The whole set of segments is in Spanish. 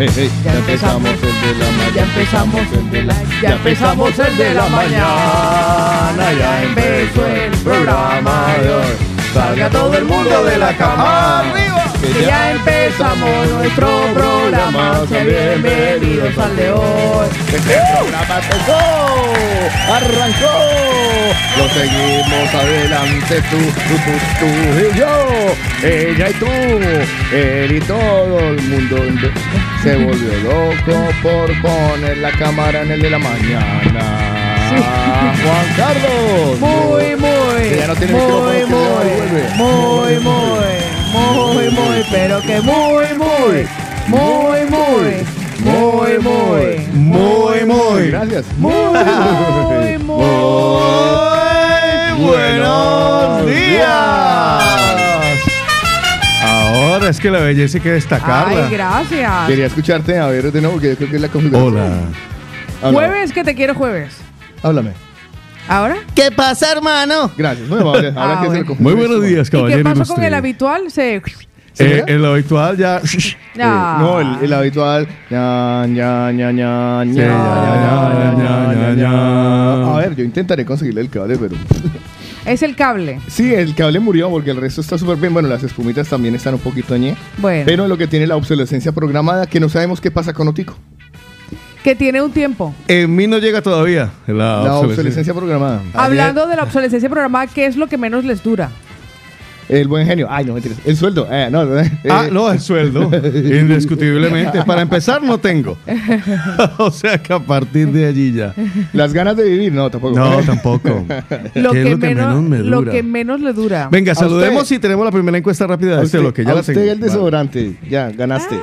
Ya empezamos el de la mañana. Ya empezamos el de la Ya empezamos el de la mañana. Ya empezó el programa de hoy. Salga todo el mundo de la cama. ¡Arriba! Que ya empezamos nuestro programa. Sean bienvenidos al de hoy. Este programa empezó. Arrancó. Lo seguimos adelante. Tú, tú, tú, tú y yo. Ella y tú. Él y todo el mundo se volvió loco por poner la cámara en el de la mañana. Juan Carlos. Muy, muy, Que ya no tiene muy, muy, muy, muy, muy, muy, pero que muy, muy, muy, muy, muy, muy, Muy, muy. Gracias. muy, muy, buenos días. Ahora es que la belleza hay que destacarla. Ay, gracias. Quería escucharte a ver de nuevo, porque yo creo que es la configuración. Hola. Habla- Jueves que te quiero jueves. Háblame. ¿Ahora? ¿Qué pasa, hermano? Gracias. Muy amable. Ahora Ah, que. Muy buenos días, ¿Y qué pasó ilustre. con el habitual? Se... ¿Sí, Eh, el habitual ya. Ah. Eh, no, el, el habitual. ña, ña, ña, ña, ña, Sí, ya, ya, ya, ya, ya. A ver, yo intentaré conseguirle el cable, pero. Es el cable. Sí, el cable murió porque el resto está súper bien. Bueno, las espumitas también están un poquito ñe. Bueno, Pero lo que tiene la obsolescencia programada, que no sabemos qué pasa con Otico. Que tiene un tiempo. En mí no llega todavía la, La obsolescencia. obsolescencia programada. Hablando de la obsolescencia programada, ¿qué es lo que menos les dura? El buen genio. Ay, no, mentiras. El sueldo. Eh, no, eh, Ah, no, el sueldo. Indiscutiblemente. Para empezar, no tengo. o sea que a partir de allí ya. Las ganas de vivir, no, tampoco. No, tampoco. Lo ¿Qué que, es lo que menos, menos me lo que menos le dura. Venga, A saludemos usted. y tenemos la primera encuesta rápida de este usted, bloque. Ya a la usted tengo. el desodorante. Ya, ganaste.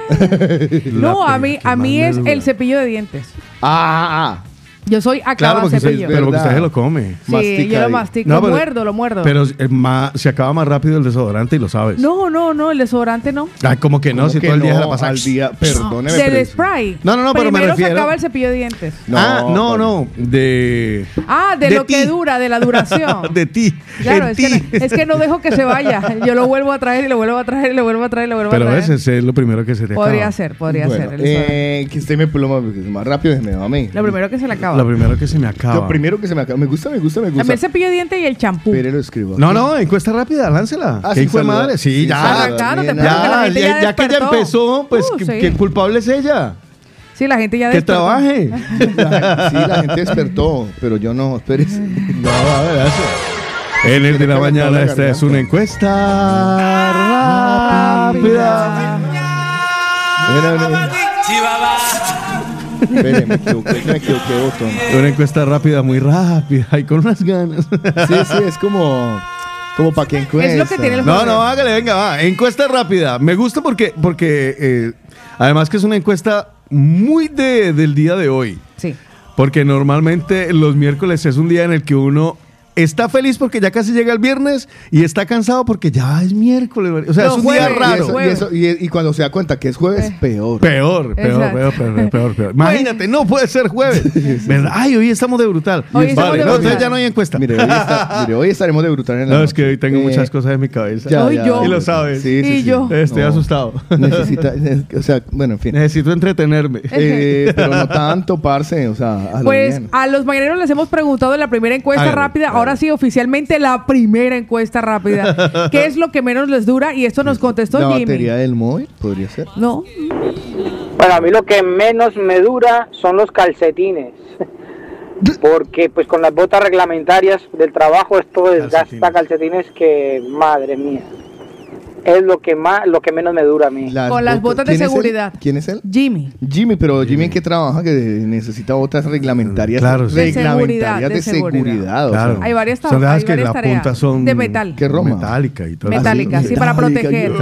no, La a mí, que a mí es el cepillo de dientes. ah, ah. Yo soy Claro, acaba porque usted, cepillo. pero porque usted se lo come. sí, mastica yo lo mastico, No, lo pero- muerdo, lo muerdo. Pero eh, ma- se acaba más rápido el desodorante y lo sabes. no, no, no, el desodorante no. Ay, como que no, ¿Cómo si que todo el día no? se la pasa. Al día, perdóneme. pero Del spray. No, no, no, pero me Primero refiero- se acaba el cepillo de dientes. No, ah, no, no. De. Ah, de, De lo que ti. dura, de la duración. de ti. Claro, es que, no, es que no dejo que se vaya. Yo lo vuelvo a traer y lo vuelvo a traer y lo vuelvo a traer y lo vuelvo Pero a traer. ese es lo primero que se te podría acaba. ser, podría ser. el desodorante. eh, que usted me pluma porque es más rápido y me va a mí. Lo primero que se le acaba. Lo primero que se me acaba. Lo primero que se me acaba. Me gusta, me gusta, me A mí gusta. el cepillo de dientes y el champú. Pero lo escribo. aquí. No, no, encuesta rápida, láncela. Ah, ¿Qué sí, saluda. madre? Sí, Sí, ya. Arrancaron, que Ya, ya, ya, ya que empezó, pues Uh, ¿qué, sí. qué culpable es ella. Sí, la gente ya Que despertó. trabaje. La- sí, la gente despertó, pero yo no, espérese. No, a ver, eso. En el de la mañana, esta es una encuesta rápida. Espere, me equivoqué, me equivoqué, botón. Una encuesta rápida, muy rápida y con unas ganas. Sí, sí, es como, como para que encuesta. Es lo que tiene el No, no, hágale, venga, va. Encuesta rápida. Me gusta porque, porque eh, además que es una encuesta muy de, del día de hoy. Sí. Porque normalmente los miércoles es un día en el que uno está feliz porque ya casi llega el viernes y está cansado porque ya es miércoles. O sea, No, es un día Y, raro. eso- y, Jueves. eso- y- y cuando se da cuenta que es jueves, Eh. peor. Peor, peor, peor, peor, peor, peor. Imagínate, no puede ser jueves. ¿Verdad? Ay, hoy estamos de brutal. Hoy estamos vale, de no, brutal. ya no hay encuesta. Mire, hoy, está- mire, hoy estaremos de brutal en la no, es que hoy tengo Eh, muchas cosas en mi cabeza. ya, yo. Y lo sabes. Sí, sí, Y sí. yo. Estoy asustado. Necesita, o sea, bueno, en fin. Necesito entretenerme. Eh, pero no tanto, parce, o sea, a lo Pues bien. a los mañaneros les hemos preguntado en la primera encuesta rápida. Ahora sí oficialmente la primera encuesta rápida. ¿Qué es lo que menos les dura? Y esto nos contestó La Jimmy. batería del móvil podría ser. No, Bueno, a mí lo que menos me dura son los calcetines. Porque pues con las botas reglamentarias del trabajo esto desgasta Calcetines. calcetines que, madre mía. Es lo que más, lo que menos me dura a mí. Con las botas de seguridad. ¿Quién es él? Jimmy. Jimmy, pero Jimmy en qué trabaja que necesita botas reglamentarias. Claro, sí. De seguridad, reglamentarias de de seguridad. seguridad. o Claro. sea. Hay varias tab- Son de hay que la tareas. punta son De metal. ¿Qué Roma? metálica y todo. Metálica, sí, para proteger.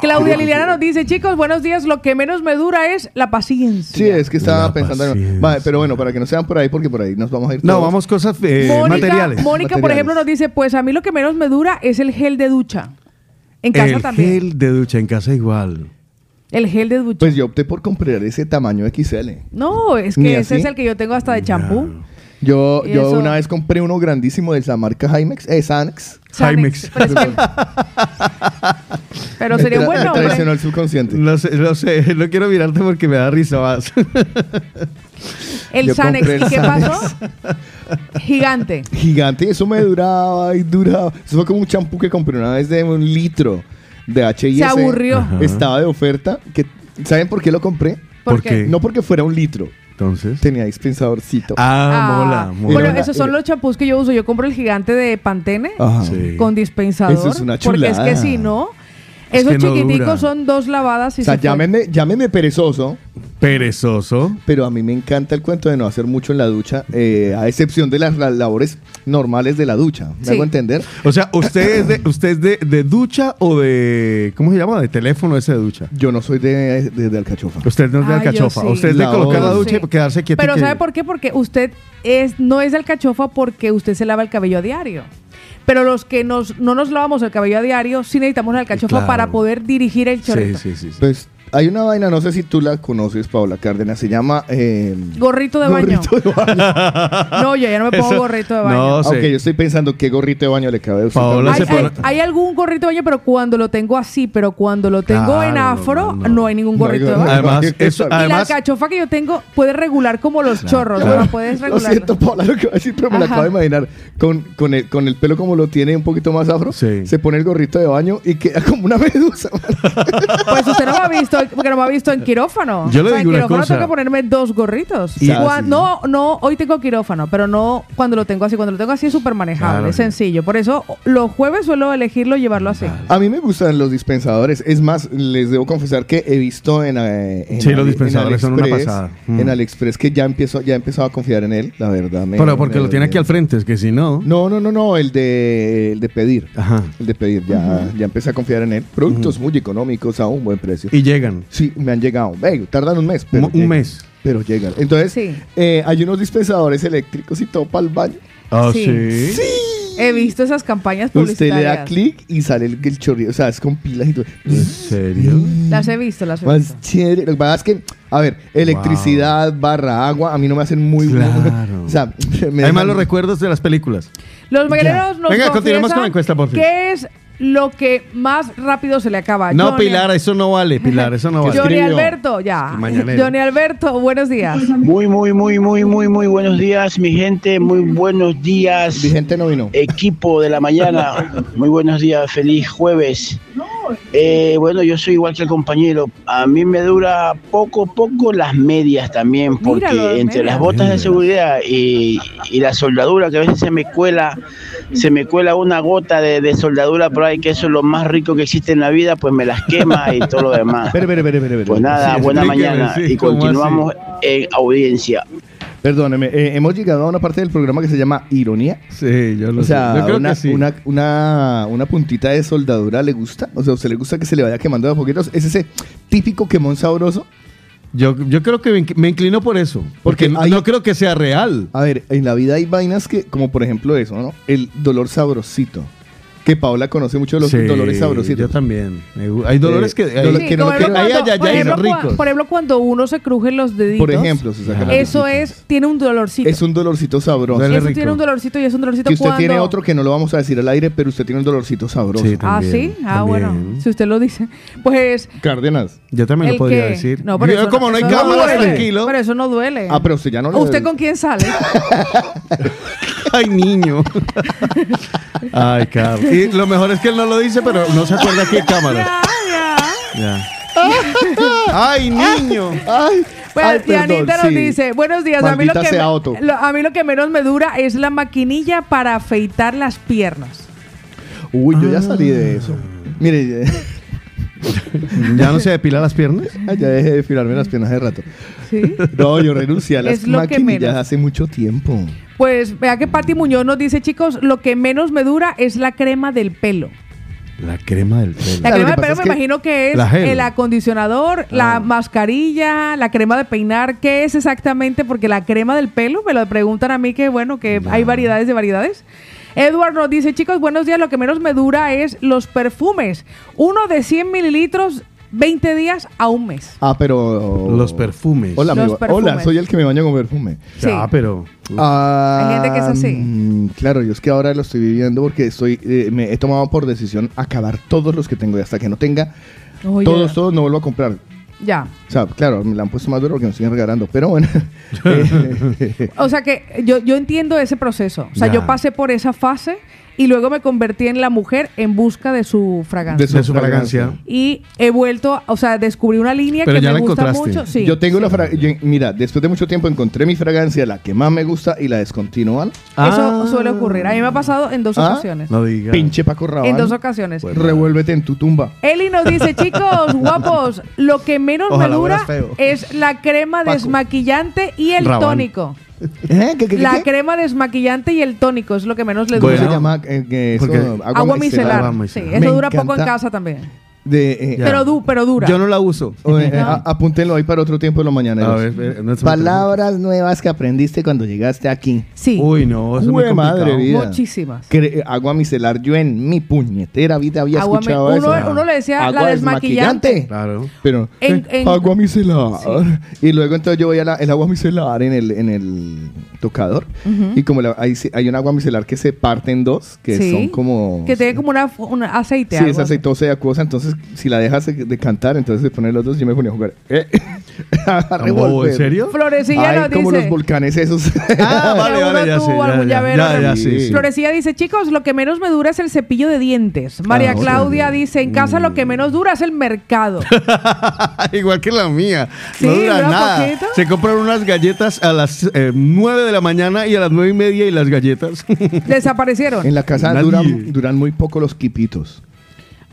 Claudia Liliana nos dice, chicos, buenos días. Lo que menos me dura es la paciencia. Sí, es que estaba La pensando. en-. Vale, pero bueno, para que no sean por ahí, porque por ahí nos vamos a ir. No, vamos cosas eh, Mónica, materiales. Mónica, por ejemplo, nos dice, pues a mí lo que menos me dura es el gel de ducha. En casa el también. gel de ducha en casa igual. El gel de ducha. Pues yo opté por comprar ese tamaño XL. no, es que ese así. es el que yo tengo hasta de champú. Yo, yo una vez compré uno grandísimo de la marca Hymex, eh, Sanex. Hymex. Pero, es que- Pero Me sería bueno, Me traicionó el subconsciente. No sé, no sé, no quiero mirarte porque me da risa más. El Yo Sanex. ¿Y qué Sanex. pasó? Gigante. Gigante, eso me duraba y duraba. Eso fue como un champú que compré una vez de un litro de H&S. Se aburrió. Ajá. Estaba de oferta. Que, ¿Saben por qué lo compré? ¿Por, ¿Por qué? No porque fuera un litro. Entonces. Tenía dispensadorcito. Ah, Ah, mola, mola. Bueno, Era- esos son era- los champús que yo uso. Yo compro el gigante de Pantene Ajá. Sí. con dispensador. Eso es una Porque es que chulada. si no, Es esos que no chiquiticos dura. son dos lavadas y O sea, se fue. llámenme, llámenme perezoso, Perezoso. pero a mí me encanta el cuento de no hacer mucho en la ducha, eh, a excepción de las la- labores normales de la ducha. ¿Me Sí. hago entender? O sea, ¿usted es, de, usted es de, de ducha o de. ¿Cómo se llama? De teléfono ese de ducha. Yo no soy de, de, de alcachofa. Usted no es de Ah, alcachofa. sí. Usted es de La colocar la ducha y quedarse quieto. Pero que- ¿sabe por qué? Porque usted es, no es del cachofa porque usted se lava el cabello a diario. Pero los que nos, no nos lavamos el cabello a diario, sí necesitamos el cachofa Claro. para poder dirigir el Sí, chorrito. sí, sí. sí. Pues hay una vaina, no sé si tú la conoces, Paola Cárdenas, se llama... eh, Gorrito de baño. gorrito de baño. No, yo ya no me pongo Eso- gorrito de baño. no, Aunque sí. yo estoy pensando qué gorrito de baño le cabe a usted. Paola Hay, se pone- hay- hay algún gorrito de baño, pero cuando lo tengo así, pero cuando lo tengo Claro, en afro, no, no, no. hay ningún No hay gorrito de baño. Además, eso, Y la además cachofa que yo tengo puede regular como los chorros, claro. ¿no? Puedes Lo regular. siento, Paola, lo que voy a decir, pero me lo Ajá. acabo de imaginar. Con, con, el, con el pelo como lo tiene un poquito más afro, Sí. se pone el gorrito de baño y queda como una medusa. Pues usted no me ha visto, porque no me ha visto en quirófano. Yo le O sea, digo en una quirófano cosa. tengo que ponerme dos gorritos. Y-. No, no, hoy tengo quirófano, pero no cuando lo tengo así. Cuando lo tengo así es súper manejable, Claro, es sencillo. Por eso los jueves suelo elegirlo y llevarlo así. A mí me gustan los dispensadores. Es más, les debo confesar que he visto en, eh, en Sí, los Ali- en dispensadores son una AliExpress- pasada. Mm. En AliExpress que ya empiezo, ya he empezado a confiar en él, la verdad. me- Pero porque me- lo tiene aquí al frente, es que si no. No, no, no, no, el de, el de pedir. Ajá. El de pedir, ya, ya empecé a confiar en él. Productos muy económicos a un buen precio. Y llegan. Sí, me han llegado. Ey, tardan un mes, pero Un- llegan. mes. Pero llegan. Entonces, Sí. eh, hay unos dispensadores eléctricos y todo para el baño. Ah, Sí. sí. He visto esas campañas Usted le da publicitarias. clic y sale el, el chorrillo. O sea, es con pilas y todo. ¿En serio? Las he visto, las he visto. Más chévere. Lo que pasa es que, a ver, electricidad barra agua, a mí no me hacen muy Claro. O sea, me Hay dejan- malos recuerdos de las películas. Los mañaneros nos Venga, continuemos con la encuesta, por fin. ¿Qué es lo que más rápido se le acaba? No, Johnny- Pilar, eso no vale. Pilar, eso no vale. Johnny escribió? Alberto, ya. El mañanero. Johnny Alberto, buenos días. Muy, muy, muy, muy, muy, muy buenos días, mi gente. Muy buenos días, Mi gente no vino. equipo de la mañana. Muy buenos días, feliz jueves. Eh, bueno, yo soy igual que el compañero. A mí me dura poco, poco las medias también, porque Míralo, entre las botas de seguridad y, y la soldadura, que a veces se me cuela, se me cuela una gota de, de soldadura por ahí, que eso es lo más rico que existe en la vida, pues me las quema y todo lo demás. Pues nada, Sí, buena mañana sí, y ¿cómo continuamos en audiencia. Perdóneme, eh, hemos llegado a una parte del programa que se llama ironía. Sí, yo lo O sea, sé. Yo creo una, que sí. una, una, una puntita de soldadura le gusta. O sea, ¿a usted le gusta que se le vaya quemando de poquitos? ¿Es ese típico quemón sabroso? Yo, yo creo que me inc- me inclino por eso. Porque, Porque hay- no creo que sea real. A ver, en la vida hay vainas que, como por ejemplo eso, ¿no? El dolor sabrosito. Que Paola conoce mucho de los Sí, dolores sabrositos. Yo también. Hay dolores Eh, que. hay- Sí, que no por lo ejemplo, quiero- Ay, cuando- ay, ay, por ejemplo, ricos. por ejemplo, cuando uno se cruje los deditos. Por ejemplo, se saca Eso es, tiene un dolorcito. Es un dolorcito sabroso. Eso rico. tiene un dolorcito y es un dolorcito Que usted cuando... tiene otro que no lo vamos a decir al aire, pero usted tiene un dolorcito sabroso. Sí, Ah, también, sí. Ah, también. bueno. Si usted lo dice. Pues... Cárdenas. Yo también lo podría que- decir. No, pero Yo, eso como no hay cámaras, tranquilo. Pero eso no duele. Ah, pero usted ya no le ¿Usted con quién sale? Ay, niño. Ay, Carlos. Y lo mejor es que él no lo dice, pero no se acuerda que hay cámaras. ya, ya. Ya. Ay, niño. Ay, Bueno, ay, y perdón, Anita nos sí. dice, buenos días, a mí, lo que sea me- lo- a mí lo que menos me dura es la maquinilla para afeitar las piernas. Uy, yo ya salí de eso. Mire, ¿Ya no se depila las piernas? ya dejé de filarme las piernas hace rato. ¿Sí? No, yo renuncié a las Es maquinillas hace mucho tiempo. Pues vea que Pati Muñoz nos dice, chicos, lo que menos me dura es la crema del pelo. La crema del pelo. La crema del pelo me imagino que es el acondicionador, la Ah. mascarilla, la crema de peinar. ¿Qué es exactamente? Porque la crema del pelo, me lo preguntan a mí que bueno, que hay variedades de variedades. Edward nos dice, chicos, buenos días, lo que menos me dura es los perfumes. Uno de 100 mililitros, 20 días a un mes. Ah, pero. Los perfumes. Hola, Los amigo. perfumes. Hola, soy el que me baña con perfume. Sí. Ah, pero. Ah, Hay gente que es así. mm, Claro, yo es que ahora lo estoy viviendo porque estoy, eh, me he tomado por decisión acabar todos los que tengo y hasta que no tenga Oye, todos, todos no vuelvo a comprar. Ya. O sea, claro, me la han puesto más duro porque me siguen regalando, pero bueno. O sea que yo, yo entiendo ese proceso. O sea, Ya. yo pasé por esa fase y luego me convertí en la mujer en busca de su fragancia. De su fragancia. Y he vuelto, o sea, descubrí una línea Pero que ya me la gusta encontraste. mucho. Sí. yo tengo una fragancia. Mira, después de mucho tiempo encontré mi fragancia, la que más me gusta y la descontinúan. Eso suele ocurrir. A mí me ha pasado en dos Ah, ocasiones. No diga. Pinche Paco Rabanne. En dos ocasiones. Revuélvete en tu tumba. Eli nos dice, chicos, guapos, lo que menos Ojalá me dura es la crema Paco. desmaquillante y el tónico. ¿Eh? ¿Qué, qué, La qué? crema desmaquillante y el tónico es lo que menos le ¿Cómo dura. se Bueno, llama? Eh, que eso, porque- Agua micelar. Agua Sí, micelar. eso Me dura poco en casa también. De, eh. Pero, du pero dura. Yo no la uso. o, eh, No. a- apúntenlo ahí para otro tiempo de los mañaneros. A ver, ver, no se me Palabras nuevas que aprendiste cuando llegaste aquí. Sí, Uy, no, eso es muy Jue madre vida. muchísimas. Cre- agua micelar, yo en mi puñetera vida había Agua mi- escuchado uno- eso. uno le decía la Agua desmaquillante. Claro. Pero En- eh, en- agua micelar. Y luego entonces yo voy a la, el agua micelar en el, en el tocador. Y como la- hay, hay un agua micelar que se parte en dos, que Sí. son como... Que tiene como una, un aceite. Sí, algo es así. aceitosa y acuosa, entonces si la dejas de, cantar, entonces se ponen los dos y yo me ponía a jugar. Eh, a. ¿En serio? Florecilla Ay, nos como dice. los volcanes esos. Ah, vale, vale, ya tú, sé. Ya, algún ya, llavero ya, ya, de- sí, sí. Florecilla dice, chicos, lo que menos me dura es el cepillo de dientes. María Ah, Claudia ok. dice, en casa lo que menos dura es el mercado. Igual que la mía. Sí, no dura dura nada. poquito. Se compran unas galletas a las eh, 9 de la mañana y a las 9 y media y las galletas. Desaparecieron. en la casa duran, duran muy poco los quipitos.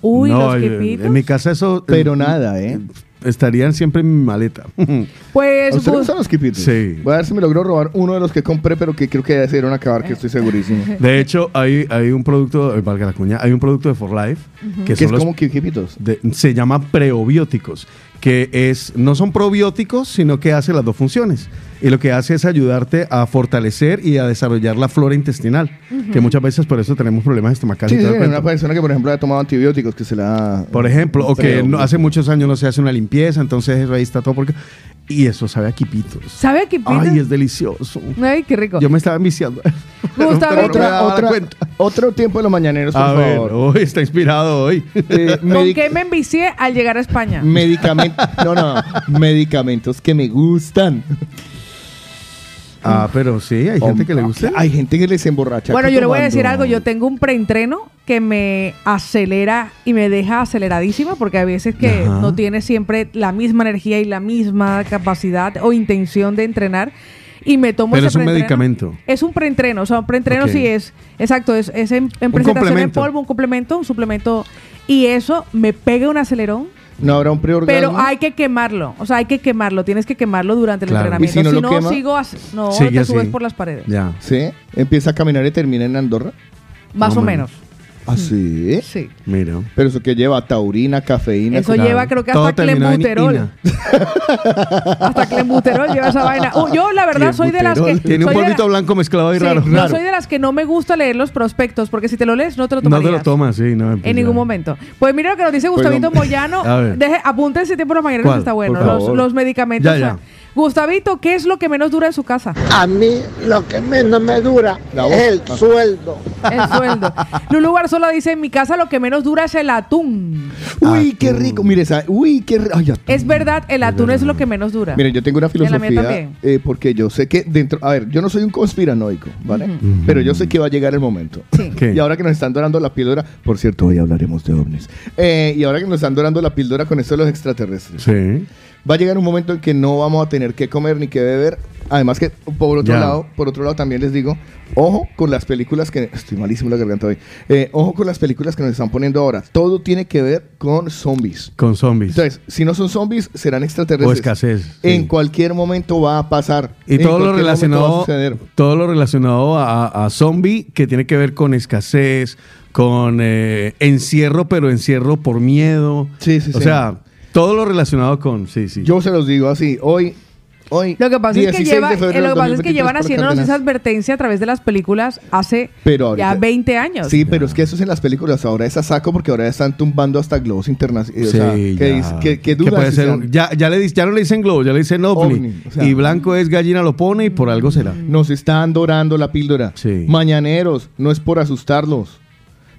Uy, No, los quipitos. En mi casa eso... Pero eh, nada, ¿eh? Estarían siempre en mi maleta. Pues, ¿A usted le gustan los quipitos? Sí. Voy a ver si me logró robar uno de los que compré, pero que creo que ya se dieron a acabar, que estoy segurísimo. De hecho, hay, hay un producto, eh, valga la cuña, hay un producto de For Life que que son es los como quipitos. de- se llama preobióticos, que es no son probióticos, sino que hace las dos funciones. Y lo que hace es ayudarte a fortalecer y a desarrollar la flora intestinal, que muchas veces por eso tenemos problemas estomacales. Sí, sí, una persona que, por ejemplo, ha tomado antibióticos, que se la da... Por ejemplo, o que no- hace muchos años no se hace una limpieza, entonces eso ahí está todo porque... Y eso sabe a quipitos. ¿Sabe a quipito? Ay, es delicioso. Ay, qué rico. Yo me estaba enviciando. Gustavo, Otra, otra, cuenta. otro tiempo de los mañaneros, por A ver, favor. hoy está inspirado hoy. Eh, ¿Con qué me envicié al llegar a España? Medicamentos, no, no, medicamentos que me gustan. ah, pero sí, hay gente que le gusta. Hay gente que les emborracha. Bueno, yo le voy a decir algo. Yo tengo un preentreno que me acelera y me deja aceleradísima porque hay veces que Ajá. no tiene siempre la misma energía y la misma capacidad o intención de entrenar. Y me tomo Pero ese es un medicamento. Es un preentreno. O sea, un preentreno Ok. sí es. Exacto, es, es en, en presentación en polvo, un complemento, un suplemento. Y eso me pega un acelerón. No habrá un preorgasmo. Pero hay que quemarlo. O sea, hay que quemarlo. Tienes que quemarlo durante el Claro. entrenamiento. ¿Y si no quema? sigo. No, te subes así. por las paredes. Ya. Sí, empieza a caminar y termina en Andorra. Más o menos. ¿Ah, sí? Sí. Mira. Pero eso que lleva taurina, cafeína. Eso lleva, creo que hasta clenbuterol. Hasta clenbuterol lleva esa vaina. Uh, yo, la verdad, soy de las que. Tiene un soy de polvito la- blanco mezclado ahí Sí, raro. no raro. soy de las que no me gusta leer los prospectos, porque si te lo lees, no te lo No tomarías. te lo tomas, sí. No, pues En ningún ya. momento. Pues mira lo que nos dice Gustavito Oigan, Moyano. a ver. Deje, apunte ese tiempo de los mañaneros está bueno. Los, medicamentos. Ya, o sea, ya. Gustavito, ¿qué es lo que menos dura en su casa? A mí lo que menos me dura es el sueldo. El sueldo. Lulu Barzola dice: En mi casa lo que menos dura es el atún. Uy, qué rico. Mire, esa- uy, qué rico. Es verdad, el atún es lo que menos dura. Mire, yo tengo una filosofía eh, porque yo sé que dentro, a ver, yo no soy un conspiranoico, ¿vale? Pero yo sé que va a llegar el momento. Sí. ¿Qué? Y ahora que nos están dorando la píldora, por cierto, hoy hablaremos de ovnis. Eh, y ahora que nos están dorando la píldora con esto de los extraterrestres, Sí. Va a llegar un momento en que no vamos a tener que comer ni que beber. Además que por otro lado, por otro lado también les digo, ojo con las películas que estoy malísimo la garganta hoy. Eh, ojo con las películas que nos están poniendo ahora. Todo tiene que ver con zombies. Con zombies. Entonces, si no son zombies, serán extraterrestres. O escasez, sí. En cualquier momento va a pasar. Y En todo lo relacionado, todo lo relacionado a, a zombie que tiene que ver con escasez, con eh, encierro, pero encierro por miedo. Sí, sí, O sí. sea, todo lo relacionado con, sí, sí. Yo se los digo así, hoy, hoy. Lo que pasa es que, 16 lleva- febrero eh, lo del que pasa es que 2023 llevan haciéndonos esa advertencia a través de las películas hace Pero ya ahorita- 20 años. Sí, pero es que eso es en las películas. Ahora es a saco porque ahora están tumbando hasta globos internacionales. Sí, o sea, que, ya. dice- que, que Que dudas puede si ser sean- un- ya, ya, le, ya no le dicen globo, ya le dicen ovni. Ovni, o sea. y blanco es gallina lo pone y por algo será. Nos están dorando la píldora. Sí. Mañaneros, no es por asustarlos.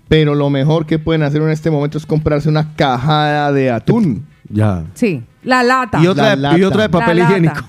Pero lo mejor que pueden hacer en este momento es comprarse una cajada de atún. Ya. Sí, la lata. Y otra, La de, y lata. otra de papel La lata. higiénico.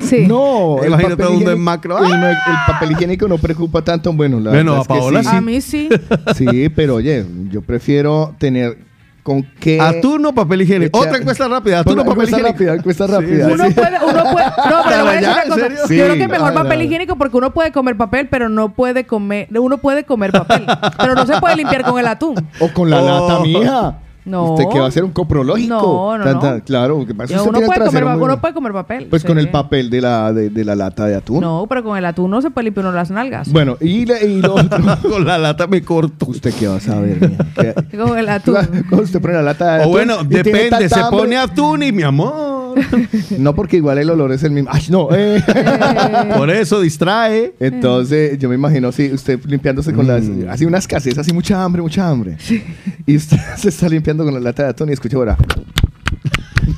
Sí. No, el Imagínate todo mundo higiénico, en macro. el, el papel higiénico no preocupa tanto. Bueno, la Bueno, verdad a es que Paola sí. A mí sí. Sí, pero oye, yo prefiero tener con qué... Atún o papel higiénico. Otra encuesta rápida. Atún o papel encuesta higiénico. rápida, encuesta rápida. sí. Uno puede, uno puede, no, pero le voy a decir ¿Ya? una ¿En cosa. serio? Yo Sí, creo que mejor papel higiénico porque uno puede comer papel, pero no puede comer, uno puede comer papel, pero no se puede limpiar con el atún. O con la Oh. lata, mija. No. Usted que va a hacer un coprológico. No, no, Tanta- no. Claro, que uno, puede comer, muy- uno puede comer papel. Pues con sí. el papel de la, de, de la lata de atún. No, pero con el atún no se puede limpiar uno las nalgas. Bueno, y, le- y lo otro. Con la lata me corto. ¿Usted qué va a saber, Con el atún. Cuando usted pone la lata de O atún bueno, y tiene depende. Se hambre- pone atún y mi amor. No, porque igual el olor es el mismo. ¡Ay, no! eh. Por eso distrae. Entonces, yo me imagino si usted limpiándose con las. Mm. Así una escasez, así mucha hambre, mucha hambre. Y usted se está limpiando con la lata de atún y escucha ahora.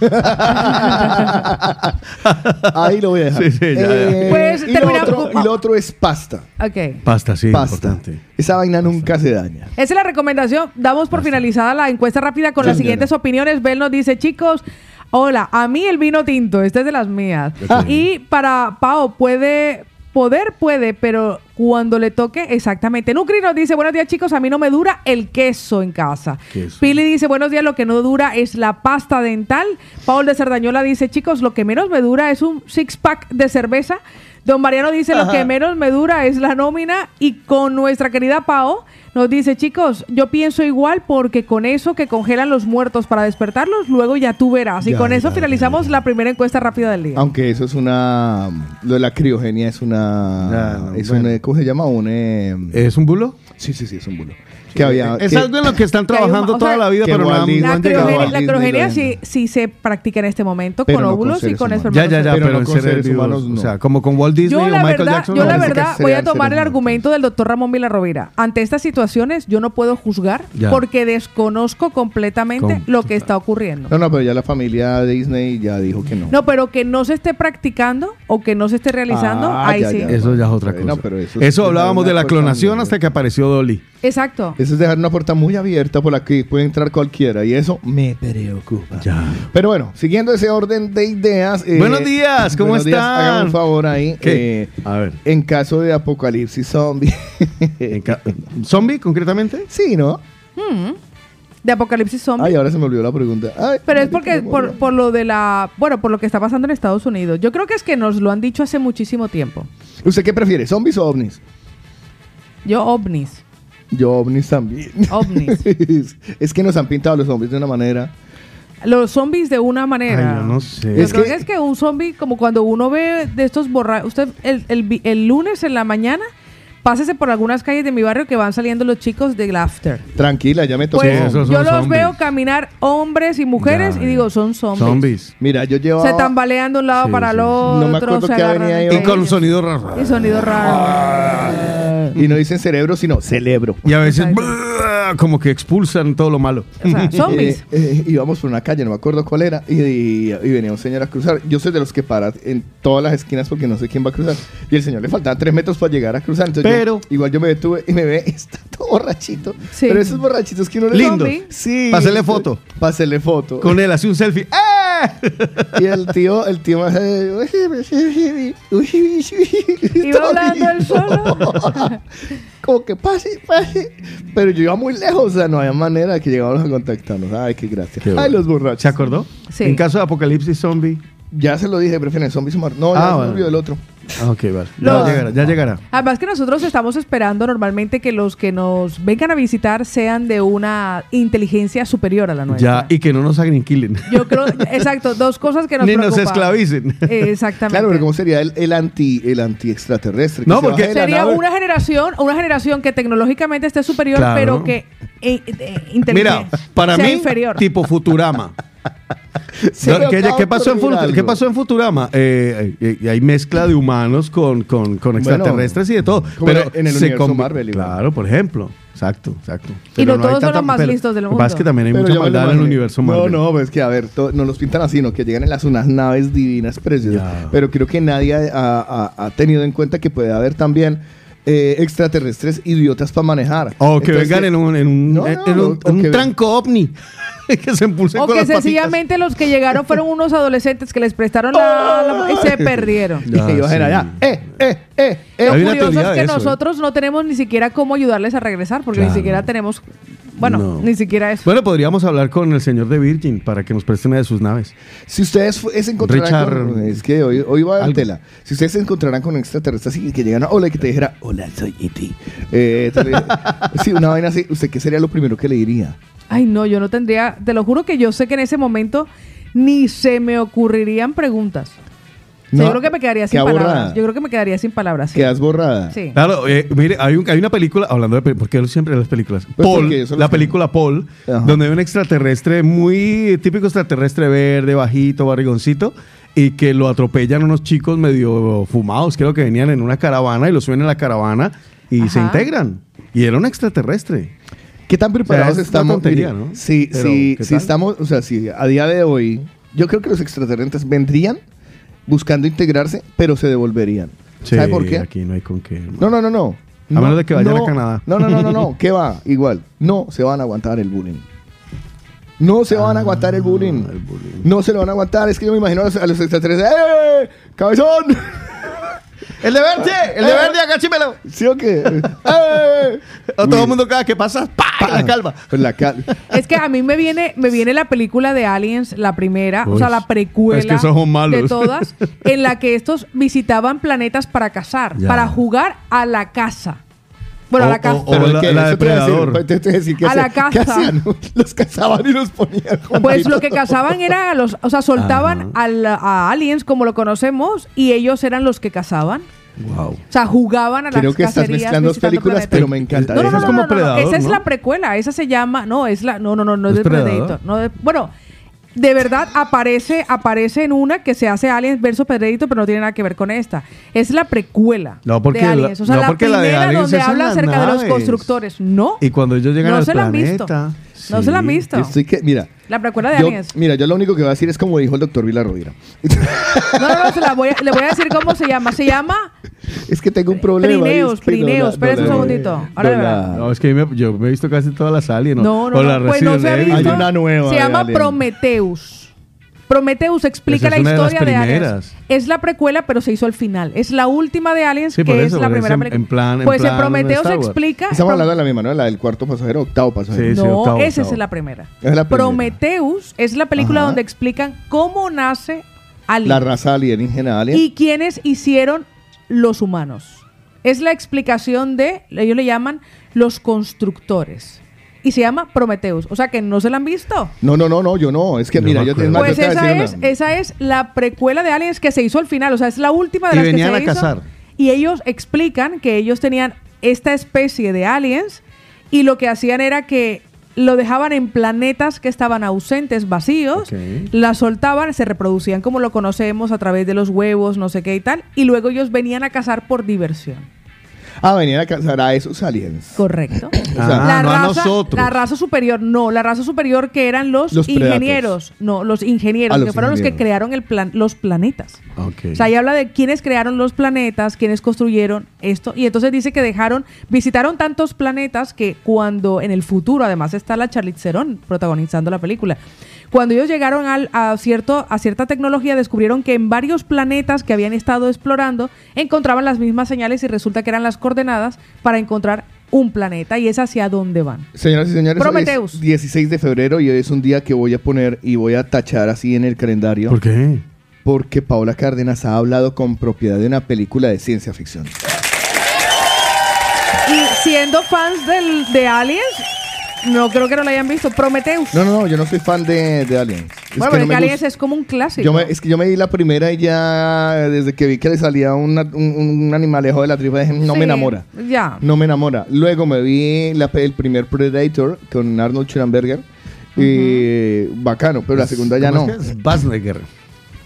Ahí lo voy a dejar. Sí, sí, ya, ya. Pues, y, lo otro, y lo otro es pasta. Ok. Pasta, sí. Pasta. Importante. Esa vaina nunca se daña. Esa es la recomendación. Damos por finalizada la encuesta rápida con Sí, las señora. siguientes opiniones. Bel nos dice, chicos, hola, a mí el vino tinto, esta es de las mías. Y para Pau, puede, poder puede, pero cuando le toque, exactamente. Nucri nos dice, buenos días chicos, a mí no me dura el queso en casa. Queso. Pili dice, buenos días, lo que no dura es la pasta dental. Paul de Cerdañola dice, chicos, lo que menos me dura es un six-pack de cerveza. Don Mariano dice, lo que menos me dura es la nómina. Y con nuestra querida Pao nos dice, chicos, yo pienso igual porque con eso que congelan los muertos para despertarlos, luego ya tú verás. Y Ya, con eso ya, finalizamos la primera encuesta rápida del día. Aunque eso es una. Lo de la criogenia es una. Ya, es bueno. un, eh, ¿Cómo se llama? Un. eh, ¿Es un bulo? sí, sí, sí, es un bulo. Que había. Es que- algo en lo que están trabajando toda sea, la vida, pero no no La han llegado. la criogenia sí, sí se practica en este momento Pero con no con óvulos y con humanos. Ya, espermatozoides. ya, ya, Pero pero, no con seres seres vivos. humanos, no. O sea, como con Walt Disney Yo o la Michael verdad, Jackson. yo no. la verdad voy a tomar el argumento del doctor Ramón Villarrovira. Ante estas situaciones yo no puedo juzgar Ya. porque desconozco completamente Com- lo que está ocurriendo. No, no, pero ya la familia Disney ya dijo que no. No, pero que no se esté practicando o que no se esté realizando, Ah, ahí sí. Eso ya es otra cosa. eso eso es hablábamos de la clonación hasta que apareció Dolly. Exacto. Eso es dejar una puerta muy abierta por la que puede entrar cualquiera y eso me preocupa. Ya. Pero bueno, siguiendo ese orden de ideas. eh, Buenos días, ¿cómo buenos días, están? Hágame un favor ahí. ¿Qué? eh, A ver. en caso de apocalipsis zombie. ¿Zombie, concretamente? sí, ¿no? De Apocalipsis Zombie. Ay, ahora se me olvidó la pregunta. Ay, Pero es porque por, por lo de la, bueno, por lo que está pasando en Estados Unidos. Yo creo que es que nos lo han dicho hace muchísimo tiempo. ¿Usted qué prefiere, zombies o ovnis? Yo ovnis, Yo ovnis también. ovnis. es, es que nos han pintado los zombies de una manera. Los zombies de una manera. Ay, yo no sé. Yo Es creo que- que es que un zombie, como cuando uno ve de estos borrachos, usted el, el el lunes en la mañana, pásese por algunas calles de mi barrio que van saliendo los chicos de Laughter. Tranquila, ya me tocó. Pues, esos son yo los zombies. veo caminar hombres y mujeres Ya, y digo, son zombies. Zombies. Mira, yo llevaba... Se tambalean de un lado Sí, para el sí. otro. No me acuerdo se agarran. Y con ellos. sonido raro. Y sonido raro. Y no dicen cerebro, sino cerebro. Y a veces brrr, como que expulsan todo lo malo. O sea, zombies. Eh, eh, íbamos por una calle, no me acuerdo cuál era, y, y- y venía un señor a cruzar. Yo soy de los que para en todas las esquinas porque no sé quién va a cruzar. Y el señor le faltaban tres metros para llegar a cruzar. Entonces yo- Pero- igual yo me detuve y me ve, todo borrachito. Sí. Pero esos borrachitos que uno le Lindo. Zombie. Sí. Pásele foto. Pásele foto. Con él, así un selfie. ¡Eh! Y el tío, el tío me hace. Iba hablando él solo. como que pase, pase. Pero yo iba muy lejos, o sea, no había manera de que llegáramos a contactarnos. Ay, qué gracia. Qué Ay, los borrachos. ¿Se acordó? Sí. En caso de apocalipsis zombie. Ya se lo dije, prefieren zombies o mar- No, ya Ah, se me bueno. olvidó el otro. Ah, ok, vale. Ya llegará, ya llegará. Además que nosotros estamos esperando normalmente que los que nos vengan a visitar sean de una inteligencia superior a la nuestra. Ya, y que no nos aniquilen. Yo creo, exacto, dos cosas que nos Ni nos esclavicen. Exactamente. Claro, pero ¿cómo sería el, el anti el anti extraterrestre? No, porque- Sería una generación, una generación que tecnológicamente esté superior, Claro. pero que eh, Mira, para sea mí, inferior. tipo Futurama. ¿Qué, pasó en qué pasó Futurama? Eh, eh, hay mezcla de humanos con, con, con extraterrestres y de todo. pero en el se universo Marvel, igual. Claro, por ejemplo. Exacto, exacto. Y no todos son los más pero- listos del que pasa es que mundo. también hay Pero mucha maldad en el universo Marvel. No, no, pues que a ver, no los pintan así, no que llegan en las unas naves divinas preciosas. Pero creo que nadie ha, ha- ha tenido en cuenta que puede haber también eh, extraterrestres idiotas para manejar. O que Entonces, vengan en un, en un, No, en un- en que- tranco ovni. que se impulsen O con que las patitas. sencillamente los que llegaron fueron unos adolescentes que les prestaron la, la- y se perdieron. Y Ah, ellos sí. eran allá. ¡Eh, eh, eh! eh. Lo curioso es que ¿eh? nosotros no tenemos ni siquiera cómo ayudarles a regresar, porque ni siquiera tenemos, bueno, No. ni siquiera eso. Bueno, podríamos hablar con el señor de Virgin para que nos preste una de sus naves. Si ustedes se encontraran Richard- con, es que hoy, hoy va a tela. Si ustedes se encontraran con un extraterrestre así que llegan a hola y que te dijera hola soy E.T. Eh, sí, una vaina así. ¿Usted qué sería lo primero que le diría? Ay, no, yo no tendría, te lo juro que yo sé que en ese momento ni se me ocurrirían preguntas. O sea, No, yo creo que me quedaría sin palabras. borrada. Yo creo que me quedaría sin palabras. sí. Quedas borrada. Sí. Claro, eh, mire, hay, un- hay una película, hablando de, pe- ¿por qué siempre las películas? Pues Paul, porque la película Paul, Ajá. donde hay un extraterrestre muy típico extraterrestre verde, bajito, barrigoncito, y que lo atropellan unos chicos medio fumados, creo que venían en una caravana y lo suben en la caravana y se integran. Y era un extraterrestre. ¿Qué tan preparados O sea, es una estamos? tontería, ¿no? Si, Pero, si, ¿qué si estamos, o sea, si a día de hoy, yo creo que los extraterrestres vendrían buscando integrarse, pero se devolverían. ¿Sabe Sí, por qué? Aquí no hay con qué. No, no, no, no. A menos de que vayan no, a Canadá. No, no, no, no, no. ¿Qué va? Igual. No se van a aguantar el bullying. No se van a aguantar el bullying. Ah, el bullying. No se lo van a aguantar. Es que yo me imagino a los, a los extraterrestres. ¡Eh! ¡Cabezón! ¡El de verde! ¡El de Eh. verde, agáchimelo! ¿Sí o qué? ¡Eh! O todo el mundo cada que pasa, ¡pa! la calva. Con la cal- Es que a mí me viene, me viene la película de Aliens, la primera, o sea, la precuela es que esos son malos. de todas, en la que estos visitaban planetas para cazar, Ya. para jugar a la caza. Bueno, a O- la caza. o- o la- ¿qué? la Eso te iba a decir, depredador. te- te iba a decir, ¿qué A la hacían? ¿Qué caza. hacían? Los cazaban y los ponían Pues lo que cazaban era a los, o sea, soltaban al- a aliens como lo conocemos y ellos eran los que cazaban. Wow. O sea, jugaban a las Creo que estás cacerías mezclando dos películas, planetas. pero me encanta. No, no, Esa no, es no, como no, no, Predador, Esa es ¿no? la precuela. Esa se llama. No, es la. No, no, no, no es ¿Es de? Predator. No de- bueno, de verdad aparece, aparece en una que se hace Aliens versus Predator, pero no tiene nada que ver con esta. Es la precuela No, porque de Aliens. O sea, no, la porque la de primera donde habla acerca de los constructores. No. Y cuando ellos llegan No al se la han visto. No se la han visto. Yo estoy que, mira, La precuela de yo, Aliens. mira, yo lo único que voy a decir es como dijo el doctor Vilarrovira. No, no, no, se la voy a- le voy a decir cómo se llama. Se llama es que tengo un problema. y Pirineos, es que no Espérese no un segundito. Ahora no verá. No, es que me- yo me he visto casi todas las aliens. No, no, o la no. Pues no se ha visto. Hay una nueva Se de llama. Prometheus. Prometheus explica la de historia de, Aliens. Es la precuela, pero se hizo al final. Es la última de Aliens, Sí, que eso, es la primera en- película. en plan- en pues plan en Prometheus explica. Estamos hablando de la misma, ¿no? La del cuarto pasajero, octavo pasajero. Sí, sí. No, octavo, esa octavo. es la primera. Es la primera. Prometheus es la película Ajá. donde explican cómo nace Aliens La raza alienígena alien. y quiénes hicieron los humanos. Es la explicación de, ellos le llaman los constructores. Y se llama Prometheus. O sea que no se la han visto. No, no, no, no, yo no. Es que No mira, yo te, acuerdo. más, Pues yo esa es, una- esa es la precuela de Aliens que se hizo al final. O sea, es la última de Y las que venían se a hizo. cazar. Y ellos explican que ellos tenían esta especie de aliens y lo que hacían era que lo dejaban en planetas que estaban ausentes, vacíos, la soltaban, se reproducían como lo conocemos a través de los huevos, no sé qué y tal, y luego ellos venían a cazar por diversión. Ah, venían a cazar a esos aliens. Correcto. Ah, la, no a raza, nosotros. la raza superior, no, la raza superior que eran los, Los ingenieros, no, los ingenieros, que los fueron los que crearon el plan, los planetas. Ok. O sea, ahí habla de quiénes crearon los planetas, quiénes construyeron esto. Y entonces dice que dejaron, visitaron tantos planetas que cuando en el futuro, además está la Charlize Theron protagonizando la película. Cuando ellos llegaron al- a, cierto, a cierta tecnología, descubrieron que en varios planetas que habían estado explorando encontraban las mismas señales y resulta que eran las coordenadas para encontrar un planeta y es hacia dónde van. Señoras y señores, hoy Prometheus. es 16 de febrero y hoy es un día que voy a poner y voy a tachar así en el calendario. ¿Por qué? Porque Paula Cárdenas ha hablado con propiedad de una película de ciencia ficción. Y siendo fans del, de Aliens, no creo que no lo hayan visto. Prometheus. No, no, no, yo no soy fan de, de Alien. Es bueno, que pero no que me Aliens es como un clásico. Yo me- es que yo me di la primera y ya desde que vi que le salía una- un, un animalejo de la tripa dije, no Sí, me enamora. Ya. No me enamora. Luego me vi la el primer Predator con Arnold Schwarzenegger. Y bacano, pero la segunda ya no. ¿Cómo es que es?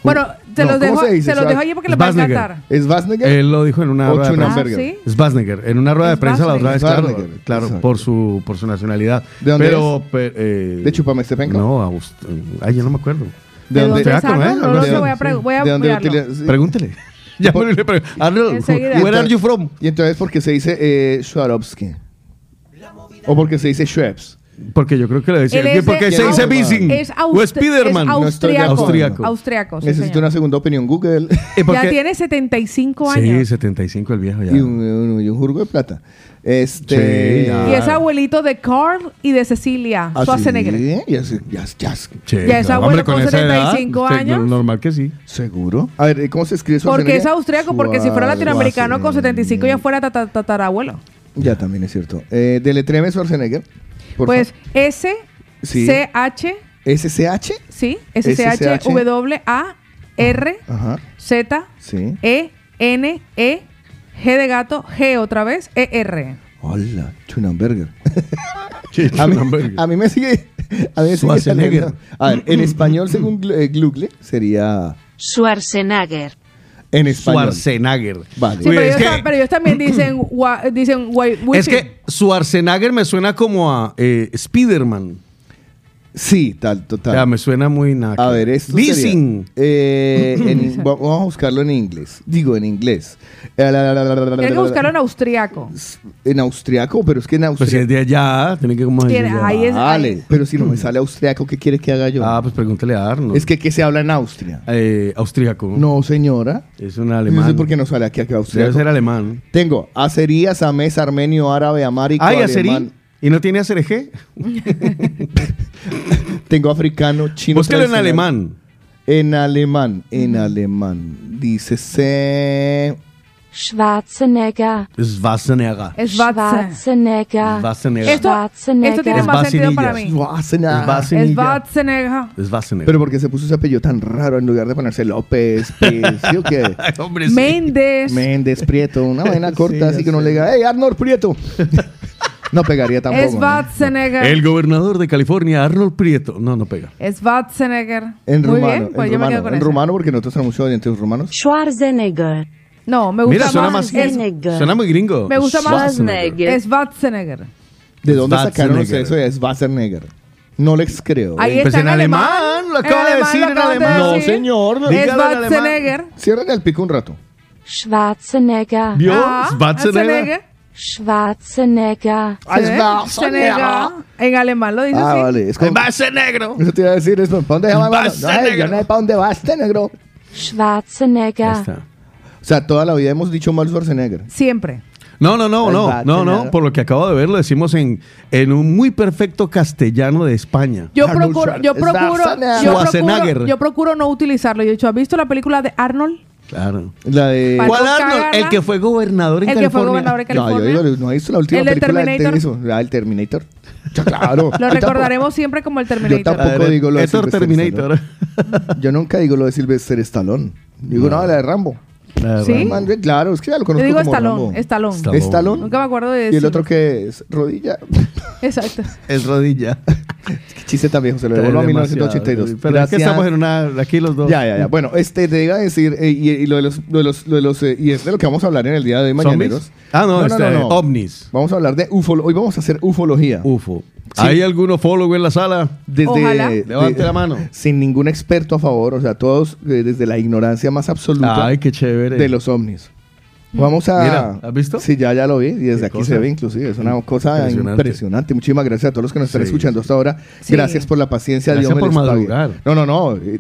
Bueno, se No, los ¿cómo dejo, se dice? se los dejo allí porque les va a encantar. ¿Es Schwarzenegger? Él lo dijo en una rueda de prensa. Ah, ¿sí? Schwarzenegger, en una rueda de prensa la otra vez, claro, Schwarzenegger. claro, Exacto. por su, por su nacionalidad. ¿De dónde Pero, pe- eh, ¿De Chupame este penco? No, Aust- ay, yo no me acuerdo. ¿De es. No ¿De sé, voy a, dónde? a ¿De dónde mirarlo. utiliza- sí. Pregúntele. Ya me le pregunto. Where are you from? Y entonces, ¿por qué se dice eh, Swarovski? ¿O porque se dice Schweppes? Porque yo creo que le decía. Él es porque de- se dice Bissing. Es, o aust- Spiderman. es austriaco. acuerdo. Austriaco. Austriaco, sí, Necesito señor. una segunda opinión Google. Eh, porque- Ya tiene 75 Sí, años. 75 el viejo ya. y, un, un- y un jurgo de plata. Este. Sí, ya. Y es abuelito de Carl y de Cecilia ¿Ah, Schwarzenegger. sí? Ya, es- ya, es- ya es- Sí, Ya es claro. abuelo Hombre, con edad, 75 usted- años. Normal que sí. ¿Seguro? A ver, ¿cómo se escribe Porque es austriaco, porque si fuera latinoamericano con 75 ya fuera tata- tatarabuelo. Ya también es cierto. Eh, deletreme Schwarzenegger. Por Pues favor. S, Sí. C, H, SCH. sí, S, C, H, SCH. W, A, R, Ajá. Z, Sí. E, N, E, G de gato, G otra vez, E, R. Hola, Schunenberger. Sí, A mí, a mí me sigue. A mí me sigue A ver, en español, según eh, Google, sería. Schwarzenegger. En español. Schwarzenegger. Vale. Sí, Uy, pero, es ellos, que- ta- pero ellos también dicen, dicen Es que Schwarzenegger me suena como a eh, Spiderman. Sí, tal, total. sea, me suena muy nada. A ver, esto sería, eh, en- vamos a buscarlo en inglés. Digo, en inglés. Eh, Tienen que buscarlo en austriaco. en austriaco, pero es que en Pues si es austriaco. de allá, tiene que como Tiene- ahí es- Vale, pero si no me sale austriaco, ¿qué quiere que haga yo? Ah, pues pregúntele a Arnold. es que, ¿qué se habla en Austria? Eh, austríaco. No, señora. Es un No alemán. sé por qué no sale aquí, aquí Debe austriaco. ser alemán. Tengo azerías, amés, armenio, árabe, amárico, Ay, alemán. Azerí. ¿Y no tiene ACRG? Tengo africano, chino. Búsquelo en alemán. En alemán, en alemán. Dice se... Schwarzenegger. Schwarzenegger. Schwarzenegger. Schwarzenegger. Esto, esto tiene Es más sentido para mí. Schwarzenegger. Schwarzenegger. Schwarzenegger. Pero porque se puso ese apellido tan raro en lugar de ponerse López, Pez, ¿sí o qué? Hombre, sí. Méndez. Méndez, Prieto, una vaina corta, ya así que no le diga, ¡Hey, Arnold Prieto! No pegaría tampoco. Es ¿no? Schwarzenegger. El gobernador de California, Arnold Prieto. No, no pega. Es Schwarzenegger. En Muy rumano, bien, pues en yo me rumano, quedo con en esa. rumano, porque nosotros tenemos muchos oyentes rumanos. Schwarzenegger. No, me gusta Mira, suena más. más. es- Schwarzenegger. Suena muy gringo. Me gusta más- Schwarzenegger. Es Schwarzenegger. ¿De dónde sacaron Schwarzenegger. eso de Schwarzenegger? No les creo. Ahí. Pues está en alemán, lo acaba de decir en alemán. No, decir. señor. Es en. Schwarzenegger. Ciérrale el pico un rato. Schwarzenegger. ¿Vio? Ah, Schwarzenegger. Schwarzenegger. Ay, ¿Sí? Schwarzenegger. Schwarzenegger. En alemán lo dice Ah, así. vale. Es como, Schwarzenegger. eso te iba a decir, es, ¿para dónde va? Schwarzenegger. Ay, yo no sé para dónde vas, este negro. Schwarzenegger. Ahí está. O sea, toda la vida hemos dicho mal Schwarzenegger. Siempre. No, no, no, no, no, no. Por lo que acabo de ver, lo decimos en, en un muy perfecto castellano de España. Yo procuro, yo procuro, Schwarzenegger. yo procuro, yo procuro no utilizarlo. Yo he dicho, ¿has visto la película de Arnold? Claro. La de... Para ¿Cuál no Arnold? El que fue gobernador en El que fue California. gobernador en No, yo California. digo, ¿no visto la última El película de Terminator. Ah, el Terminator. Ya, claro. Lo Yo recordaremos siempre como el Yo Terminator. tampoco A ver, digo lo de Terminator. tampoco- Yo nunca digo lo de Sylvester Stallone. Digo, no, la de Rambo. Claro. ¿Sí? Man, Claro, es que ya lo Yo conozco digo como Stallone, Rambo. Stallone. Stallone. Stallone. Nunca me acuerdo de Y el otro que es rodilla. Exacto. Es rodilla. Qué chiste tan viejo, se lo devuelvo a Demasiado. 1982. Pero es que Gracias. estamos en una. Aquí los dos. Ya, ya, ya. Bueno, este te iba a decir, eh, y, y lo de los, lo de los, lo de los, eh, y es de lo que vamos a hablar en el día de hoy, mañaneros. Ah, no, este, ovnis. Vamos a hablar de ufo. Hoy vamos a hacer ufología. UFO. Sí. ¿Hay algún ufólogo en la sala? Desde, Ojalá. de- Levante la mano. Sin ningún experto a favor, o sea, todos eh, desde la ignorancia más absoluta Ay, qué chévere. De los ovnis. Vamos a. Mira, ¿has visto? Sí, ya, ya lo vi. Y desde Qué aquí cosa. se ve, inclusive. Es una cosa Impresionante. impresionante. Muchísimas gracias a todos los que nos están Sí, escuchando hasta ahora. Sí. Gracias por la paciencia. Gracias Dios por madrugar. No, no, no. eh,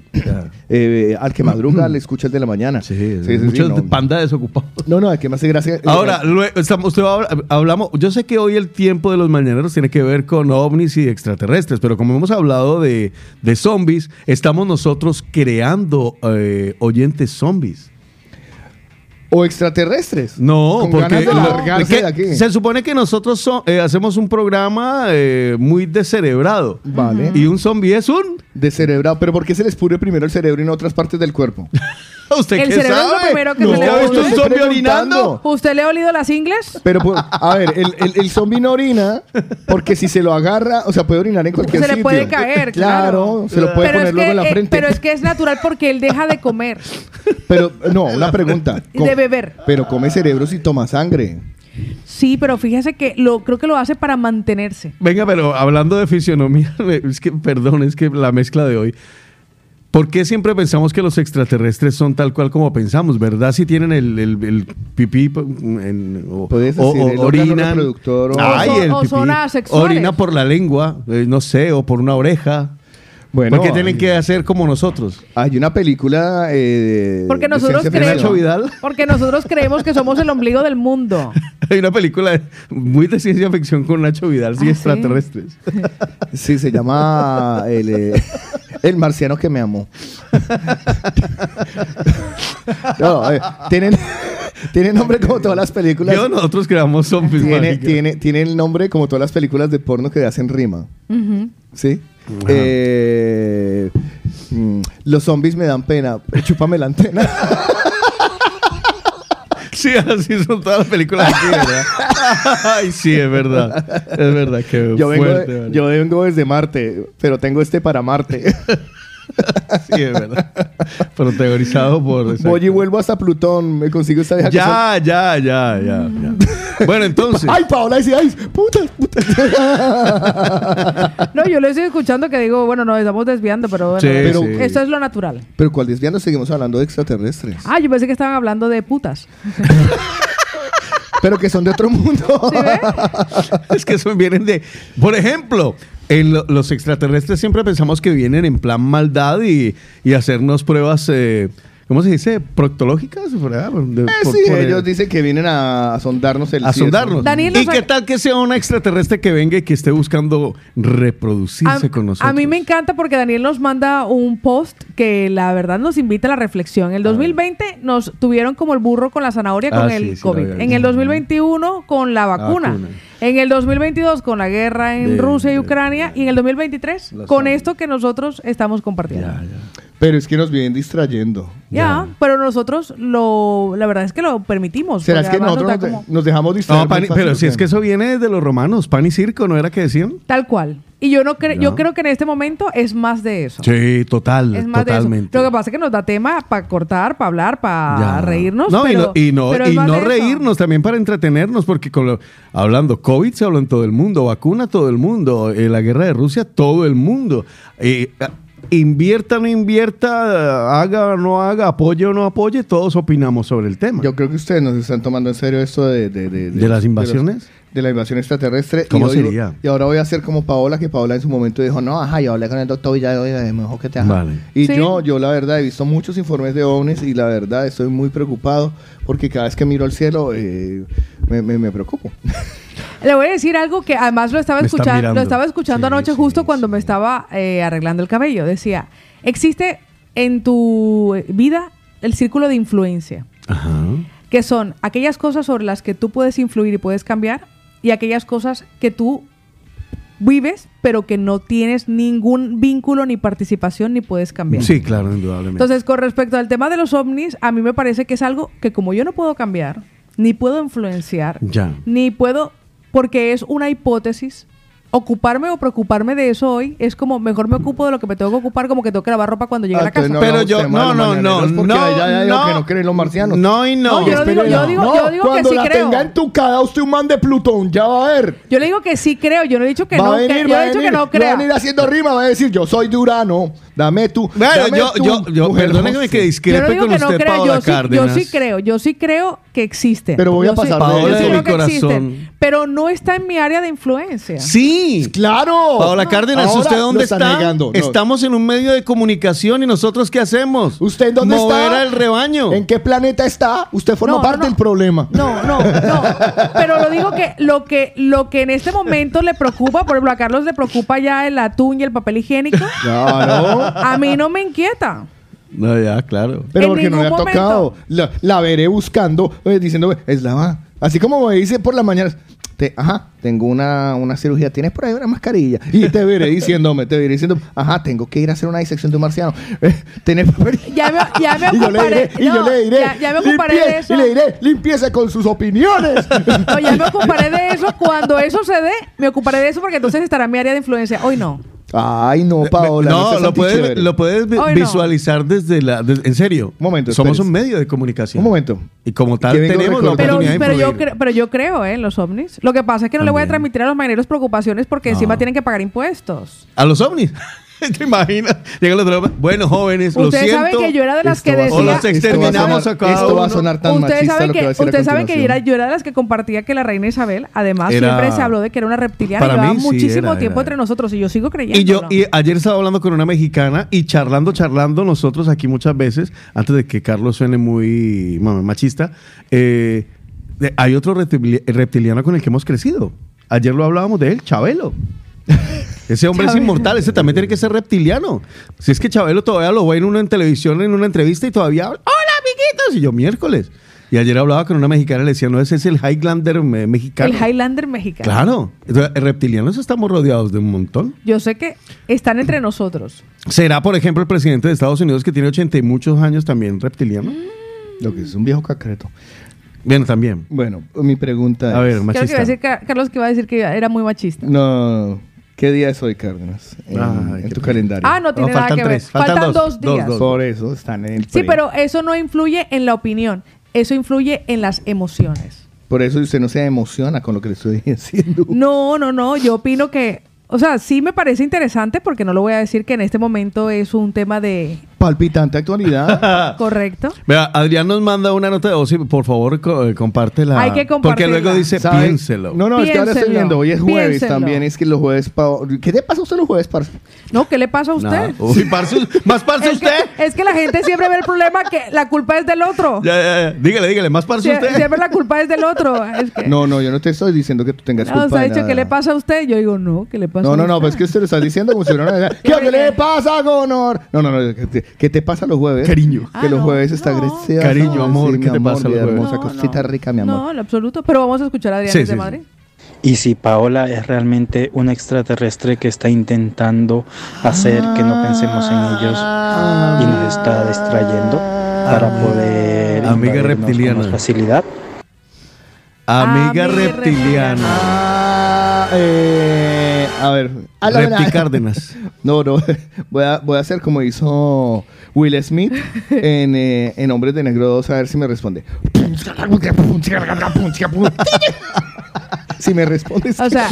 eh, al que madruga le escucha el de la mañana. Sí, sí, sí, muchos no. panda desocupados. No, no, el que me hace gracia. Ahora, estamos, usted habla- hablamos, yo sé que hoy el tiempo de los mañaneros tiene que ver con ovnis y extraterrestres, pero como hemos hablado de, de zombies, estamos nosotros creando eh, oyentes zombies. O extraterrestres. No, porque de lo- largarse que de aquí. se supone que nosotros so- eh, hacemos un programa eh, muy descerebrado. Vale. Y un zombie es un... Descerebrado. Pero ¿por qué se les pudre primero el cerebro y no otras partes del cuerpo? ¿Usted El qué cerebro es lo sabe? primero que ¿No se le ha visto ocurre. un zombie orinando? ¿Usted le ha olido las ingles? Pero, por- a ver, el, el, el zombie no orina porque si se lo agarra, o sea, puede orinar en cualquier Se le sitio. puede caer, claro. se lo puede pero, poner es luego que, en la eh, frente. pero es que es natural porque él deja de comer Pero, no, una pregunta. de beber. Pero come cerebros y toma sangre. Sí, pero fíjese que lo creo que lo hace para mantenerse. Venga, pero hablando de fisionomía, es que, perdón, es que la mezcla de hoy. ¿Por qué siempre pensamos que los extraterrestres son tal cual como pensamos? ¿Verdad? Si tienen el, el, el pipí p- en- o, o- decir, o el órgano orinan. reproductor o- Ay, O son- el o pipí. son asexuales. Orina por la lengua, eh, no sé, o por una oreja. Bueno, ¿Por qué tienen hay- que hacer como nosotros? Hay una película eh, Porque de nosotros ciencia creemos. Vidal? porque nosotros creemos que somos el ombligo del mundo. Hay una película muy de ciencia ficción con Nacho Vidal, sí, Ah, sí. extraterrestres. Sí, se llama el, eh, el marciano que me amó. no, eh, tienen, tienen nombre como todas las películas. Yo, nosotros creamos zombies. Tiene, tiene, tiene el nombre como todas las películas de porno que hacen rima. ¿Sí? Eh, mm, los zombies me dan pena. Chúpame la antena. Sí, así son todas las películas aquí, ¿verdad? Ay, sí, es verdad. Es verdad que Yo vengo, fuerte, de- ¿verdad? yo vengo desde Marte, pero tengo este para Marte. Sí, es verdad. Protagonizado por... Voy y vuelvo hasta Plutón. Me consigo esta vieja que Ya, ya, ya, ya, ya. Bueno, entonces... Ay, Paola dice, ay, putas, putas. No, yo lo estoy escuchando que digo, bueno, nos estamos desviando, pero bueno, Sí, Pero- sí. esto es lo natural. pero cuál desviando seguimos hablando de extraterrestres. Ah, yo pensé que estaban hablando de putas. Pero que son de otro mundo. Es que son, vienen de... Por ejemplo, en lo- los extraterrestres siempre pensamos que vienen en plan maldad y, y hacernos pruebas... eh, ¿Cómo se dice? ¿Proctológicas? ¿verdad? De- Eh, por- sí, por- ellos dicen que vienen a, a sondarnos el a cielo. sondarnos. Daniel, ¿Y qué tal que sea un extraterrestre que venga y que esté buscando reproducirse A, con nosotros? a mí me encanta porque Daniel nos manda un post que la verdad nos invita a la reflexión. En el 2020 nos tuvieron como el burro con la zanahoria con Ah, sí, el sí COVID. En el visto. 2021 con la vacuna. vacuna. En el 2022 con la guerra en De- Rusia y de- Ucrania. Y en el 2023 Las con esto que nosotros estamos compartiendo. Ya, ya. Pero es que nos vienen distrayendo. pero nosotros lo, la verdad es que lo permitimos. ¿Será es que nosotros nos, de- como- nos dejamos distraer? No, pan pero si ¿o es que eso viene desde los romanos, pan y circo, ¿no era que decían? Tal cual. Y yo no cre- Ya. yo creo que en este momento es más de eso. Sí, total, Es más de totalmente. eso. Lo que pasa es que nos da tema para cortar, para hablar, para Ya. reírnos. No, pero, y no, y no, y eso. reírnos, también para entretenernos, porque con lo- hablando COVID se habló en todo el mundo, vacuna todo el mundo, eh, la guerra de Rusia todo el mundo. Eh, invierta o no invierta, haga o no haga, apoye o no apoye, todos opinamos sobre el tema. Yo creo que ustedes nos están tomando en serio esto de... ¿De, de, ¿De las los- invasiones? De, la invasión extraterrestre. ¿Cómo y hoy- sería? Y ahora voy a hacer como Paola, que Paola en su momento dijo, no, ajá, yo hablé con el doctor Villarreal y me dijo que te ajá". Vale. Y Sí. yo, yo la verdad he visto muchos informes de ovnis y la verdad estoy muy preocupado porque cada vez que miro al cielo eh, me, me- me preocupo. Le voy a decir algo que además lo estaba escuchando, lo estaba escuchando Sí, anoche sí, justo sí. cuando me estaba eh, arreglando el cabello. Decía, existe en tu vida el círculo de influencia, Ajá. que son aquellas cosas sobre las que tú puedes influir y puedes cambiar y aquellas cosas que tú vives pero que no tienes ningún vínculo ni participación ni puedes cambiar. Sí, claro, indudablemente. Entonces, con respecto al tema de los ovnis, a mí me parece que es algo que como yo no puedo cambiar, ni puedo influenciar, ya. ni puedo, porque es una hipótesis, ocuparme o preocuparme de eso hoy es como mejor me ocupo de lo que me tengo que ocupar, como que tengo que lavar ropa cuando llegue a la casa. no Pero yo, no, no, no, mañaneros, porque no, ya no. que no creen los marcianos. No y no. No, yo no digo- yo digo- yo digo que cuando sí la creo. tenga entucada usted un man de Plutón, ya va a ver. Yo le digo que sí creo, yo no he dicho que va no, a venir, que, yo va he dicho venir, que no va a venir haciendo rima, va a decir yo soy de Urano, Dame tú. Bueno, dame yo, tú, yo, yo, perdóneme que Yo no discrepe con que no usted, creo, Paola yo sí, yo Cárdenas. sí creo, yo sí creo que existen. Pero voy a Yo pasar sí Paola de mi existen, corazón. pero no está en mi área de influencia. Sí. ¡Claro! Paola Cárdenas, Ahora ¿usted dónde está está? negando. No. Estamos en un medio de comunicación y nosotros ¿qué hacemos? ¿Usted dónde Mover está? al rebaño. ¿En qué planeta está? Usted forma No, no, parte no. del problema. No, no, no. Pero lo digo que lo que lo que en este momento le preocupa, por ejemplo, a Carlos le preocupa ya el atún y el papel higiénico. Claro. A mí no me inquieta. No, ya, claro. Pero En porque no le ha ningún tocado. La, la veré buscando, eh, diciendo, es la va. Así como me dice por la mañana, te, ajá, tengo una, una cirugía, tienes por ahí una mascarilla. Y te veré diciéndome, te veré diciendo, ajá, tengo que ir a hacer una disección de un marciano. Eh, ¿Tenés papel? Ya me, ya me y yo le ocuparé. diré, y yo no, le diré, ya, ya me ocuparé "Limpie-" de eso. Y le diré, limpieza con sus opiniones. No, ya me ocuparé de eso. Cuando eso se dé, me ocuparé de eso porque entonces estará en mi área de influencia. Hoy no. Ay, no, Paola. no, lo puedes, lo puedes no. visualizar desde la... de- en serio. Un momento, Somos espérese. un medio de comunicación. Un momento. Y como tal tenemos la. Pero, oportunidad de pero, yo, influir. cre- pero yo creo ¿eh? en los ovnis. Lo que pasa es que no le voy a transmitir a los marineros preocupaciones porque No. encima tienen que pagar impuestos. A los ovnis. ¿Te imaginas? Llega el otro, bueno, jóvenes, lo Ustedes siento. saben que yo era de las Esto que va a O decía... los exterminamos esto va a a cada sonar, esto va a sonar tan Ustedes machista saben lo que, que, va a decir a ustedes saben que yo era, continuación. yo era de las que compartía que la reina Isabel, además, Era- siempre se habló de que era una reptiliana. Para Llevaba mí sí, muchísimo era, tiempo era. entre nosotros y yo sigo creyendo. Y yo, y ayer estaba hablando con una mexicana y charlando, charlando nosotros aquí muchas veces, antes de que Carlos suene muy machista, eh, de- hay otro reptili- reptiliano con el que hemos crecido. Ayer lo hablábamos de él, Chabelo. Ese hombre es inmortal, ese también tiene que ser reptiliano. Si es que Chabelo todavía lo ve en en televisión, en una entrevista y todavía habla, hola amiguitos, y yo miércoles. Y ayer hablaba con una mexicana y le decía, no, ese es el Highlander me- mexicano. El Highlander mexicano. Claro, Entonces, reptilianos estamos rodeados de un montón. Yo sé que están entre nosotros. ¿Será, por ejemplo, el presidente de Estados Unidos que tiene 80 y muchos años también reptiliano? Lo que es un viejo concreto. Bueno, también. Bueno, mi pregunta A ver, es... Creo que iba a machista. decir, Ca- Carlos que iba a decir que era muy machista. No, ¿qué día es hoy, Cárdenas? En, Ay, en qué tu pena. calendario. Ah, no tiene No, nada faltan que ver. tres, faltan Faltan, dos, dos, dos, días. dos. Por eso están en el Sí, pre. pero eso no influye en la opinión. Eso influye en las emociones. Por eso usted no se emociona con lo que le estoy diciendo. No, no, no. Yo opino que, o sea, sí me parece interesante porque no lo voy a decir que en este momento es un tema de Palpitante actualidad. correcto. Vea, Adrián nos manda una nota de voz y por favor co- eh, compártela. Hay que Porque luego compartirla. dice, ¿Sabe? piénselo. No, no, es que ahora estoy Piénselo, viendo. Hoy es jueves piénselo. también. Es que los jueves... pa- ¿Qué te pasa a usted los jueves, parce? No, ¿qué le pasa a usted? No. Parce, ¿Más parce Es que, usted? es que la gente siempre ve el problema que la culpa es del otro. Ya, ya, ya. Dígale, dígale, ¿más parce Sie- usted? Siempre la culpa es del otro. Es que, No, no, yo no te estoy diciendo que tú tengas no, culpa usted ha dicho, nada. ¿qué le pasa a usted? Yo digo, no, ¿qué le pasa No, a no, no, usted? pues que usted lo está diciendo como si fuera una... ¿Qué, ¿Qué le pasa, Gonor? No, no, no, ¿qué te, pasa los jueves? Cariño. Que Ah, los no, jueves está no. agresiva. Cariño, amor, Sí, ¿qué te pasa los jueves? hermosa No, cosita no. rica, mi amor. No, en absoluto. Pero vamos a escuchar a Adrián Sí, desde sí, sí. Madrid. Y si Paola es realmente un extraterrestre que está intentando hacer que no pensemos en ellos y nos está distrayendo para poder Amiga con reptiliana. más facilidad. Amiga Amiga reptiliana. Ah, eh, a ver. a Repti Cárdenas. No, no. Voy a, voy a hacer como hizo Will Smith en, eh, en Hombres de Negro 2, a ver si me responde. si me responde. O sea,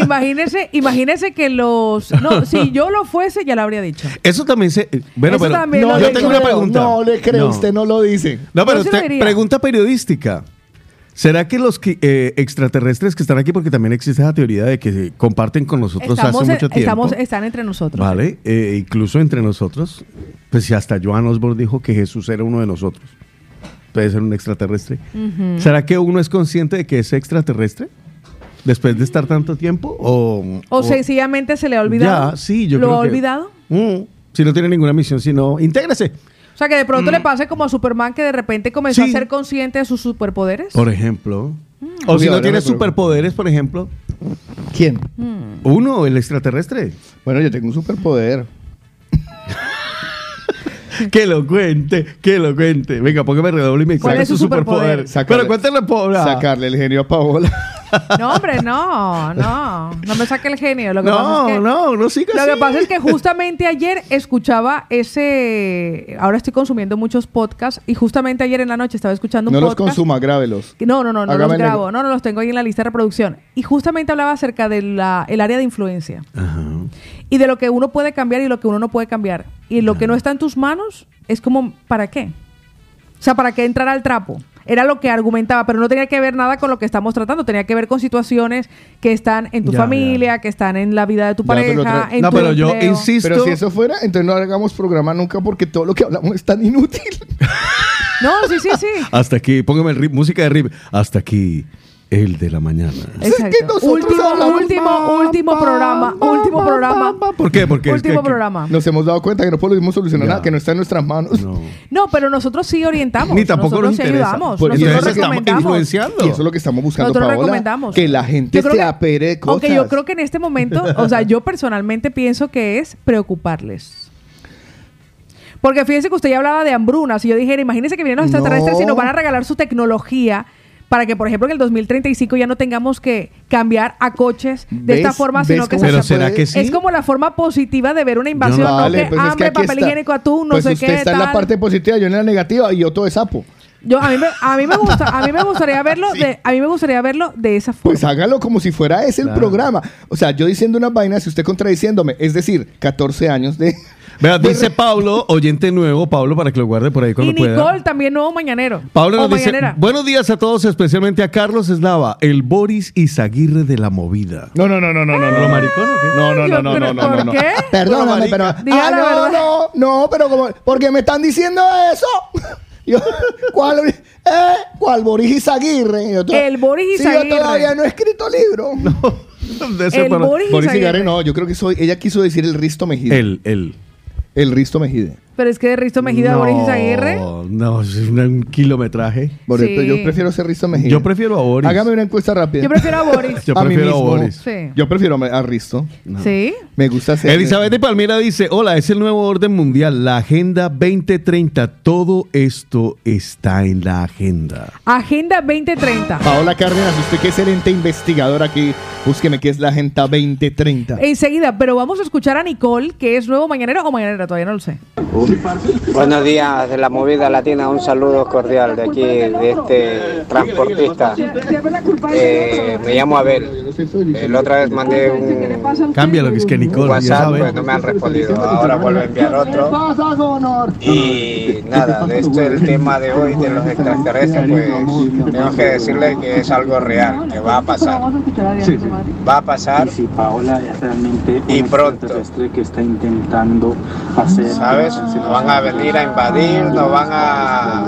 imagínese, imagínese que los... No, si yo lo fuese, ya lo habría dicho. Eso también se... eh, Bueno, Eso pero también no lo yo le tengo creo, una pregunta. No le creo, No. usted no lo dice. No, pero usted- pregunta periodística. ¿Será que los que, eh, extraterrestres que están aquí, porque también existe esa teoría de que se comparten con nosotros Estamos, hace mucho tiempo? estamos, están entre nosotros. Vale, eh, incluso entre nosotros, pues si hasta Joan Osborne dijo que Jesús era uno de nosotros, puede ser un extraterrestre. ¿Será que uno es consciente de que es extraterrestre después de estar tanto tiempo? ¿O, O, sencillamente se le ha olvidado. Ya, sí, yo ¿Lo creo ha que- olvidado? Mm, si no tiene ninguna misión, sino intégrese. O sea, que de pronto le pase como a Superman que de repente comenzó Mm. Sí. a ser consciente de sus superpoderes. Por ejemplo. Mm. O si no tiene superpoderes, por ejemplo. ¿Quién? Uno, el extraterrestre. Bueno, yo tengo un superpoder. Que lo cuente, que lo cuente. Venga, póngame redoble y me ¿Cuál es su superpoder? Pero cuéntale, pobre. Sacarle el genio a Paola. No, hombre, no, no. No me saque el genio. Lo que No, pasa es que, no, no siga Lo que pasa es que justamente ayer escuchaba ese. Ahora estoy consumiendo muchos podcasts y justamente ayer en la noche estaba escuchando un No los podcast. consuma, grábelos. No, no, no, no Hágame los grabo. No, no los tengo ahí en la lista de reproducción. Y justamente hablaba acerca del área de influencia Ajá. y de lo que uno puede cambiar y lo que uno no puede cambiar. y lo que no está en tus manos es como, ¿para qué? O sea, ¿para qué entrar al trapo? Era lo que argumentaba, pero no tenía que ver nada con lo que estamos tratando, tenía que ver con situaciones que están en tu Ya, familia, que están en la vida de tu Ya, pareja, en No, tu pero yo insisto. Pero si eso fuera, entonces no hagamos programa nunca porque todo lo que hablamos es tan inútil. No, sí, sí, sí. Hasta aquí, póngame el ritmo, música de ritmo. Hasta aquí, el de la mañana. Exacto. nosotros Último, último, último programa, pa, último pa, programa. pa, pa. ¿Por qué? Porque es Último que- programa. Nos hemos dado cuenta que no podemos solucionar nada, que no está en nuestras manos. No. No, pero nosotros sí orientamos. Ni tampoco nosotros nos sí interesa. ayudamos. Por eso nosotros es que estamos recomendamos. influenciando. Y eso es lo que estamos buscando, Nosotros Paola, recomendamos. Que la gente Yo creo se que- apere de cosas. Aunque yo creo que en este momento, o sea, yo personalmente pienso que es preocuparles. Porque fíjense que usted ya hablaba de hambrunas y yo dije, imagínense que vienen los extraterrestres y nos van a regalar su tecnología para que, por ejemplo, en el 2035 ya no tengamos que cambiar a coches de esta forma, sino ¿Ves que cómo Pero se ¿será que sí? es como la forma positiva de ver una invasión, no, Vale, que pues es que hambre, papel está. higiénico, atún, no Pues sé usted qué, está en la tal. parte positiva, yo en la negativa y yo todo es sapo. Yo a mí me, a mí me gusta, a mí me gustaría verlo de, a mí me gustaría verlo de esa forma. Pues hágalo como si fuera ese el programa. O sea, yo diciendo unas vainas y usted contradiciéndome. Es decir, 14 años de... Vea, dice Pablo, oyente nuevo, Pablo, para que lo guarde por ahí y cuando pueda. Nicole también nuevo mañanero. Pablo o nos dice, mañanera. buenos días a todos, especialmente a Carlos Eslava, el Boris Izaguirre de la movida. No, no, no, no, no, no. ¿Lo no. maricón o qué? No, no, Yo no, no, no, no, ¿por no. qué? Perdóname, pero. Diga Ah, la no, verdad. no, no, pero como. Porque me están diciendo eso. Yo, ¿Cuál, eh, ¿Cuál Boris Izaguirre? Yo El Boris Sí, yo Izaguirre. todavía no he escrito libro. De ese El para- Boris Boris Izaguirre. Izaguirre, no, yo creo que soy. Ella quiso decir el Risto Mejide. El, el. El Risto Mejide. Pero es que de Risto Mejida a Boris Izaguirre. No, es un, un kilometraje. Por Sí. yo prefiero ser Risto Mejide. Yo prefiero a Boris. Hágame una encuesta rápida. Yo prefiero a Boris. Yo prefiero a mismo. Boris. Sí. Yo prefiero a Risto. Sí. Me gusta ser. Elizabeth de Palmira dice, hola, es el nuevo orden mundial, la Agenda 2030, todo esto está en la agenda. Agenda 2030. Paola Cárdenas, usted que es el ente investigador aquí, búsqueme qué es la Agenda 2030. Enseguida, pero vamos a escuchar a Nicole, que es nuevo mañanero o mañanera, todavía no lo sé. Buenos días de la movida latina, un saludo cordial de aquí, de este transportista. Eh, me llamo Abel. Eh, la otra vez mandé un Cambia lo que es que Nicole, WhatsApp, pues no me han respondido. Ahora vuelvo a enviar otro. Y nada, de este el tema de hoy de los extraterrestres, pues tengo que decirles que es algo real, que va a pasar. Va a pasar Si Paola es realmente Y un pronto. que está intentando hacer ¿sabes? Nos van a venir a invadir, nos van a,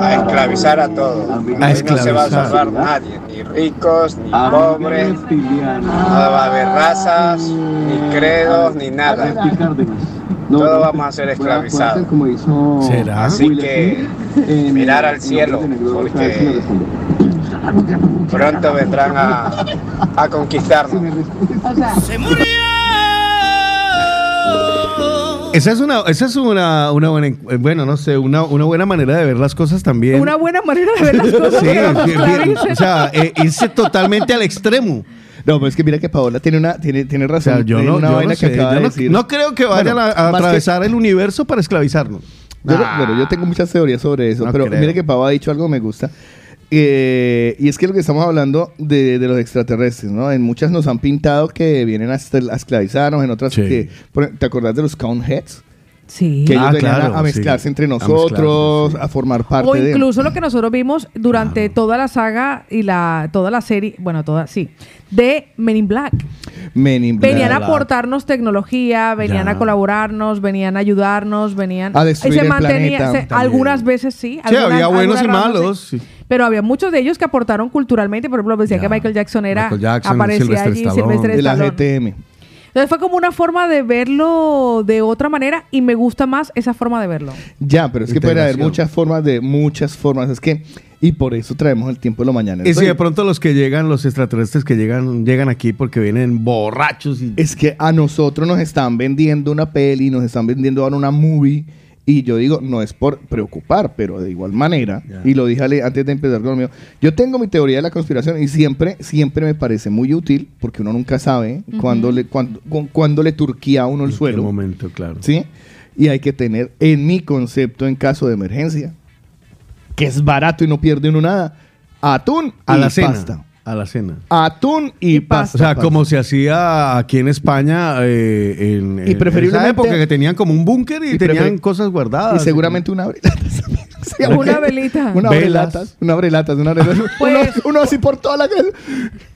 a esclavizar a todos. Ahí no se va a salvar nadie, ni ricos, ni pobres, no va a haber razas, ni credos, ni nada. Todos vamos a ser esclavizados. ¿Será? Así que mirar al cielo, porque pronto vendrán a, a conquistarnos. Esa es una, esa es una, una buena, eh, bueno, no sé, una, una buena manera de ver las cosas también. Una buena manera de ver las cosas. Sí, bien, bien, o sea, eh, irse totalmente al extremo. No, pero es que mira que Paola tiene una tiene, tiene O razón. sea, yo no, una yo vaina no que sé, acaba yo de no, decir. no creo que vayan Bueno, a, a más que- atravesar el universo para esclavizarnos. Yo, Ah. bueno, yo tengo muchas teorías sobre eso, No pero creo. mire que Pau ha dicho algo que me gusta. Eh, y es que lo que estamos hablando de, de los extraterrestres, ¿no? En muchas nos han pintado que vienen a, a esclavizarnos, en otras Sí. que... ¿Te acordás de los Countheads? Sí. Que ellos Ah, venían a- claro, a, mezclarse sí. entre A nosotros, mezclarse, sí. a formar parte O de... incluso lo que nosotros vimos durante toda la saga y la toda la serie, bueno, toda, sí, de Men in Black. Men in Black. Venían a aportarnos tecnología, venían Ya. a colaborarnos, venían a ayudarnos, venían A destruir y se el mantenía- planeta se- algunas veces sí, Sí, algunas- había buenos y malos. sí. Pero había muchos de ellos que aportaron culturalmente, por ejemplo, decía Ya. que Michael Jackson era Michael Jackson, aparecía Sylvester allí, Stallone. De la. GTM. Entonces fue como una forma de verlo de otra manera y me gusta más esa forma de verlo. Ya, pero es que puede haber muchas formas de muchas formas. Es que... Y por eso traemos el tiempo de lo mañana. Y si de pronto los que llegan, los extraterrestres que llegan, llegan aquí porque vienen borrachos y... Es que a nosotros nos están vendiendo una peli, nos están vendiendo ahora una movie. Y yo digo, no es por preocupar, pero de igual manera, y lo dije antes de empezar con lo mío, yo tengo mi teoría de la conspiración y siempre, siempre me parece muy útil, porque uno nunca sabe cuándo le, cuándo, cu- cuándo le turquía a uno el En suelo. momento, claro. ¿Sí? Y hay que tener, en mi concepto, en caso de emergencia, que es barato y no pierde uno nada, atún A y la cena. pasta. A la cena. Atún y, pasta. O sea, como se hacía aquí en España eh, en, Y en preferiblemente- esa época que tenían como un búnker y, Y tenían cosas guardadas. Y seguramente una abrelatas. Sí, ¿o Una velita. Una abrelatas. Una abrelatas. Una abrelatas. Pues- uno, uno así por toda la casa.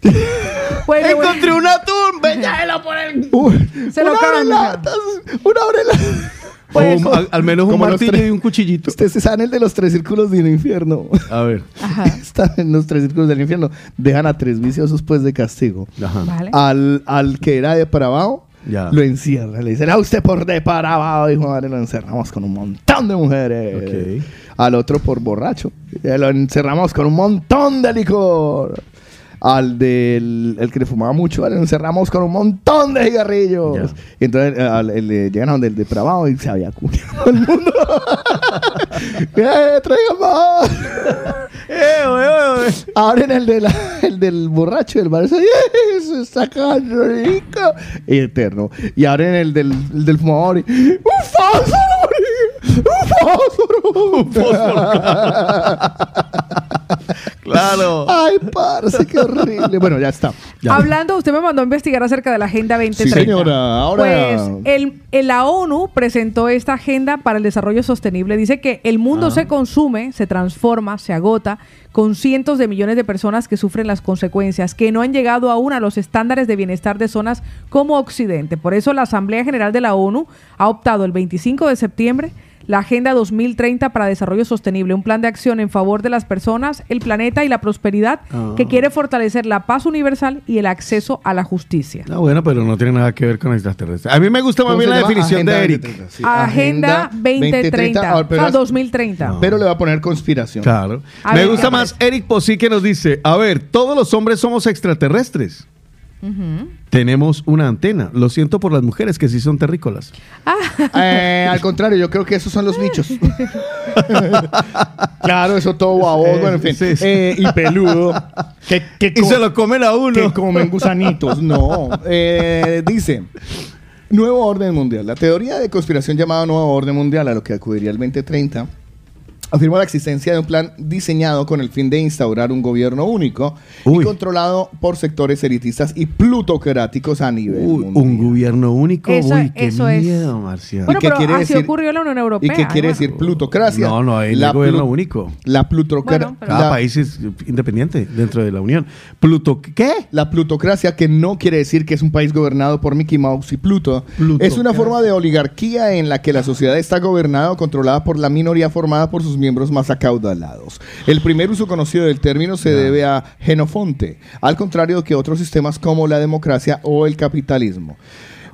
Encontré un atún. Véñalo por el. Se lo una abrelatas. Una abrelatas. O Pues, un- al, al menos un martillo y un cuchillito. Ustedes saben el de los tres círculos del infierno. A ver. Ajá. Están en los tres círculos del infierno. Dejan a tres viciosos pues de castigo. Ajá. Vale. Al, al que era depravado, Ya. lo encierran. Le dicen, a usted por depravado, hijo madre, lo encerramos con un montón de mujeres. Ok. Al otro por borracho. Lo encerramos con un montón de licor. Al del el que le fumaba mucho, lo encerramos con un montón de cigarrillos. Y entonces eh, al- el- le llegan a donde el depravado y se había culiado el mundo. ¡Eh, traigan más! Abren el, de la- el del borracho del bar. "Eh, Eso está rico. Y eterno. Y abren el del, el del fumador. Y, ¡Un fósforo! ¡Un fósforo! Claro. ¡Ay, parce, qué horrible! Bueno, ya está. Ya. Hablando, usted me mandó a investigar acerca de la Agenda 2030. Sí, señora. Ahora. Pues el, el- la ONU presentó esta agenda para el desarrollo sostenible. Dice que el mundo se consume, se transforma, se agota con cientos de millones de personas que sufren las consecuencias, que no han llegado aún a los estándares de bienestar de zonas como Occidente. Por eso la Asamblea General de la ONU ha optado el 25 de septiembre la Agenda 2030 para Desarrollo Sostenible, un plan de acción en favor de las personas, el planeta y la prosperidad Ah. que quiere fortalecer la paz universal y el acceso a la justicia. No, bueno, pero no tiene nada que ver con extraterrestres. A mí me gusta más ¿Cómo bien la definición de Eric. 2030, sí. Agenda 2030, Ahora, pero o sea, es- 2030. No. Pero le va a poner conspiración. Claro. A me ver, gusta ¿qué más Eric Posí que nos dice, a ver, todos los hombres somos extraterrestres. Tenemos una antena. Lo siento por las mujeres que sí son terrícolas. Eh, al contrario, yo creo que esos son los bichos. claro, eso todo babos, bueno, en fin. Sí, sí. Eh, y peludo. Que, que Y se lo comen a uno. que comen gusanitos. No. Eh, dice. Nuevo orden mundial. La teoría de conspiración llamada nuevo orden mundial, a lo que acudiría el 2030, afirma la existencia de un plan diseñado con el fin de instaurar un gobierno único Uy. y controlado por sectores elitistas y plutocráticos a nivel Uy, mundial. un gobierno único. Eso- Uy, qué eso es. miedo, Marcial. Bueno, qué pero quiere así decir- ocurrió en la Unión ¿Y Europea. qué quiere decir plutocracia? No, no, plu- gobierno único. La plutocracia. Bueno, Cada país es independiente dentro de la Unión. Pluto, ¿qué? La plutocracia, que no quiere decir que es un país gobernado por Mickey Mouse y Pluto, es una forma de oligarquía en la que la sociedad está gobernada o controlada por la minoría formada por sus miembros más acaudalados. El primer uso conocido del término se debe a Genofonte, al contrario que otros sistemas como la democracia o el capitalismo.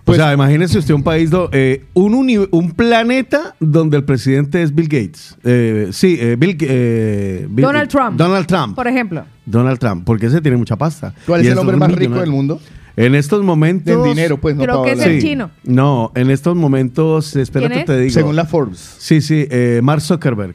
Pues- o sea, imagínese usted un país, do- eh, un, uni- un planeta donde el presidente es Bill Gates. Eh, sí, eh, Bill, eh, Bill- Donald Trump. Donald Trump. Por ejemplo. Donald Trump, porque ese tiene mucha pasta. ¿Cuál Y es el hombre más rico del mundo? En estos momentos. En dinero, pues, no Creo que es el chino. No, en estos momentos, espérate, ¿Quién es? te digo. Según la Forbes. Sí, sí, eh, Mark Zuckerberg.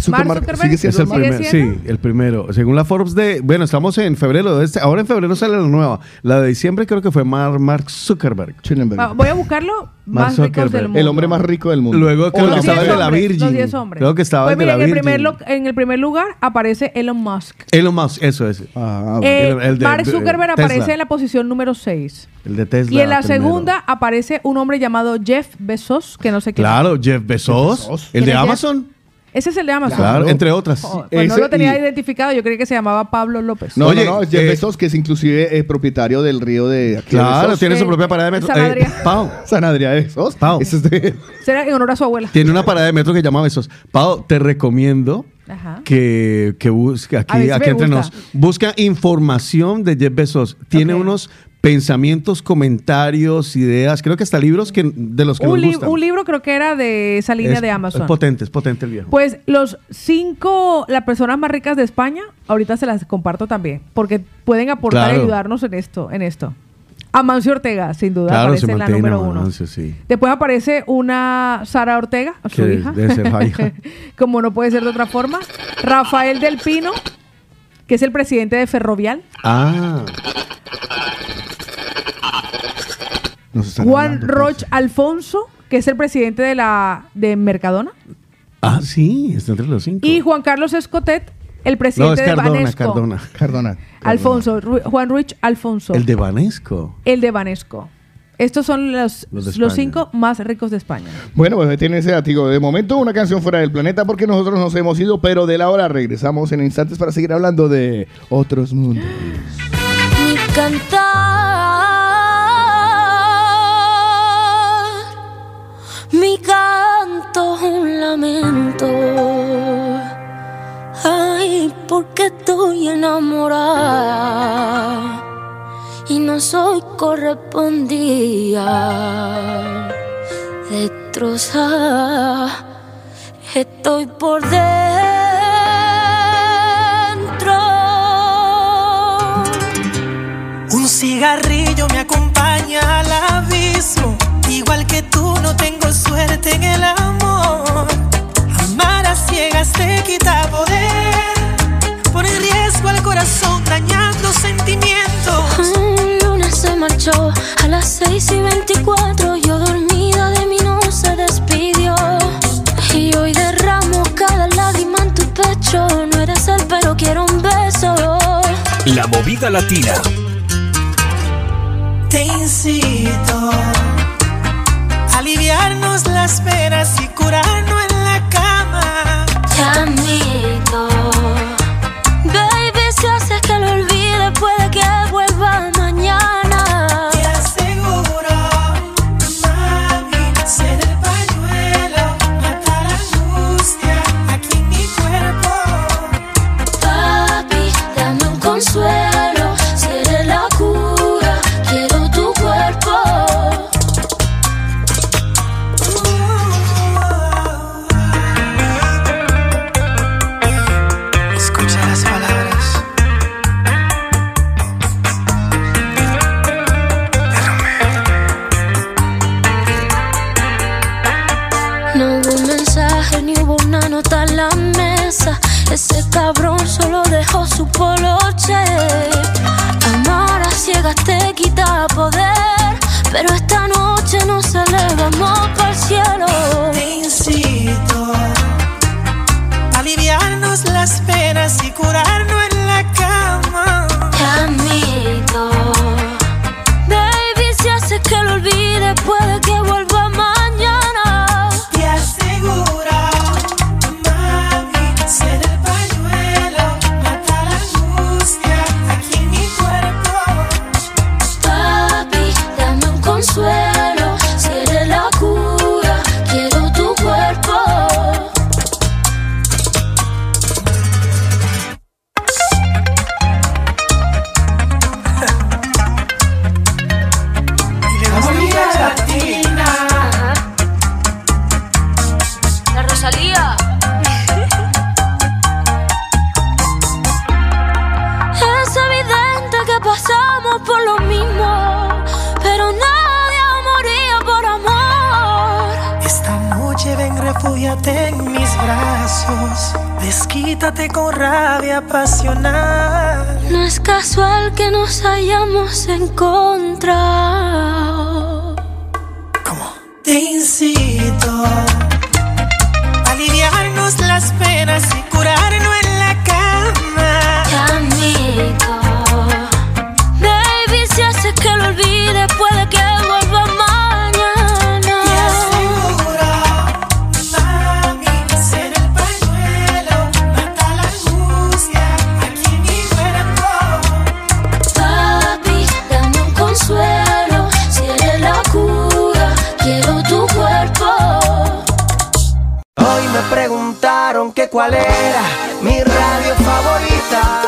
Zuckerberg Zuckerberg sigue Es siendo el el más- ¿Sigue primer, siendo? sí, el primero. Según la Forbes de, bueno, estamos en febrero, de este- ahora en febrero sale la nueva. La de diciembre creo que fue Mar- Mark Zuckerberg. Ah, voy a buscarlo Mark más ricos Zuckerberg. del mundo. El hombre más rico del mundo. Luego creo que estaba el de la Virgin. los hombres. Creo que estaba Pues el de la en el, Virgin. primer lo- en el primer lugar aparece Elon Musk. Elon Musk, eso es. Ah, Eh, el- el de- Mark de- Zuckerberg Tesla. aparece en la posición número 6. El de Tesla. Y en la primero. segunda aparece un hombre llamado Jeff Bezos, que no sé quién Claro, Jeff Bezos. Jeff Bezos. El ¿Quién de es Jeff? Amazon. Es. Ese es el de Amazon. Claro, entre otras. Oh, pues no Ese lo tenía y- identificado, yo creí que se llamaba Pablo López. No, Oye, no, no, es Jeff eh, Bezos, que es inclusive eh, propietario del río de aquí Claro, Bezos. tiene su propia parada de metro. San Adrián. Pau, San Adrián de Bezos. Pau. Ese es de- Será en honor a su abuela. tiene una parada de metro que llama Besos. Pau, te recomiendo Ajá. que, que aquí, aquí entre nos. Busca información de Jeff Bezos. Tiene unos pensamientos, comentarios, ideas, creo que hasta libros que, de los que Un, nos li- gustan. un libro creo que era de esa línea Es- de Amazon. Es potente, es potente el viejo. Pues los cinco, las personas más ricas de España, ahorita se las comparto también, porque pueden aportar y ayudarnos en esto, en esto. Amancio Ortega, sin duda, claro, aparece en la número uno. Amancio, sí. Después aparece una Sara Ortega, su Que hija. debe ser la hija. Como no puede ser de otra forma. Rafael del Pino, que es el presidente de Ferrovial. Ah, Juan pues. Roch Alfonso, que es el presidente de la de Mercadona. ah, sí, está entre los cinco. Y Juan Carlos Escotet, el No, presidente es de Banesco. Cardona. Cardona. Alfonso, Ru- Juan Ruiz Alfonso. El de Banesco. El de Banesco. Estos son los, Los cinco más ricos de España. Bueno, pues tiene ese látigo. De momento, una canción fuera del planeta porque nosotros nos hemos ido, pero de la hora regresamos en instantes para seguir hablando de otros mundos. Mi cantar, mi canto es un lamento. Ay, porque estoy enamorada y no soy correspondida. Destrozada, estoy por dentro. Un cigarrillo me acompaña al abismo. Igual que tú, no tengo suerte en el amor. Amar a ciegas te quita poder. Pone en riesgo al corazón, dañando sentimientos. Un lunes se marchó a las 6 y 24. Yo dormida de mí no se despidió. Y hoy derramo cada lágrima en tu pecho. No eres él, pero quiero un beso. La movida latina. Te incito aliviarnos las penas y curarnos en la cama. Te Ese cabrón solo dejó su poloche. Amar a ciegas te quita poder. Pero esta noche nos elevamos para el cielo. Te incito a aliviarnos las penas y curarnos en la cama. Te admito. Refúgiate en mis brazos. Desquítate con rabia pasional. No es casual que nos hayamos encontrado. Te incito que cuál era mi radio favorita.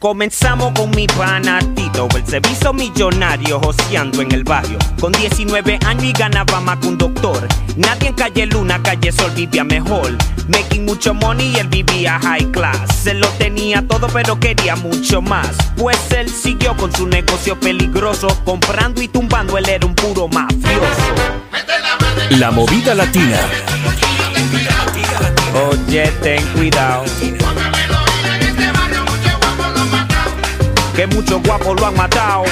Comenzamos con mi pana Tito, el servicio millonario joseando en el barrio. Con 19 años y ganaba más que un doctor. Nadie en calle Luna, calle Sol vivía mejor. Making mucho money y él vivía high class. Él lo tenía todo, pero quería mucho más. Pues él siguió con su negocio peligroso, comprando y tumbando, él era un puro mafioso. La movida latina. Oye, ten cuidado. Que muchos guapos lo han matado.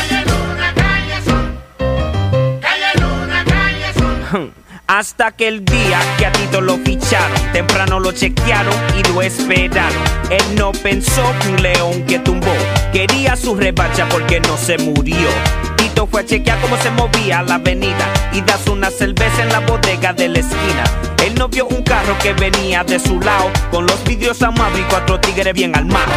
Hasta que el día que a Tito lo ficharon, temprano lo chequearon y lo esperaron. Él no pensó que un león que tumbó quería su revancha porque no se murió. Tito fue a chequear cómo se movía la avenida y das una cerveza en la bodega de la esquina. Él no vio un carro que venía de su lado con los vidrios amados y cuatro tigres bien armados.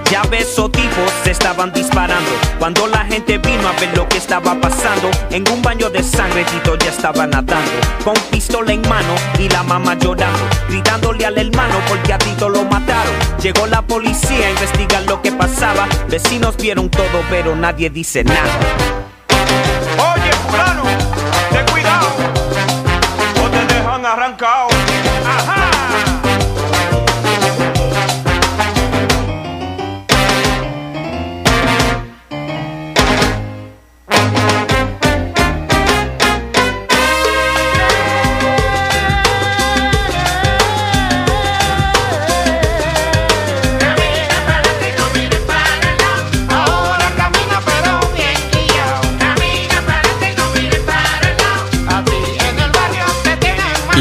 ya ves, esos tipos se estaban disparando. Cuando la gente vino a ver lo que estaba pasando, en un baño de sangre Tito ya estaba nadando, con pistola en mano y la mamá llorando, gritándole al hermano porque a Tito lo mataron. Llegó la policía a investigar lo que pasaba, vecinos vieron todo pero nadie dice nada. Oye, fulano, ten cuidado, o te dejan arrancado.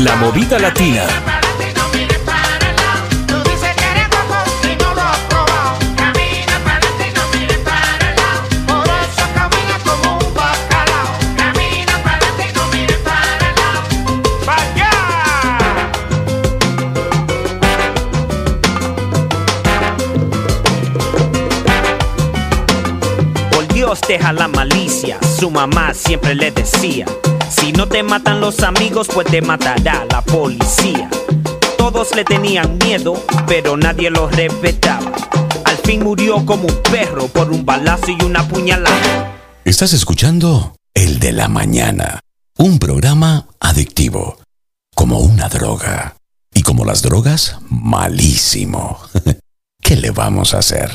El lado. ¡Vaya! Por Dios deja la malicia, su mamá siempre le decía, si no te matan los amigos, pues te matará la policía. Todos le tenían miedo, pero nadie lo respetaba. Al fin murió como un perro por un balazo y una puñalada. Estás escuchando El de la Mañana, un programa adictivo, como una droga. Y como las drogas, malísimo. ¿Qué le vamos a hacer?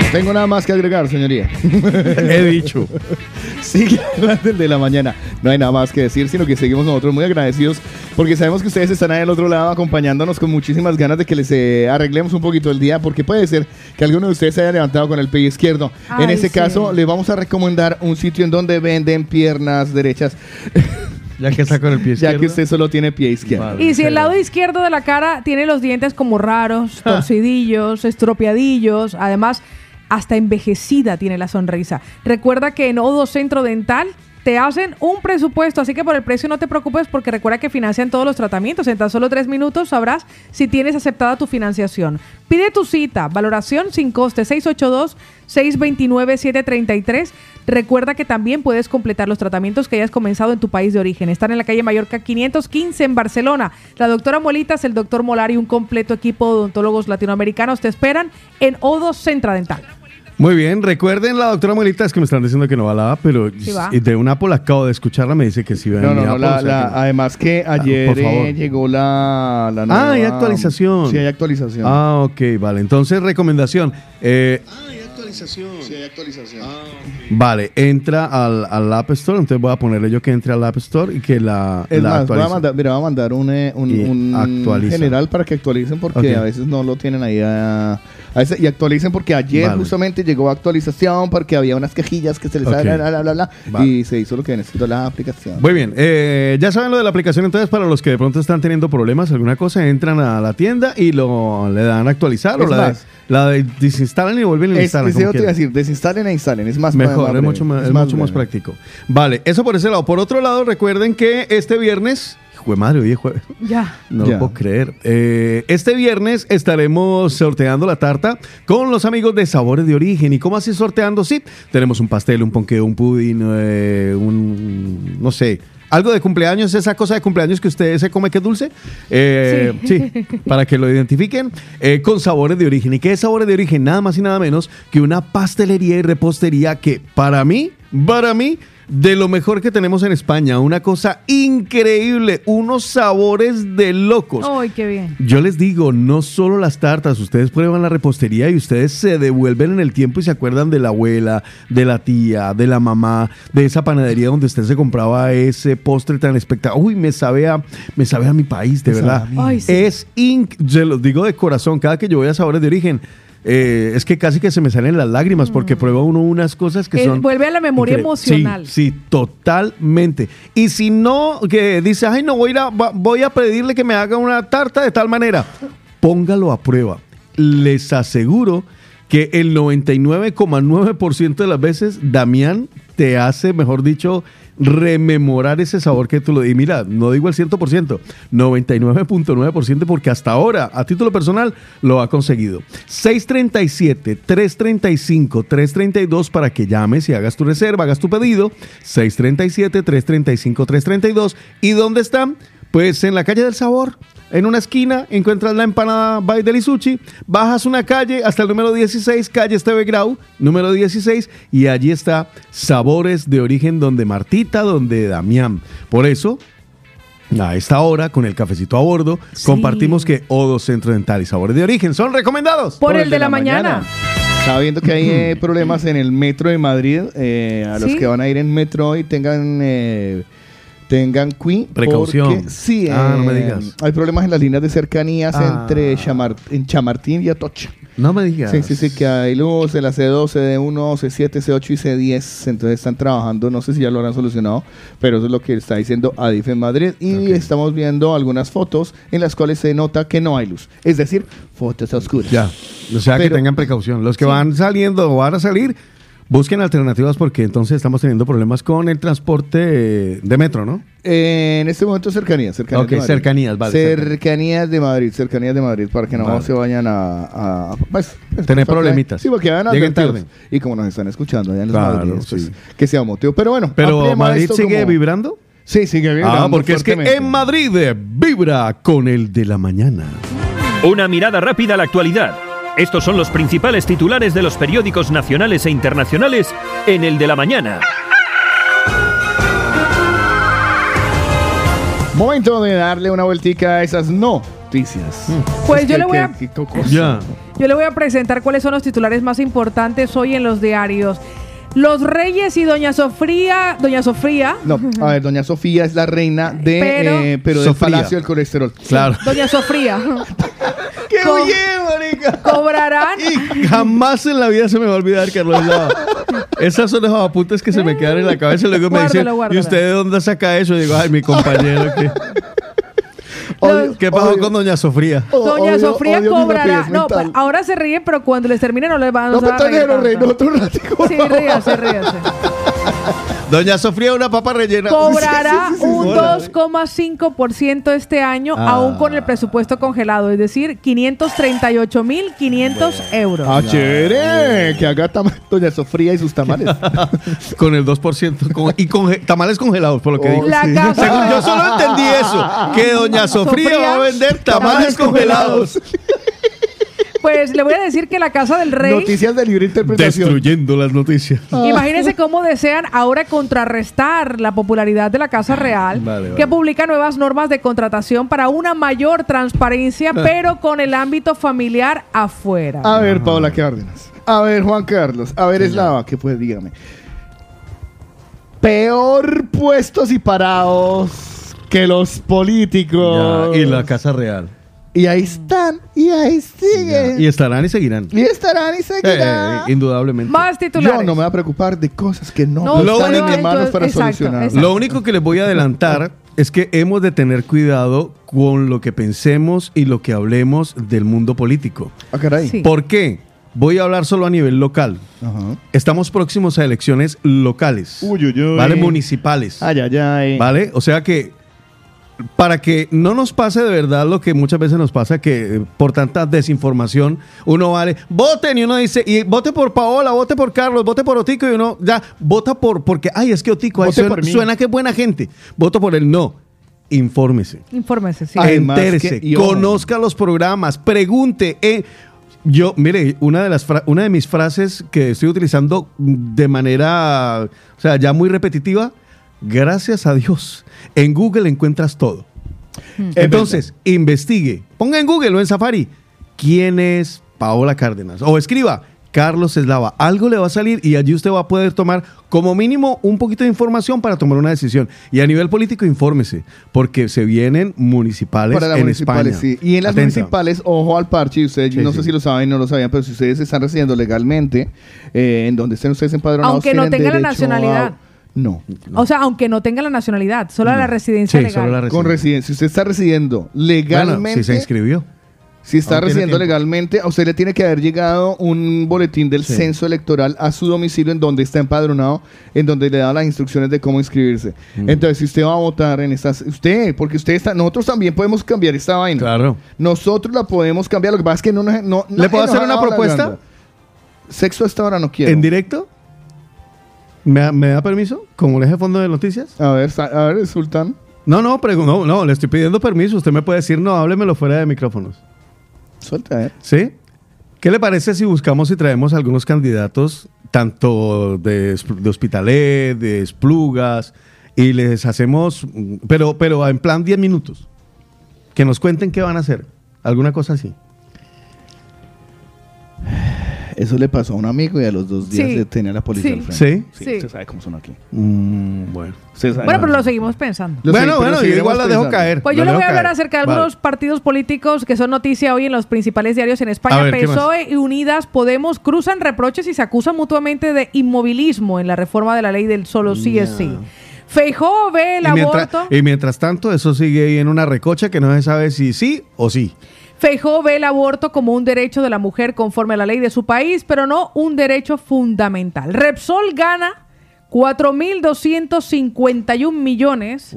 No tengo nada más que agregar, señoría. He dicho. Sigue adelante el de la mañana. No hay nada más que decir, sino que seguimos nosotros muy agradecidos porque sabemos que ustedes están ahí al otro lado acompañándonos con muchísimas ganas de que les eh, arreglemos un poquito el día, porque puede ser que alguno de ustedes se haya levantado con el pie izquierdo. en Ay, ese sí. caso, les vamos a recomendar un sitio en donde venden piernas derechas. Ya que está con el pie Ya izquierdo. que usted solo tiene pie izquierdo. Y si el lado izquierdo de la cara tiene los dientes como raros, torcidillos, estropeadillos, además hasta envejecida tiene la sonrisa. Recuerda que en Odo Centro Dental te hacen un presupuesto, así que por el precio no te preocupes porque recuerda que financian todos los tratamientos. En tan solo tres minutos sabrás si tienes aceptada tu financiación. Pide tu cita, valoración sin coste 682-629-733. Recuerda que también puedes completar los tratamientos que hayas comenzado en tu país de origen. Están en la calle Mallorca 515 en Barcelona. La doctora Molitas, el doctor Molar y un completo equipo de odontólogos latinoamericanos te esperan en Odo Centra Dental. Muy bien, recuerden la doctora Molita, es que me están diciendo que no va la A, pero Sí va. y de una Apple acabo de escucharla, me dice que sí va No, en no, no, Apple, la- o sea la- que no. además que ayer por favor. eh, llegó la, la Ah, hay nueva- actualización. Sí, hay actualización. Ah, ok, vale. Entonces, recomendación. Eh, Sí, hay actualización. vale, entra al, al App Store, entonces voy a ponerle yo que entre al App Store y que la, Es la más, voy a actualice. mandar, mira, voy a mandar un, eh, un, un general para que actualicen porque a veces no lo tienen ahí. A, a veces- y actualicen porque ayer Vale. justamente llegó actualización porque había unas quejillas que se les Ok. bla, bla, bla, bla, bla, Vale. y se hizo lo que necesitó la aplicación. Muy bien, eh, ya saben lo de la aplicación, entonces para los que de pronto están teniendo problemas, alguna cosa, entran a la tienda y lo le dan a actualizar o la, de- más. La de- desinstalan y vuelven y lo Es, yo te iba a decir, desinstalen e instalen, es más Mejor, más es, mucho más, es es mucho más breve. práctico. Vale, eso por ese lado. Por otro lado, recuerden que este viernes, jue madre, hoy es jueves. Ya. No Ya. lo puedo creer. Eh, este viernes estaremos sorteando la tarta con los amigos de Sabores de Origen. ¿Y cómo así sorteando? Sí, tenemos un pastel, un ponqué, un pudding, eh, un, no sé, algo de cumpleaños, esa cosa de cumpleaños que usted se come que es dulce. Eh, sí. para que lo identifiquen eh, con Sabores de Origen. ¿Y qué es Sabores de Origen? Nada más y nada menos que una pastelería y repostería que para mí, para mí, de lo mejor que tenemos en España. Una cosa increíble, unos sabores de locos. Ay, qué bien. Yo les digo, no solo las tartas, ustedes prueban la repostería y ustedes se devuelven en el tiempo y se acuerdan de la abuela, de la tía, de la mamá, de esa panadería donde usted se compraba ese postre tan espectacular. Uy, me sabe a, me sabe a mi país, de Me verdad. Ay, sí. Es inc, se los digo de corazón, cada que yo voy a sabores de origen. Eh, es que casi que se me salen las lágrimas porque prueba uno unas cosas que Eh, son vuelve a la memoria emocional. Sí, sí, totalmente. Y si no, que dice, ay, no voy a, voy a pedirle que me haga una tarta de tal manera, póngalo a prueba. Les aseguro que el 99,9% de las veces Damián te hace, mejor dicho, rememorar ese sabor que tú lo... Y mira, no digo el 100%, 99.9% porque hasta ahora, a título personal, lo ha conseguido. 637-335-332 para que llames y hagas tu reserva, hagas tu pedido. 637-335-332. ¿Y dónde están? Pues en la calle del sabor. En una esquina encuentras la empanada by Delisuchi, bajas una calle hasta el número 16, calle Esteve Grau, número 16, y allí está Sabores de Origen donde Martita, donde Damián. Por eso, a esta hora, con el cafecito a bordo, compartimos que Odo Centro Dental y Sabores de Origen son recomendados. Por el de la mañana. Estaba viendo que hay eh, problemas en el metro de Madrid. eh, a los que van a ir en metro hoy tengan eh, tengan Queen. Precaución. porque Sí, Ah, no me eh, digas. Hay problemas en las líneas de cercanías Ah. entre en Chamartín y Atocha. No me digas. Sí, sí, sí, que hay luz en la C2, CD1, C7, C8 y C10. Entonces están trabajando, no sé si ya lo habrán solucionado, pero eso es lo que está diciendo Adif en Madrid. Y estamos viendo algunas fotos en las cuales se nota que no hay luz. Es decir, fotos oscuras. Ya, o sea que Pero- tengan precaución. Los que van saliendo o van a salir, busquen alternativas porque entonces estamos teniendo problemas con el transporte eh, de metro, ¿no? Eh, en este momento cercanías, cercanías Ok, de Madrid. cercanías, vale, Cercanías de Madrid, cercanías de Madrid, para que no Vale. se vayan a... a- pues, pues, Tener que- problemitas. Sí, porque van Lleguen advertidos. tarde. Y como nos están escuchando allá en los Claro, Madrides, pues, sí. que sea un motivo. Pero bueno, Pero Madrid sigue como- vibrando. Sí, sigue vibrando. Ah, porque es que en Madrid eh, vibra con el de la mañana. Una mirada rápida a la actualidad. Estos son los principales titulares de los periódicos nacionales e internacionales en el de la mañana. Momento de darle una vueltica a esas noticias. Pues Es yo que- le voy a- que. Yo le voy a presentar cuáles son los titulares más importantes hoy en los diarios. Los Reyes y Doña Sofía, Doña Sofía, No, a ver, doña Sofía es la reina de, Pero- eh, pero del. Palacio del Colesterol. Claro. Doña Sofía, ¡Qué Co- bien, marica! cobrarán Jamás en la vida se me va a olvidar, Carlos. Lava. Esas son los apuntes que se me quedan en la cabeza y luego me dicen, Guárdalo, ¿y usted de dónde saca eso? Y digo, ay, mi compañero. ¿Qué, Odio- ¿Qué pasó odio- con Doña Sofía? Doña odio- Sofía cobrará. rapidez No, pues, ahora se ríen, pero cuando les termine no les van a No, pero a reír Tonero, rey, tanto. otro ratico. Sí, ríase, ríase. Doña Sofía, una papa rellena. Cobrará Sí, sí, sí, un Hola. 2,5% este año, Ah. aún con el presupuesto congelado, es decir, 538.500 euros. ¡Ah, chévere! Que haga tam- Doña Sofía y sus tamales. Con el 2%. con- y con tamales congelados, por lo que Oh, digo. La sí. casa- Según- yo solo entendí eso. Que Doña Sofía, Sofía, va a vender tamales congelados. Pues le voy a decir que la Casa del Rey, Noticias de libre interpretación. Destruyendo las noticias. imagínense cómo desean ahora contrarrestar la popularidad de la Casa Real, Vale, vale. que publica nuevas normas de contratación para una mayor transparencia, Ah. pero con el ámbito familiar afuera. A ver, Paola Cárdenas. A ver, Juan Carlos. A ver, Eslava, ¿qué pues? Dígame. Peor puestos y parados que los políticos. Ya, y la Casa Real. Y ahí están, y ahí siguen. Y estarán y seguirán. Y estarán y seguirán. Eh, indudablemente. Más titulares. Yo no me voy a preocupar de cosas que no, No, están lo en mis manos para exacto, solucionar. exacto. Lo único que les voy a adelantar es que hemos de tener cuidado con lo que pensemos y lo que hablemos del mundo político. Ah, caray. Sí. ¿Por qué? Voy a hablar solo a nivel local. Ajá. Estamos próximos a elecciones locales. Uy, uy, uy. ¿Vale? Municipales. Ay, ay, ay. ¿Vale? O sea que para que no nos pase de verdad lo que muchas veces nos pasa, que eh, por tanta desinformación uno vale, voten y uno dice, y vote por Paola, vote por Carlos, vote por Otico y uno ya vota por, porque, ay, es que Otico ay, suena, suena que es buena gente, voto por él. No, infórmese. Infórmese, sí. Además Entérese, que- conozca los programas, pregunte. eh, yo, mire, una de, las fra- una de mis frases que estoy utilizando de manera, o sea, ya muy repetitiva, gracias a Dios, en Google encuentras todo. Entonces, investigue, ponga en Google o en Safari, ¿quién es Paola Cárdenas? O escriba, Carlos Eslava. Algo le va a salir y allí usted va a poder tomar como mínimo un poquito de información para tomar una decisión. Y a nivel político, infórmese, porque se vienen municipales Para las en municipales, España. sí. Y en las Atenta. municipales, ojo al parche, y ustedes, Sí, no sí. sé si lo saben o no lo sabían, pero si ustedes están residiendo legalmente, eh, en donde estén ustedes empadronados, Aunque no tienen tenga la nacionalidad. a- No. O sea, aunque no tenga la nacionalidad, solo la residencia Sí, legal. solo la Con residencia. Si usted está residiendo legalmente. Bueno, si se inscribió. Si está residiendo legalmente, a usted le tiene que haber llegado un boletín del Sí. censo electoral a su domicilio en donde está empadronado, en donde le da las instrucciones de cómo inscribirse. Mm. Entonces, si usted va a votar en estas, usted, porque usted está, nosotros también podemos cambiar esta vaina. Claro. Nosotros la podemos cambiar. Lo que pasa es que no, nos- no, ¿Le puedo hacer ha una propuesta? Sexo hasta ahora no quiero. ¿En directo? ¿Me, da- me da permiso? ¿Como de fondo de noticias? A ver, a ver, Sultán. No, no, no, no, le estoy pidiendo permiso. Usted me puede decir, no, háblemelo fuera de micrófonos. Suelta, ¿eh? ¿Sí? ¿Qué le parece si buscamos y traemos algunos candidatos, tanto de, de Hospitalet, de Esplugas, y les hacemos, pero, pero en plan 10 minutos? Que nos cuenten qué van a hacer. Alguna cosa así. Eso le pasó a un amigo y a los dos días Sí. tenía la policía Sí. al frente. ¿Sí? Sí. Usted sabe cómo son aquí. Mm, bueno. Usted sabe Bueno, pero lo seguimos pensando. Lo sé, bueno, pero bueno, yo seguiremos igual la dejo pensando. caer. Pues yo la le voy dejo a hablar caer. acerca de Vale. algunos partidos políticos que son noticia hoy en los principales diarios en España. A ver, ¿qué más? PSOE y Unidas Podemos cruzan reproches y se acusan mutuamente de inmovilismo en la reforma de la ley del solo sí es sí. Feijó ve el Y mientras, aborto. y mientras tanto, eso sigue ahí en una recocha que no se sabe si sí o sí. Feijó ve el aborto como un derecho de la mujer conforme a la ley de su país, pero no un derecho fundamental. Repsol gana 4.251 millones,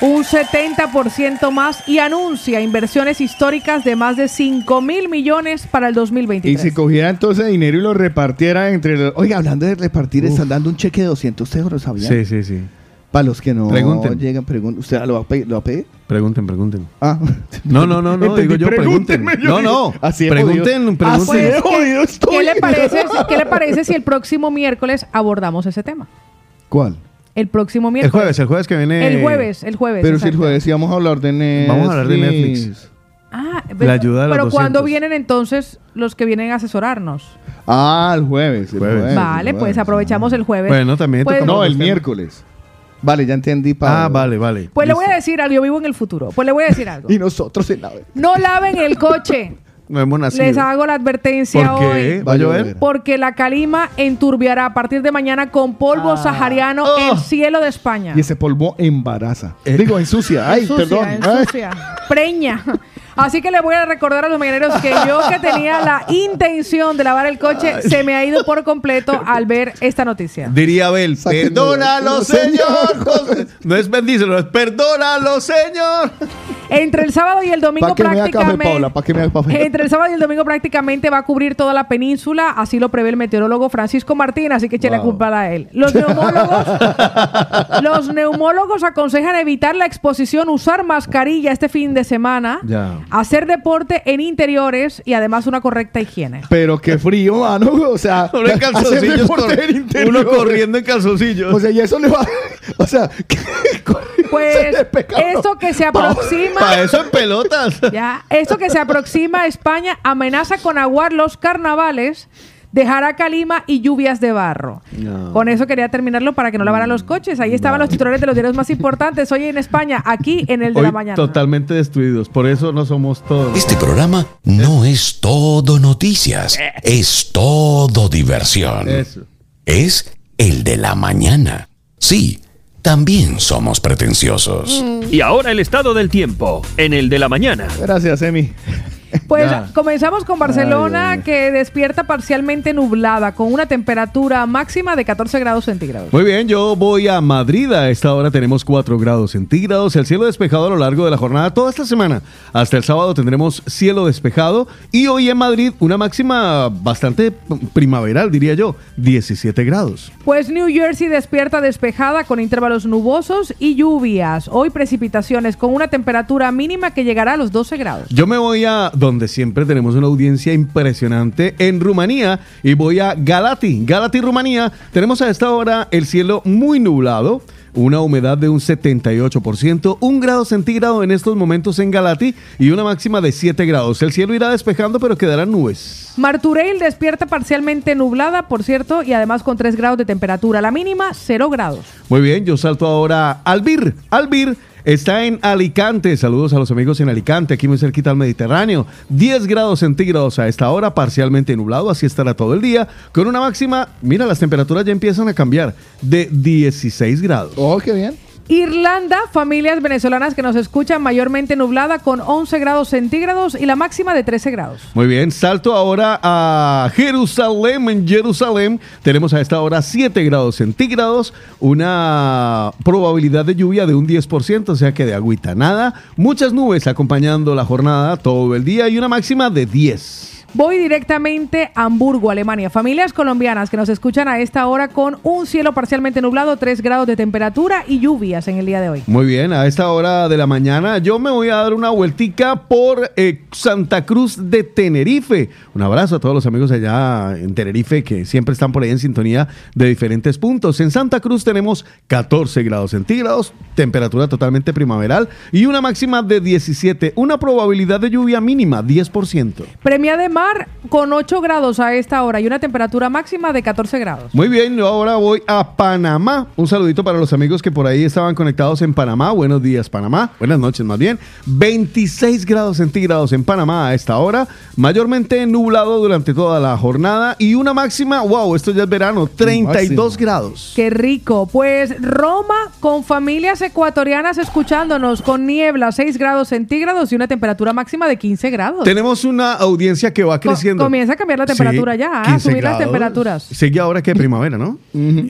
un 70% más, y anuncia inversiones históricas de más de 5.000 millones para el Y 2023. si cogiera ese dinero y lo repartiera entre los... Oiga, hablando de repartir, están dando un cheque de 200 euros, ¿sabían? Sí, sí, sí. Para los que no Pregunten. llegan, pregunten. ¿Usted lo va a pedir? ¿Lo va a pedir? Pregunten, pregunten. Ah. No, no, no, no, Entendí, digo yo, pregunten. No, no, así de pregunten, pregunten. Así de Pues, ¿qué- jodido estoy. ¿qué, le parece, si- ¿Qué le parece si el próximo miércoles abordamos ese tema? ¿Cuál? El próximo El miércoles. jueves, el jueves que viene. El jueves, el jueves. Pero si el jueves íbamos a hablar de Netflix. Vamos a hablar de Netflix. Ah, La ayuda de los Pero ¿cuándo 200. vienen entonces los que vienen a asesorarnos? Ah, el jueves. el Jueves. jueves, vale, el pues aprovechamos el jueves. Bueno, también Pues- No, el miércoles. Vale, ya entendí. Pablo. Ah, vale, vale. Pues le voy a decir algo, yo vivo en el futuro. Pues le voy a decir algo. Y nosotros en la... No laven el coche. No hemos nacido. Les hago la advertencia ¿Por qué? hoy. ¿Va a llover? Porque la calima enturbiará a partir de mañana con polvo sahariano Oh. el cielo de España. Y ese polvo embaraza. Eh. Digo, ensucia. Ay, ensucia, perdón. Ay. ensucia, preña. Así que le voy a recordar a los mañaneros que yo que tenía la intención de lavar el coche se me ha ido por completo al ver esta noticia. Diría Abel, perdónalo, señor. José". No es bendícelo, es perdónalo, señor. Entre el sábado y el domingo ¿Para qué me da café, prácticamente. Entre el sábado y el domingo prácticamente va a cubrir toda la península, así lo prevé el meteorólogo Francisco Martín, así que eche la Wow. culpa a él. Los neumólogos, los neumólogos aconsejan evitar la exposición, usar mascarilla este fin de semana, Ya. Hacer deporte en interiores y además una correcta higiene. Pero qué frío, mano. O sea, Uno en calzoncillos, cor- uno corriendo en calzoncillos. O sea, y eso le va. O sea, Pues esto que se aproxima, Para eso en pelotas. ya, esto que se aproxima a España amenaza con aguar los carnavales. Dejará calima y lluvias de barro. No. Con eso quería terminarlo para que no lavaran los coches. Ahí estaban los titulares de los diarios más importantes hoy en España, aquí en el de la mañana. totalmente destruidos. Por eso no somos todos. Este programa no es todo noticias, es todo diversión. Eso. Es el de la mañana. Sí, también somos pretenciosos. Y ahora el estado del tiempo, en el de la mañana. Gracias, Emi. Pues Ya. comenzamos con Barcelona, Ay, que despierta parcialmente nublada, con una temperatura máxima de 14 grados centígrados. Muy bien, yo voy a Madrid. A esta hora tenemos 4 grados centígrados. El cielo despejado a lo largo de la jornada toda esta semana. Hasta el sábado tendremos cielo despejado. Y hoy en Madrid una máxima bastante primaveral, diría yo. 17 grados. Pues New Jersey despierta despejada con intervalos nubosos y lluvias. Hoy precipitaciones con una temperatura mínima que llegará a los 12 grados. Yo me voy a donde siempre tenemos una audiencia impresionante en Rumanía y voy a Galati. Galati, Rumanía. Tenemos a esta hora el cielo muy nublado. Una humedad de un 78%, un grado centígrado en estos momentos en Galati y una máxima de 7 grados. El cielo irá despejando, pero quedarán nubes. Martureil despierta parcialmente nublada, por cierto, y además con 3 grados de temperatura. La mínima, 0 grados. Muy bien, yo salto ahora a Albir. Albir está en Alicante. Saludos a los amigos en Alicante, aquí muy cerquita al Mediterráneo. 10 grados centígrados a esta hora, parcialmente nublado, así estará todo el día, con una máxima, mira, las temperaturas ya empiezan a cambiar, de 16 grados. Oh, qué bien. Irlanda, familias venezolanas que nos escuchan mayormente nublada con 11 grados centígrados y la máxima de 13 grados. Muy bien, salto ahora a Jerusalén. En Jerusalén tenemos a esta hora 7 grados centígrados, una probabilidad de lluvia de un 10%, o sea que de agüita nada, muchas nubes acompañando la jornada todo el día y una máxima de 10. Voy directamente a Hamburgo, Alemania. Familias colombianas que nos escuchan a esta hora con un cielo parcialmente nublado, 3 grados de temperatura y lluvias en el día de hoy. Muy bien, a esta hora de la mañana yo me voy a dar una vueltica por eh, Santa Cruz de Tenerife. Un abrazo a todos los amigos allá en Tenerife que siempre están por ahí en sintonía de diferentes puntos. En Santa Cruz tenemos 14 grados centígrados, temperatura totalmente primaveral y una máxima de 17, una probabilidad de lluvia mínima 10%. Premia de Mar con 8 grados a esta hora y una temperatura máxima de 14 grados. Muy bien, yo ahora voy a Panamá. Un saludito para los amigos que por ahí estaban conectados en Panamá. Buenos días, Panamá. Buenas noches, más bien. 26 grados centígrados en Panamá a esta hora. Mayormente nublado durante toda la jornada. Y una máxima, wow, esto ya es verano, 32 grados. Qué rico. Pues Roma con familias ecuatorianas escuchándonos con niebla, 6 grados centígrados y una temperatura máxima de 15 grados. Tenemos una audiencia que va Co- creciendo. comienza a cambiar la temperatura Sí, ya, a 15 subir las temperaturas. Sigue ahora que primavera, ¿no?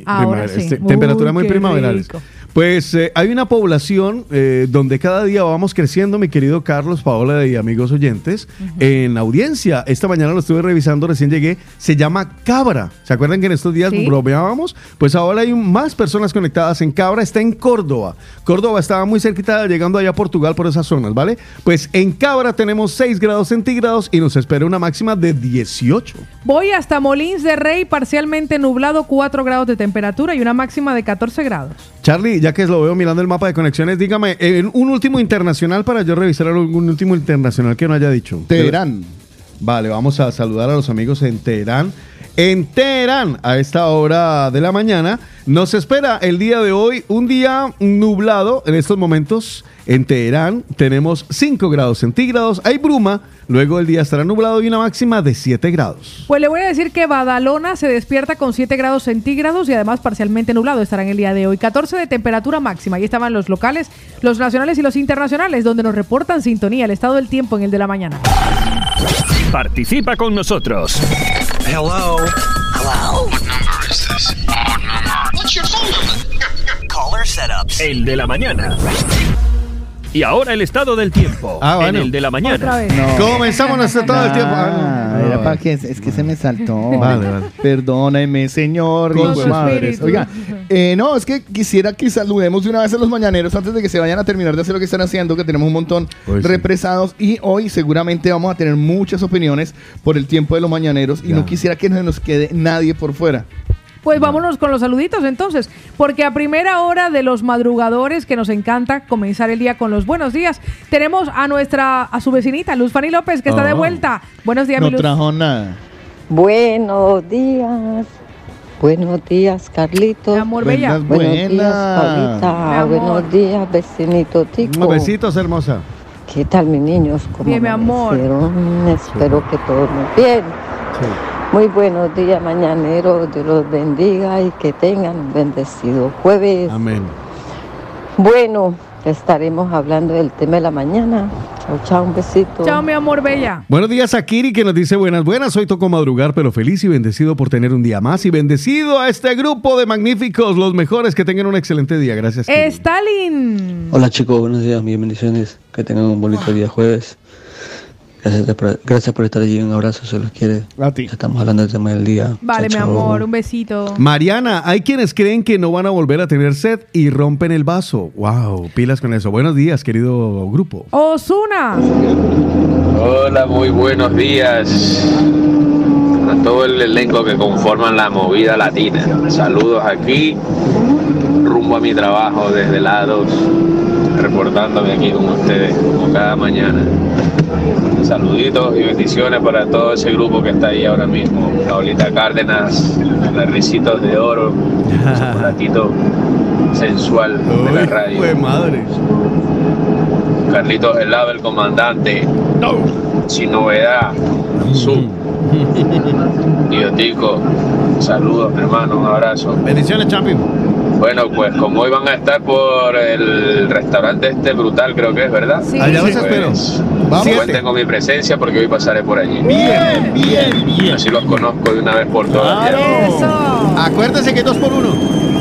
Ahora Primavera, sí. este, Uy, temperatura muy primaverales. rico. Pues eh, hay una población eh, donde cada día vamos creciendo, mi querido Carlos, Paola y amigos oyentes, en audiencia. Esta mañana lo estuve revisando, recién llegué. Se llama Cabra. ¿Se acuerdan que en estos días Sí. bromeábamos? Pues ahora hay más personas conectadas en Cabra. Está en Córdoba. Córdoba estaba muy cerquita, llegando allá a Portugal por esas zonas, ¿vale? Pues en Cabra tenemos 6 grados centígrados y nos espera una máxima de 18. Voy hasta Molins de Rey, parcialmente nublado, 4 grados de temperatura y una máxima de 14 grados. Charlie, ya que lo veo mirando el mapa de conexiones, dígame, un último internacional para yo revisar algún último internacional que no haya dicho. Teherán. Vale, vamos a saludar a los amigos en Teherán. En Teherán, a esta hora de la mañana, nos espera el día de hoy un día nublado. En estos momentos, en Teherán, tenemos 5 grados centígrados, hay bruma, luego el día estará nublado y una máxima de 7 grados. Pues le voy a decir que Badalona se despierta con 7 grados centígrados y además parcialmente nublado estará en el día de hoy. 14 de temperatura máxima. Ahí estaban los locales, los nacionales y los internacionales, donde nos reportan sintonía, el estado del tiempo en el de la mañana. Participa con nosotros. Hello. Hello. What number is this? What number? What's your phone number? Caller setups. El de la mañana. Y ahora el estado del tiempo. Ah, bueno. En el de la mañana. Vez. Comenzamos nuestro todo el tiempo. Ah, Ah, no. era para que es que se me saltó. Vale, vale. Perdóneme, señor. Con su madres. Oiga, eh, no, es que quisiera que saludemos de una vez a los mañaneros antes de que se vayan a terminar de hacer lo que están haciendo, que tenemos un montón Hoy sí. represados y hoy seguramente vamos a tener muchas opiniones por el tiempo de los mañaneros y Ya. no quisiera que no nos quede nadie por fuera. Pues vámonos con los saluditos entonces, porque a primera hora de los madrugadores que nos encanta comenzar el día con los buenos días, tenemos a nuestra, a su vecinita, Luz Fanny López, que está de Ah. vuelta. Buenos días, No mi Luz. trajo nada. Buenos días. Buenos días, Carlitos. Mi amor bella. Buenas, Buenos días. Paulita. Buenos días, vecinito Tico. Un besitos, hermosa. ¿Qué tal, mis niños? ¿Cómo Bien, mi amor. Espero que todo muy bien. Muy buenos días, mañaneros. Dios los bendiga y que tengan un bendecido jueves. Amén. Bueno, estaremos hablando del tema de la mañana. Chao, chao, un besito. Chao, mi amor bella. Buenos días a Kiri que nos dice buenas, buenas. Hoy tocó madrugar, pero feliz y bendecido por tener un día más. Y bendecido a este grupo de magníficos, los mejores. Que tengan un excelente día. Gracias. Kiri. Stalin. Hola chicos, buenos días, mis bendiciones. Que tengan un bonito día jueves. Gracias por, gracias por estar allí. Un abrazo, se los quiere. A ti. Estamos hablando del tema del día. Vale, Chao, mi chao. amor, un besito. Mariana, hay quienes creen que no van a volver a tener sed y rompen el vaso. Wow, pilas con eso. Buenos días, querido grupo. Osuna. Hola, muy buenos días a todo el elenco que conforman la movida latina. Saludos aquí, rumbo a mi trabajo desde lados, reportándome aquí con ustedes como cada mañana. Saluditos y bendiciones para todo ese grupo que está ahí ahora mismo. Paulita Cárdenas, los risitos de oro, chocolatito sensual de la radio. Madre. Carlitos Helado, el comandante. Sin novedad. Zoom. Diotico. Saludos, hermano. Un abrazo. Bendiciones, champion. Bueno, pues como hoy van a estar por el restaurante este brutal, creo que es, ¿verdad? Sí. Allá los espero. Vamos. Cuenten con mi presencia porque hoy pasaré por allí. Bien, bien, bien. Así los conozco de una vez por todas. Eso. Acuérdense que dos por uno.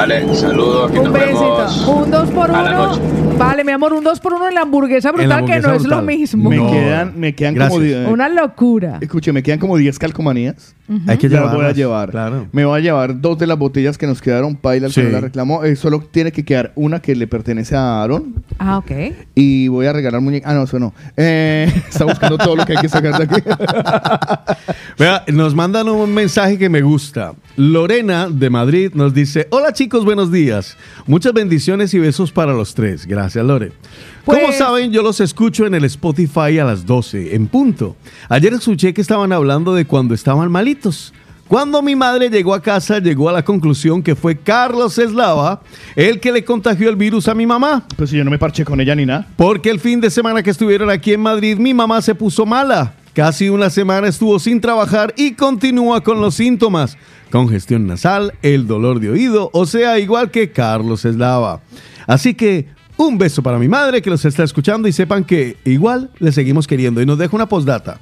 Vale, saludos. Que Un nos vemos besito. Un dos por uno. Vale, mi amor, un dos por uno en la hamburguesa brutal, que hamburguesa no es lo mismo. Me No. quedan, me quedan como Gracias. die- Una locura. Escuche, me quedan como 10 calcomanías. Hay que voy a llevar. Claro. Me voy a llevar dos de las botellas que nos quedaron. Paila, el Sí. que no la reclamó. Eh, solo tiene que quedar una que le pertenece a Aaron. Ah, ok. Y voy a regalar muñeca. Ah, no, eso no. Eh, está buscando todo lo que hay que sacar de aquí. Vea, nos mandan un mensaje que me gusta. Lorena de Madrid nos dice, hola chicos, buenos días. Muchas bendiciones y besos para los tres. Gracias, Lore. Como Pues- saben, yo los escucho en el Spotify a las 12, en punto. Ayer escuché que estaban hablando de cuando estaban malitos. Cuando mi madre llegó a casa, llegó a la conclusión que fue Carlos Eslava el que le contagió el virus a mi mamá. pues si yo no me parché con ella ni nada. Porque el fin de semana que estuvieron aquí en Madrid, mi mamá se puso mala. Casi una semana estuvo sin trabajar y continúa con los síntomas. Congestión nasal, el dolor de oído, o sea, igual que Carlos Eslava. Así que un beso para mi madre que los está escuchando y sepan que igual le seguimos queriendo. Y nos deja una postdata.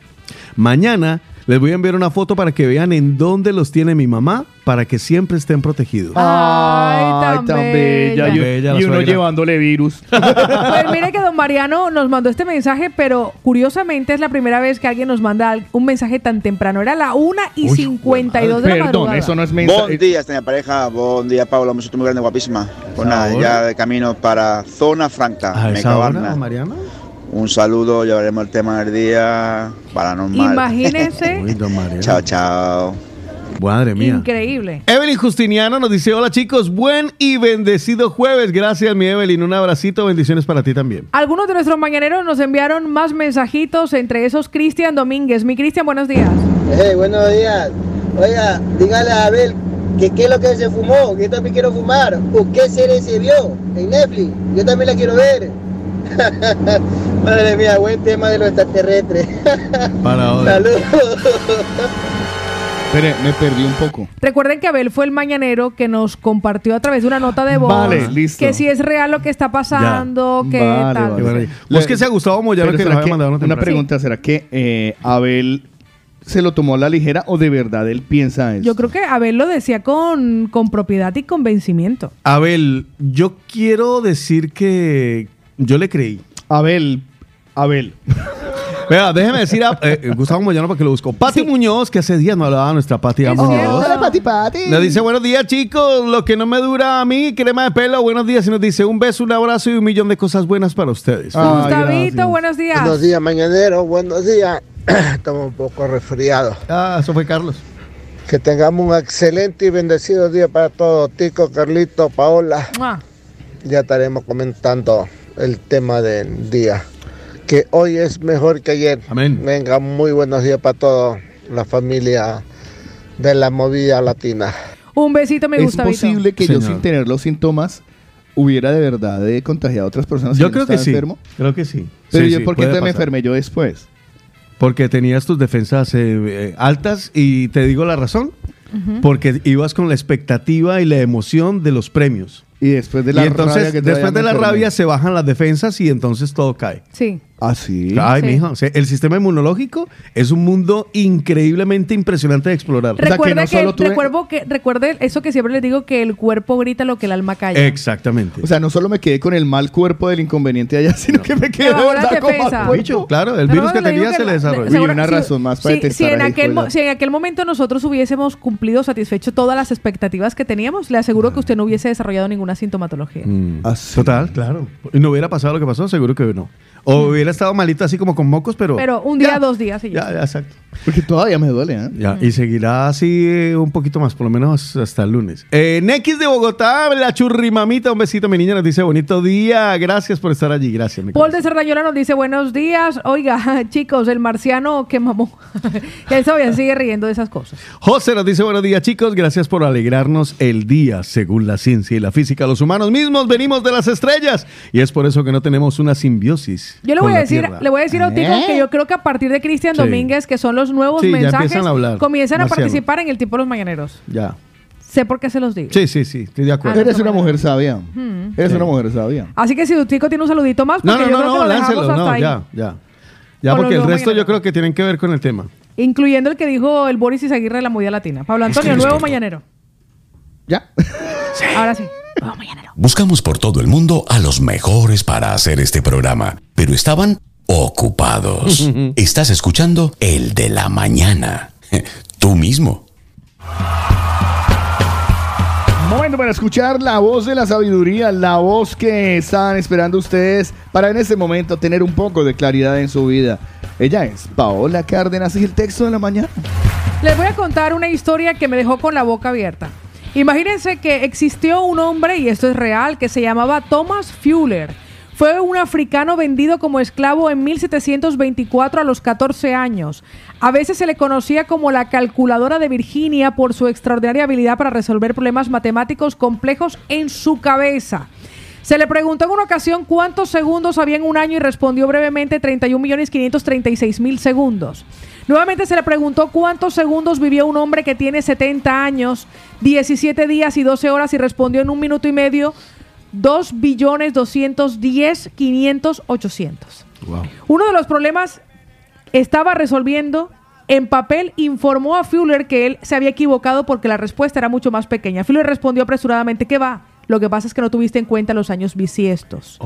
Mañana les voy a enviar una foto para que vean en dónde los tiene mi mamá para que siempre estén protegidos. Ay, tan bella. Y, Bella la y uno suegra. llevándole virus. Pues mire que don Mariano nos mandó este mensaje, pero curiosamente es la primera vez que alguien nos manda un mensaje tan temprano. Era la 1 y 52 de la Perdón, madrugada. eso no es mensaje. Buen día, señora pareja. Buen día, Paula. Un muy grande, guapísima. Pues nada, ya de camino para Zona Franca, ¿A esa hora, Mecabarna. Un saludo, llevaremos el tema del día paranormal. Imagínense. Chao, chao. Madre mía. Increíble. Evelyn Justiniano nos dice, hola chicos, buen y bendecido jueves. Gracias, mi Evelyn. Un abracito, bendiciones para ti también. Algunos de nuestros mañaneros nos enviaron más mensajitos, entre esos Cristian Domínguez. Mi Cristian, buenos días. Hey, buenos días. Oiga, dígale a Abel que qué es lo que se fumó, que yo también quiero fumar. ¿O qué serie se vio en Netflix? Yo también la quiero ver. Madre mía, buen tema de los extraterrestres. Para hoy. Saludos. Espere, me perdí un poco. Recuerden que Abel fue el mañanero que nos compartió a través de una nota de voz Vale, listo. que si es real lo que está pasando, que Vale, tal. vale. Vos que sea Gustavo Moyano que ¿será nos había mandado una Una pregunta, ¿será que eh, Abel se lo tomó a la ligera o de verdad él piensa eso? Yo creo que Abel lo decía con, con propiedad y convencimiento. Abel, yo quiero decir que yo le creí. Abel, Abel. Vea, déjeme decir a eh, Gustavo Moyano para que lo busco. Pati Muñoz, que hace días no hablaba nuestra Pati Muñoz. Hola, Pati Pati. Nos dice buenos días chicos, lo que no me dura a mí, crema de pelo, buenos días. Y nos dice un beso, un abrazo y un millón de cosas buenas para ustedes. Ay, Gustavito, gracias. buenos días. Buenos días, mañanero. Buenos días. Estamos un poco resfriados. Ah, eso fue Carlos. Que tengamos un excelente y bendecido día para todos. Tico, Carlito, Paola. Ya estaremos comentando el tema del día. Que hoy es mejor que ayer. Amén. Venga, muy buenos días para toda la familia de la movida latina. Un besito, mi es Gustavito. posible que yo sin tener los síntomas hubiera de verdad eh, contagiado a otras personas. si Yo no creo que sí. enfermo. Creo que sí. Pero Sí, yo, sí, ¿por qué me pasar. enfermé yo después? Porque tenías tus defensas eh, eh, altas y te digo la razón. Porque ibas con la expectativa y la emoción de los premios. Y después de la y entonces, rabia que después de la rabia se bajan las defensas y entonces todo cae. Sí. Ah, sí. Ay, Sí. mijo, o sea, el sistema inmunológico es un mundo increíblemente impresionante de explorar. Recuerde que, recuerdo que recuerde eso que siempre les digo que el cuerpo grita lo que el alma calla. Exactamente. O sea, no solo me quedé con el mal cuerpo del inconveniente allá, sino que me quedé ahora verdad. Bicho, claro, el No, virus no, que tenía se le desarrolló. Seguro- una si- razón más para si, si en a aquel, si en aquel momento nosotros hubiésemos cumplido satisfecho todas las expectativas que teníamos, le aseguro que usted no hubiese desarrollado ninguna sintomatología. Mm. Total, claro. Y no hubiera pasado lo que pasó, seguro que no. O hubiera estado malito así como con mocos, pero. Pero un día, dos días y ya. Ya, ya, exacto. Porque todavía me duele, ¿eh? Ya, y seguirá así eh, un poquito más, por lo menos hasta el lunes. Eh, Nex de Bogotá, la churrimamita, un besito, mi niña, nos dice bonito día. Gracias por estar allí, gracias. mi Paul de Cerdañola nos dice buenos días. Oiga, chicos, el marciano que mamó. Él todavía sigue riendo de esas cosas. José nos dice buenos días chicos, gracias por alegrarnos el día. Según la ciencia y la física, los humanos mismos venimos de las estrellas y es por eso que no tenemos una simbiosis. Yo le voy a decir, Tierra. le voy a decir a Otico ¿Eh? que yo creo que a partir de Cristian Sí. Domínguez, que son los nuevos Sí, mensajes, empiezan a hablar. comienzan a participar en el tipo de los mañaneros. Ya. Sé por qué se los digo. Sí, sí, sí, estoy de acuerdo. Eres una mujer sabia. Hmm. Eres una mujer sabia. Así que si Otico tiene un saludito más, No, porque no, yo no, creo no, que láncelo, hasta no, ahí. ya, ya. Ya, porque el resto yo creo que tienen que ver con el tema. Incluyendo el que dijo el Boris Izaguirre de la movida latina. Pablo Antonio, nuevo mañanero. Ya. Ahora sí. Buscamos por todo el mundo a los mejores para hacer este programa, pero estaban ocupados. Estás escuchando el de la mañana. Tú mismo. Momento para escuchar la voz de la sabiduría, la voz que estaban esperando ustedes para en este momento tener un poco de claridad en su vida. Ella es Paola Cárdenas y el texto de la mañana. Les voy a contar una historia que me dejó con la boca abierta. Imagínense que existió un hombre, y esto es real, que se llamaba Thomas Fuller. Fue un africano vendido como esclavo en 1724 a los 14 años. A veces se le conocía como la calculadora de Virginia por su extraordinaria habilidad para resolver problemas matemáticos complejos en su cabeza. Se le preguntó en una ocasión cuántos segundos había en un año y respondió brevemente 31.536.000 segundos. Nuevamente se le preguntó cuántos segundos vivió un hombre que tiene 70 años, 17 días y 12 horas y respondió en un minuto y medio 2 billones 210 500 800. Uno de los problemas estaba resolviendo en papel informó a Fuller que él se había equivocado porque la respuesta era mucho más pequeña. Fuller respondió apresuradamente que va. Lo que pasa es que no tuviste en cuenta los años bisiestos.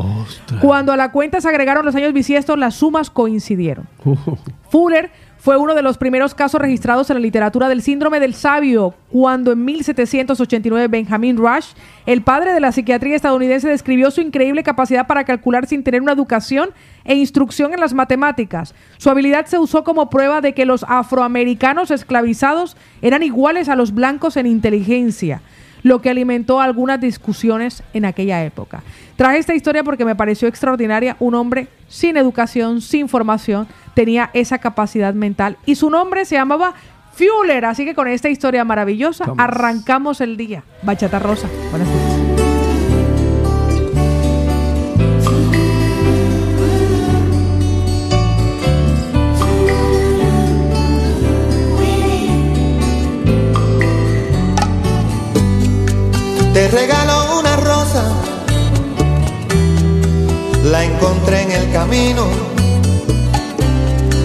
Cuando a la cuenta se agregaron los años bisiestos, las sumas coincidieron. Fuller fue uno de los primeros casos registrados en la literatura del síndrome del sabio, cuando en 1789 Benjamin Rush, el padre de la psiquiatría estadounidense, describió su increíble capacidad para calcular sin tener una educación e instrucción en las matemáticas. Su habilidad se usó como prueba de que los afroamericanos esclavizados eran iguales a los blancos en inteligencia lo que alimentó algunas discusiones en aquella época. Traje esta historia porque me pareció extraordinaria. Un hombre sin educación, sin formación, tenía esa capacidad mental y su nombre se llamaba Fuller. Así que con esta historia maravillosa arrancamos el día. Bachata Rosa. Buenas noches. Te regalo una rosa, la encontré en el camino.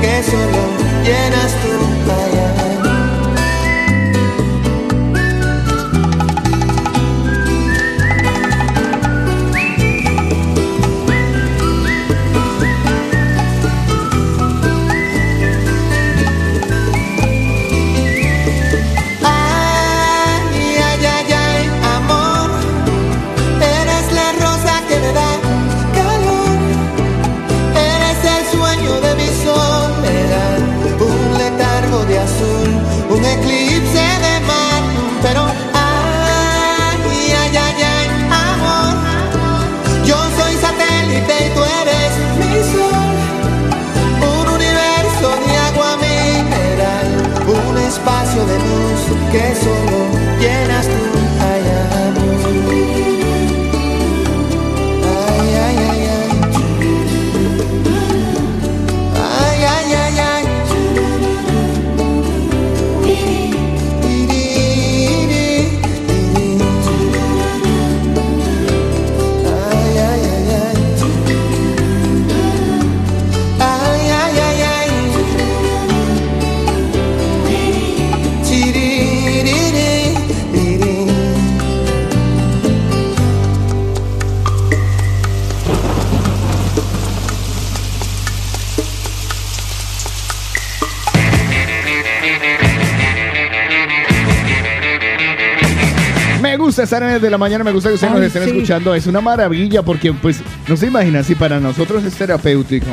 Que solo llenas tú. El de la mañana, me gusta que ustedes Ay, nos estén sí. escuchando. Es una maravilla porque, pues, no se imaginan si para nosotros es terapéutico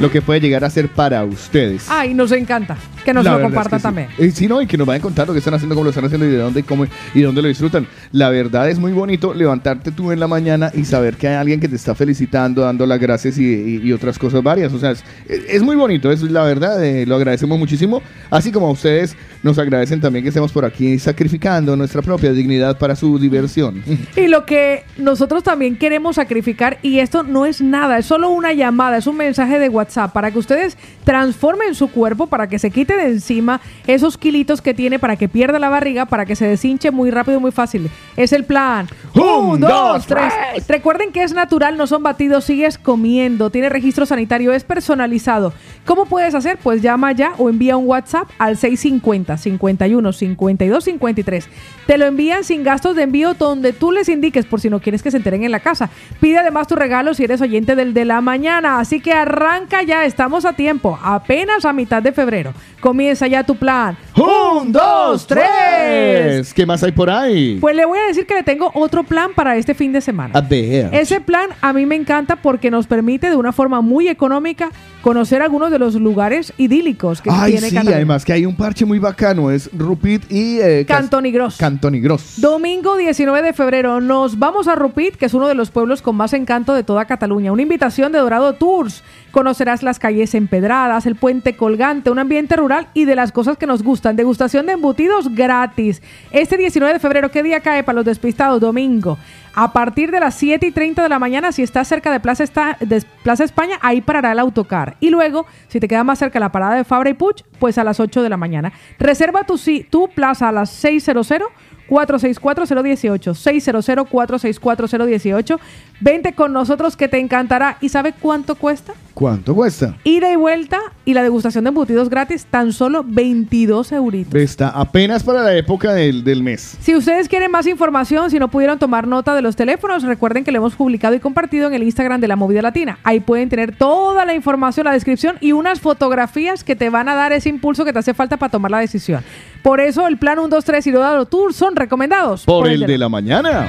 lo que puede llegar a ser para ustedes. Ay, nos encanta que nos La lo verdad es compartan que sí. también. Eh, sí, no, y que nos vayan contando qué están haciendo, cómo lo están haciendo y de dónde, cómo y dónde lo disfrutan. La verdad es muy bonito levantarte tú en la mañana y saber que hay alguien que te está felicitando, dando las gracias y, y- y otras cosas varias. O sea, es, es muy bonito, eso es la verdad, eh, lo agradecemos muchísimo. Así como a ustedes nos agradecen también que estemos por aquí sacrificando nuestra propia dignidad para su diversión. Y lo que nosotros también queremos sacrificar, y esto no es nada, es solo una llamada, es un mensaje de WhatsApp para que ustedes transformen su cuerpo, para que se quite de encima esos kilitos que tiene, para que pierda la barriga, para que se deshinche muy rápido y muy fácil. Es el plan. Un, dos, tres. Recuerden que es natural, no son batidos, sigues comiendo, tiene registro sanitario, es personalizado. ¿Cómo puedes hacer? Pues llama ya o envía un WhatsApp al 650 51 52 53. Te lo envían sin gastos de envío donde tú les indiques por si no quieres que se enteren en la casa. Pide además tu regalo si eres oyente del de la mañana. Así que arranca ya, estamos a tiempo, apenas a mitad de febrero. Comienza ya tu plan. ¡Un, dos, tres! ¿Qué más hay por ahí? Pues le voy a decir que le tengo otro plan para este fin de semana. A ver. Ese plan a mí me encanta porque nos permite de una forma muy económica conocer algunos de los lugares idílicos que Ay, tiene sí, Cataluña. además que hay un parche muy bacano, es Rupit y... Eh, Cas- Cantón y Gros. Cantón y Gros. Domingo 19 de febrero nos vamos a Rupit, que es uno de los pueblos con más encanto de toda Cataluña. Una invitación de Dorado Tours. Conocerás las calles empedradas, el puente colgante, un ambiente rural y de las cosas que nos gustan. Degustación de embutidos gratis. Este 19 de febrero, ¿qué día cae para los despistados? Domingo. A partir de las 7 y 30 de la mañana, si estás cerca de Plaza, España, ahí parará el autocar. Y luego, si te queda más cerca la parada de Fabra y Puig, pues a las 8 de la mañana. Reserva tu, tu plaza a las 600 464-018, 600-464-018. Vente con nosotros que te encantará. ¿Y sabe cuánto cuesta? ¿Cuánto cuesta? Ida y vuelta y la degustación de embutidos gratis, tan solo 22 euritos. Está apenas para la época del, del mes. Si ustedes quieren más información, si no pudieron tomar nota de los teléfonos, recuerden que lo hemos publicado y compartido en el Instagram de la Movida Latina. Ahí pueden tener toda la información, la descripción y unas fotografías que te van a dar ese impulso que te hace falta para tomar la decisión. Por eso el plan 1, 2, 3 y Rodado Tour son recomendados. Por el de la mañana.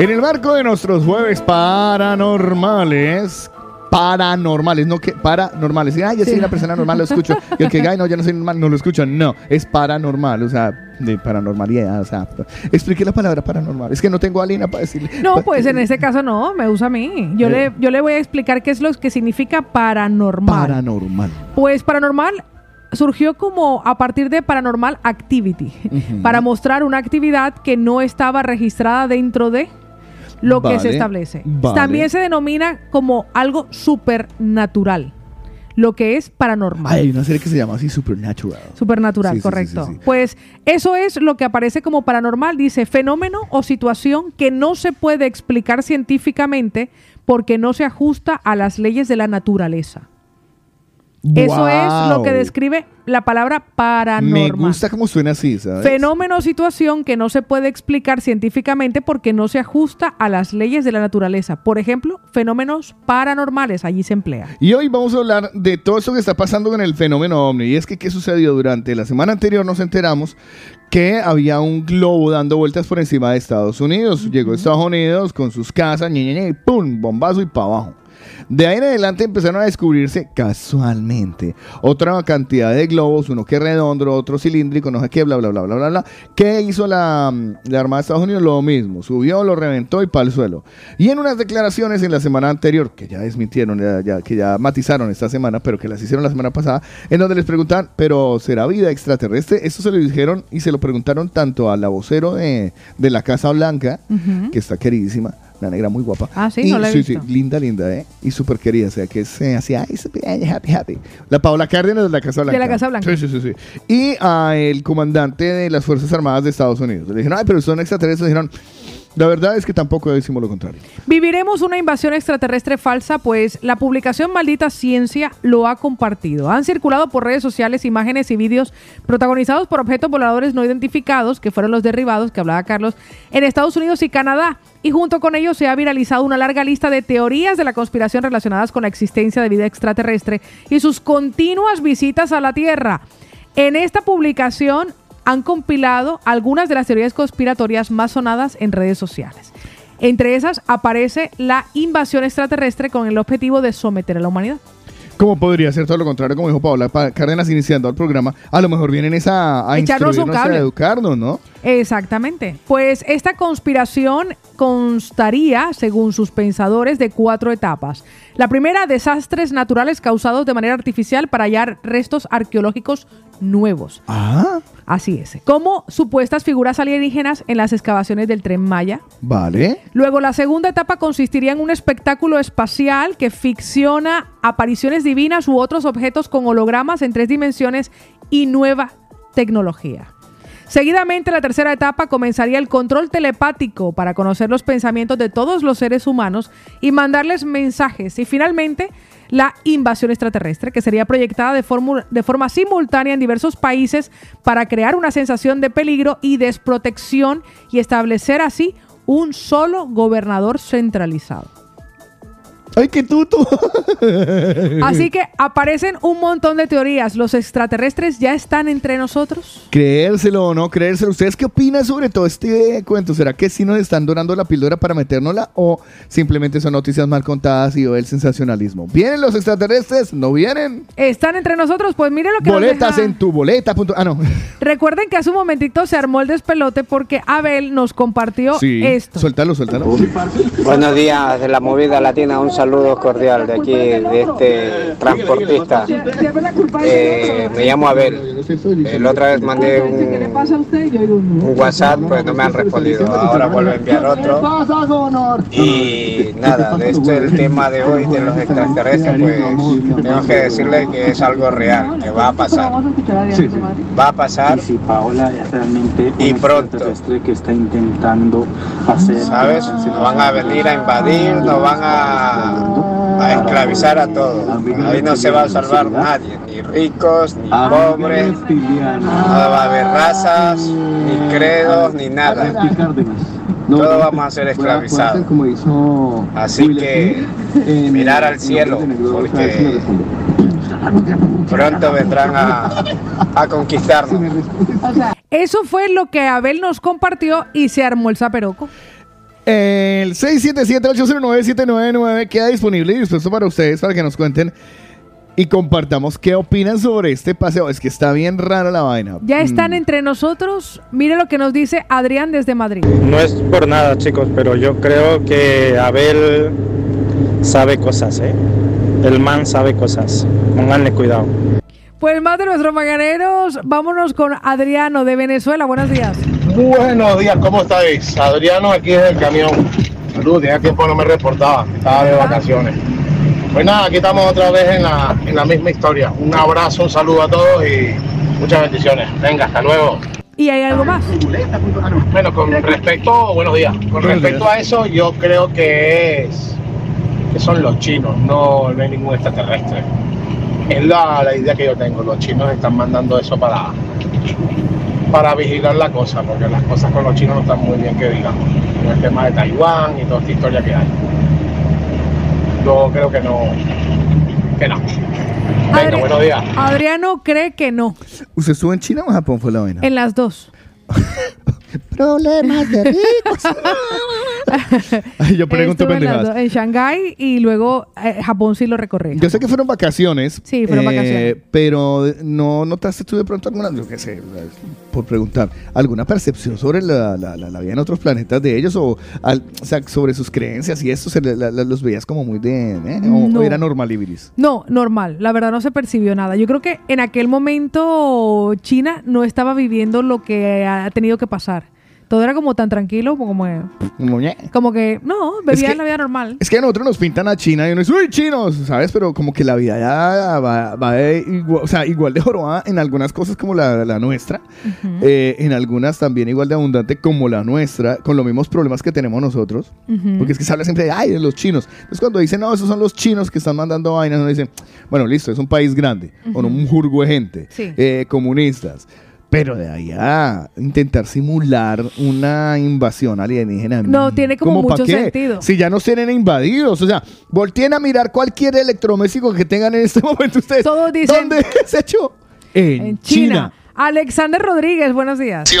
En el marco de nuestros jueves paranormales, paranormales, no que paranormales. Ay, yo soy Sí. una persona normal, lo escucho. Y el que gay, no, yo no soy normal, no lo escucho. No, es paranormal, o sea, de paranormalidad, o sea. Expliqué la palabra paranormal. Es que no tengo a Alina para decirle. No, pues en este caso no, me usa a mí. Yo, Eh. le, yo le voy a explicar qué es lo que significa paranormal. Paranormal. Pues paranormal surgió como a partir de Paranormal Activity, para mostrar una actividad que no estaba registrada dentro de lo que se establece. vale. También se denomina como algo supernatural, lo que es paranormal. Ay, hay una serie que se llama así Supernatural. Supernatural, sí, correcto. sí, sí. Pues eso es lo que aparece como paranormal. Dice fenómeno o situación que no se puede explicar científicamente porque no se ajusta a las leyes de la naturaleza. Eso es lo que describe la palabra Me paranormal. gusta cómo suena así, ¿sabes? Fenómeno o situación que no se puede explicar científicamente porque no se ajusta a las leyes de la naturaleza. Por ejemplo, fenómenos paranormales, allí se emplea. Y hoy vamos a hablar de todo eso que está pasando con el fenómeno ovni. Y es que, ¿qué sucedió? Durante la semana anterior nos enteramos que había un globo dando vueltas por encima de Estados Unidos. Llegó a Estados Unidos con sus casas, ñe, ñe, ¡pum! Bombazo y para abajo. De ahí en adelante empezaron a descubrirse casualmente otra cantidad de globos, uno que es redondo, otro cilíndrico, no sé qué, bla, bla, bla, bla, bla, bla. ¿Qué hizo la, la Armada de Estados Unidos? Lo mismo, subió, lo reventó y para el suelo. Y en unas declaraciones en la semana anterior, que ya desmintieron, ya, ya- que ya matizaron esta semana, pero que las hicieron la semana pasada, en donde les preguntan, ¿pero será vida extraterrestre? Esto se lo dijeron y se lo preguntaron tanto a la vocero de, de la Casa Blanca, que está queridísima, una negra muy guapa. Ah, sí, Y- no la he sí, visto. sí, linda, linda, ¿eh? Y súper querida, o sea, que se hacía ay, happy, happy. La Paola Cárdenas de la Casa Blanca. la Casa Blanca. Sí, sí, sí, sí. Y a el comandante de las Fuerzas Armadas de Estados Unidos. Le dijeron, ay, pero son extraterrestres. Le dijeron, la verdad es que tampoco decimos lo contrario. Viviremos una invasión extraterrestre falsa, pues la publicación Maldita Ciencia lo ha compartido. Han circulado por redes sociales imágenes y vídeos protagonizados por objetos voladores no identificados, que fueron los derribados que hablaba Carlos, en Estados Unidos y Canadá. Y junto con ellos se ha viralizado una larga lista de teorías de la conspiración relacionadas con la existencia de vida extraterrestre y sus continuas visitas a la Tierra. En esta publicación han compilado algunas de las teorías conspiratorias más sonadas en redes sociales. Entre esas aparece la invasión extraterrestre con el objetivo de someter a la humanidad. ¿Cómo podría ser todo lo contrario, como dijo Paola Pa- Cárdenas iniciando el programa? A lo mejor vienen esa a Echarnos un a educarnos, ¿no? Exactamente. Pues esta conspiración constaría, según sus pensadores, de cuatro etapas. La primera, desastres naturales causados de manera artificial para hallar restos arqueológicos nuevos. Ah, Así es. Como supuestas figuras alienígenas en las excavaciones del tren Maya. vale. Luego, la segunda etapa consistiría en un espectáculo espacial que ficciona apariciones divinas u otros objetos con hologramas en tres dimensiones y nueva tecnología. Seguidamente, la tercera etapa comenzaría el control telepático para conocer los pensamientos de todos los seres humanos y mandarles mensajes. Y finalmente, la invasión extraterrestre, que sería proyectada de, forma simultánea en diversos países para crear una sensación de peligro y desprotección y establecer así un solo gobernador centralizado. ¡Ay, qué tuto! Así que aparecen un montón de teorías. ¿Los extraterrestres ya están entre nosotros? Creérselo o no creérselo. ¿Ustedes qué opinan sobre todo este cuento? ¿Será que sí nos están donando la píldora para metérnosla o simplemente son noticias mal contadas y o el sensacionalismo? ¿Vienen los extraterrestres? ¿No vienen? ¿Están entre nosotros? Pues miren lo que nos Boletas deja- en tu boleta. punto- Ah, no. Recuerden que hace un momentito se armó el despelote porque Abel nos compartió Sí. esto. Suéltalo, suéltalo. Buenos días de la movida latina, un saludo cordial de aquí, de este transportista. Eh, me llamo Abel. Eh, la otra vez mandé un, un WhatsApp, pues no me han respondido. Ahora vuelvo a enviar otro. Y nada, de este el tema de hoy de los extraterrestres, pues tengo que decirle que es algo real, que va a pasar. Va a pasar Paola es realmente y pronto. que está intentando hacer. ¿Sabes? Nos van a venir a invadir, nos van a, a esclavizar a todos. Ahí no se va a salvar nadie, ni ricos, ni pobres, no va a haber razas, ni credos, ni nada. Todos vamos a ser esclavizados. Así que mirar al cielo, porque pronto vendrán a, a conquistarnos. Eso fue lo que Abel nos compartió y se armó el zaperoco. El 677-809-799 queda disponible y dispuesto para ustedes para que nos cuenten y compartamos qué opinan sobre este paseo. Es que está bien rara la vaina. Ya están Mm. entre nosotros. Mire lo que nos dice Adrián desde Madrid. No es por nada, chicos, pero yo creo que Abel sabe cosas, ¿eh? El man sabe cosas. Pónganle cuidado. Pues más de nuestros mañaneros, vámonos con Adriano de Venezuela. Buenos días. Buenos días, ¿cómo estáis? Adriano aquí desde el camión. Saludos, tenía tiempo no me reportaba, estaba de vacaciones. Pues nada, aquí estamos otra vez en la, en la misma historia. Un abrazo, un saludo a todos y muchas bendiciones. Venga, hasta luego. ¿Y hay algo más? Bueno, con respecto, buenos días. Con respecto a eso, yo creo que es que son los chinos, no, no hay ningún extraterrestre. Es la, la idea que yo tengo. Los chinos están mandando eso para, para vigilar la cosa, porque las cosas con los chinos no están muy bien que digamos. Con el tema de Taiwán y toda esta historia que hay. Yo creo que no. Que no. Venga, Adri- buenos días. Adriano cree que no. ¿Usted estuvo en China o en Japón? Fue la vaina. En las dos. Problemas de ricos. Yo pregunto en, pendejadas. en Shanghái y luego eh, Japón sí lo recorrí. Yo sé que fueron vacaciones. Sí, fueron vacaciones. Pero no notaste tú de pronto alguna, yo qué sé, por preguntar, alguna percepción sobre la, la- la- la vida en otros planetas de ellos o, al- o sea, sobre sus creencias y esto, se los veías como muy de, ¿eh? o, No. o era normalibilis. No, normal. La verdad no se percibió nada. Yo creo que en aquel momento China no estaba viviendo lo que ha tenido que pasar. Todo era como tan tranquilo, como, ñe. como que, no, que- la vida normal. Es que a nosotros nos pintan a China y uno dice, uy, chinos, ¿sabes? Pero como que la vida ya va, va de igual, o sea, igual de jorobada en algunas cosas como la, la nuestra, eh, en algunas también igual de abundante como la nuestra, con los mismos problemas que tenemos nosotros. Porque es que se habla siempre de, ay, de los chinos. Entonces cuando dicen, no, esos son los chinos que están mandando vainas, uno dice, bueno, listo, es un país grande, con un jurgo de gente, Sí. eh, comunistas. Pero de ahí a intentar simular una invasión alienígena. No, tiene como ¿Cómo pa' mucho qué? sentido. Si ya nos tienen invadidos. O sea, volteen a mirar cualquier electrodoméstico que tengan en este momento ustedes. Todos dicen- ¿Dónde se echó? En, En China. China. Alexander Rodríguez, buenos días. Sí,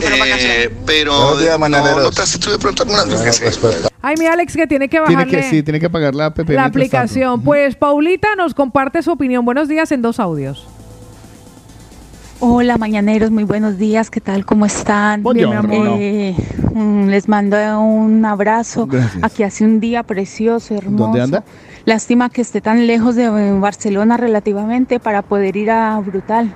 fueron vacaciones. Pero no notaste tú de pronto alguna yo qué sé. Ay, mi Alex, que tiene que Tiene bajarle que, sí, tiene que pagar la app. la aplicación. Pues Paulita nos comparte su opinión. Buenos días en dos audios. Hola, mañaneros, muy buenos días, ¿qué tal? ¿Cómo están? Bien, mi amor. Eh, mm, les mando un abrazo. Gracias. Aquí hace un día precioso, hermoso. ¿Dónde anda? Lástima que esté tan lejos de eh, Barcelona relativamente para poder ir a Brutal.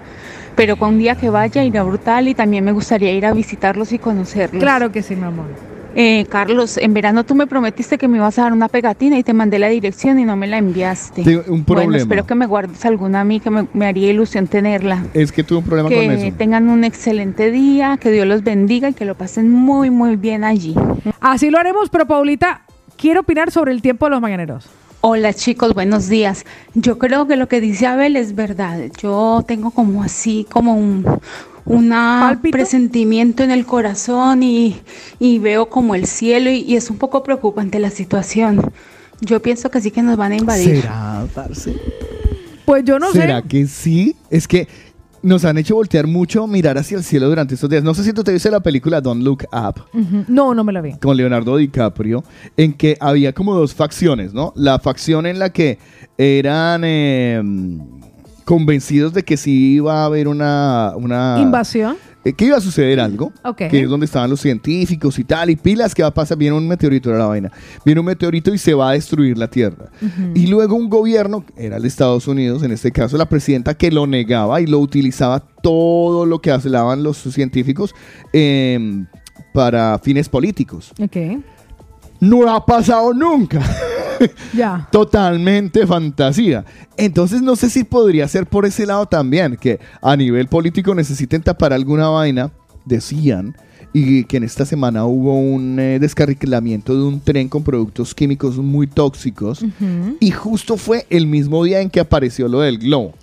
Pero con un día que vaya, ir a Brutal y también me gustaría ir a visitarlos y conocerlos. Claro que sí, mi amor. Eh, Carlos, en verano tú me prometiste que me ibas a dar una pegatina y te mandé la dirección y no me la enviaste. Tengo un Bueno, problema. espero que me guardes alguna a mí, que me, me haría ilusión tenerla. Es que tuve un problema con Que eso. tengan un excelente día, que Dios los bendiga y que lo pasen muy, muy bien allí. Así lo haremos, pero Paulita, quiero opinar sobre el tiempo de los mañaneros. Hola chicos, buenos días. Yo creo que lo que dice Abel es verdad. Yo tengo como así, como un una presentimiento en el corazón y, y veo como el cielo y, y es un poco preocupante la situación. Yo pienso que sí que nos van a invadir. ¿Será, parce? Pues yo no ¿Será sé. que sí? Es que nos han hecho voltear mucho, mirar hacia el cielo durante estos días. No sé si tú te viste la película Don't Look Up. No, no me la vi. con Leonardo DiCaprio, en que había como dos facciones, ¿no? La facción en la que eran eh, convencidos de que sí iba a haber una... una Invasión. Eh, que iba a suceder algo, Ok. que es donde estaban los científicos y tal, y pilas que va a pasar, viene un meteorito era la vaina, viene un meteorito y se va a destruir la Tierra. Y luego un gobierno, era el de Estados Unidos, en este caso la presidenta, que lo negaba y lo utilizaba todo lo que hablaban los científicos eh, para fines políticos. Ok. No ha pasado nunca. Ya. Totalmente fantasía. Entonces no sé si podría ser por ese lado también, que a nivel político necesiten tapar alguna vaina, decían, y que en esta semana hubo un eh, descarrilamiento de un tren con productos químicos muy tóxicos, y justo fue el mismo día en que apareció lo del globo.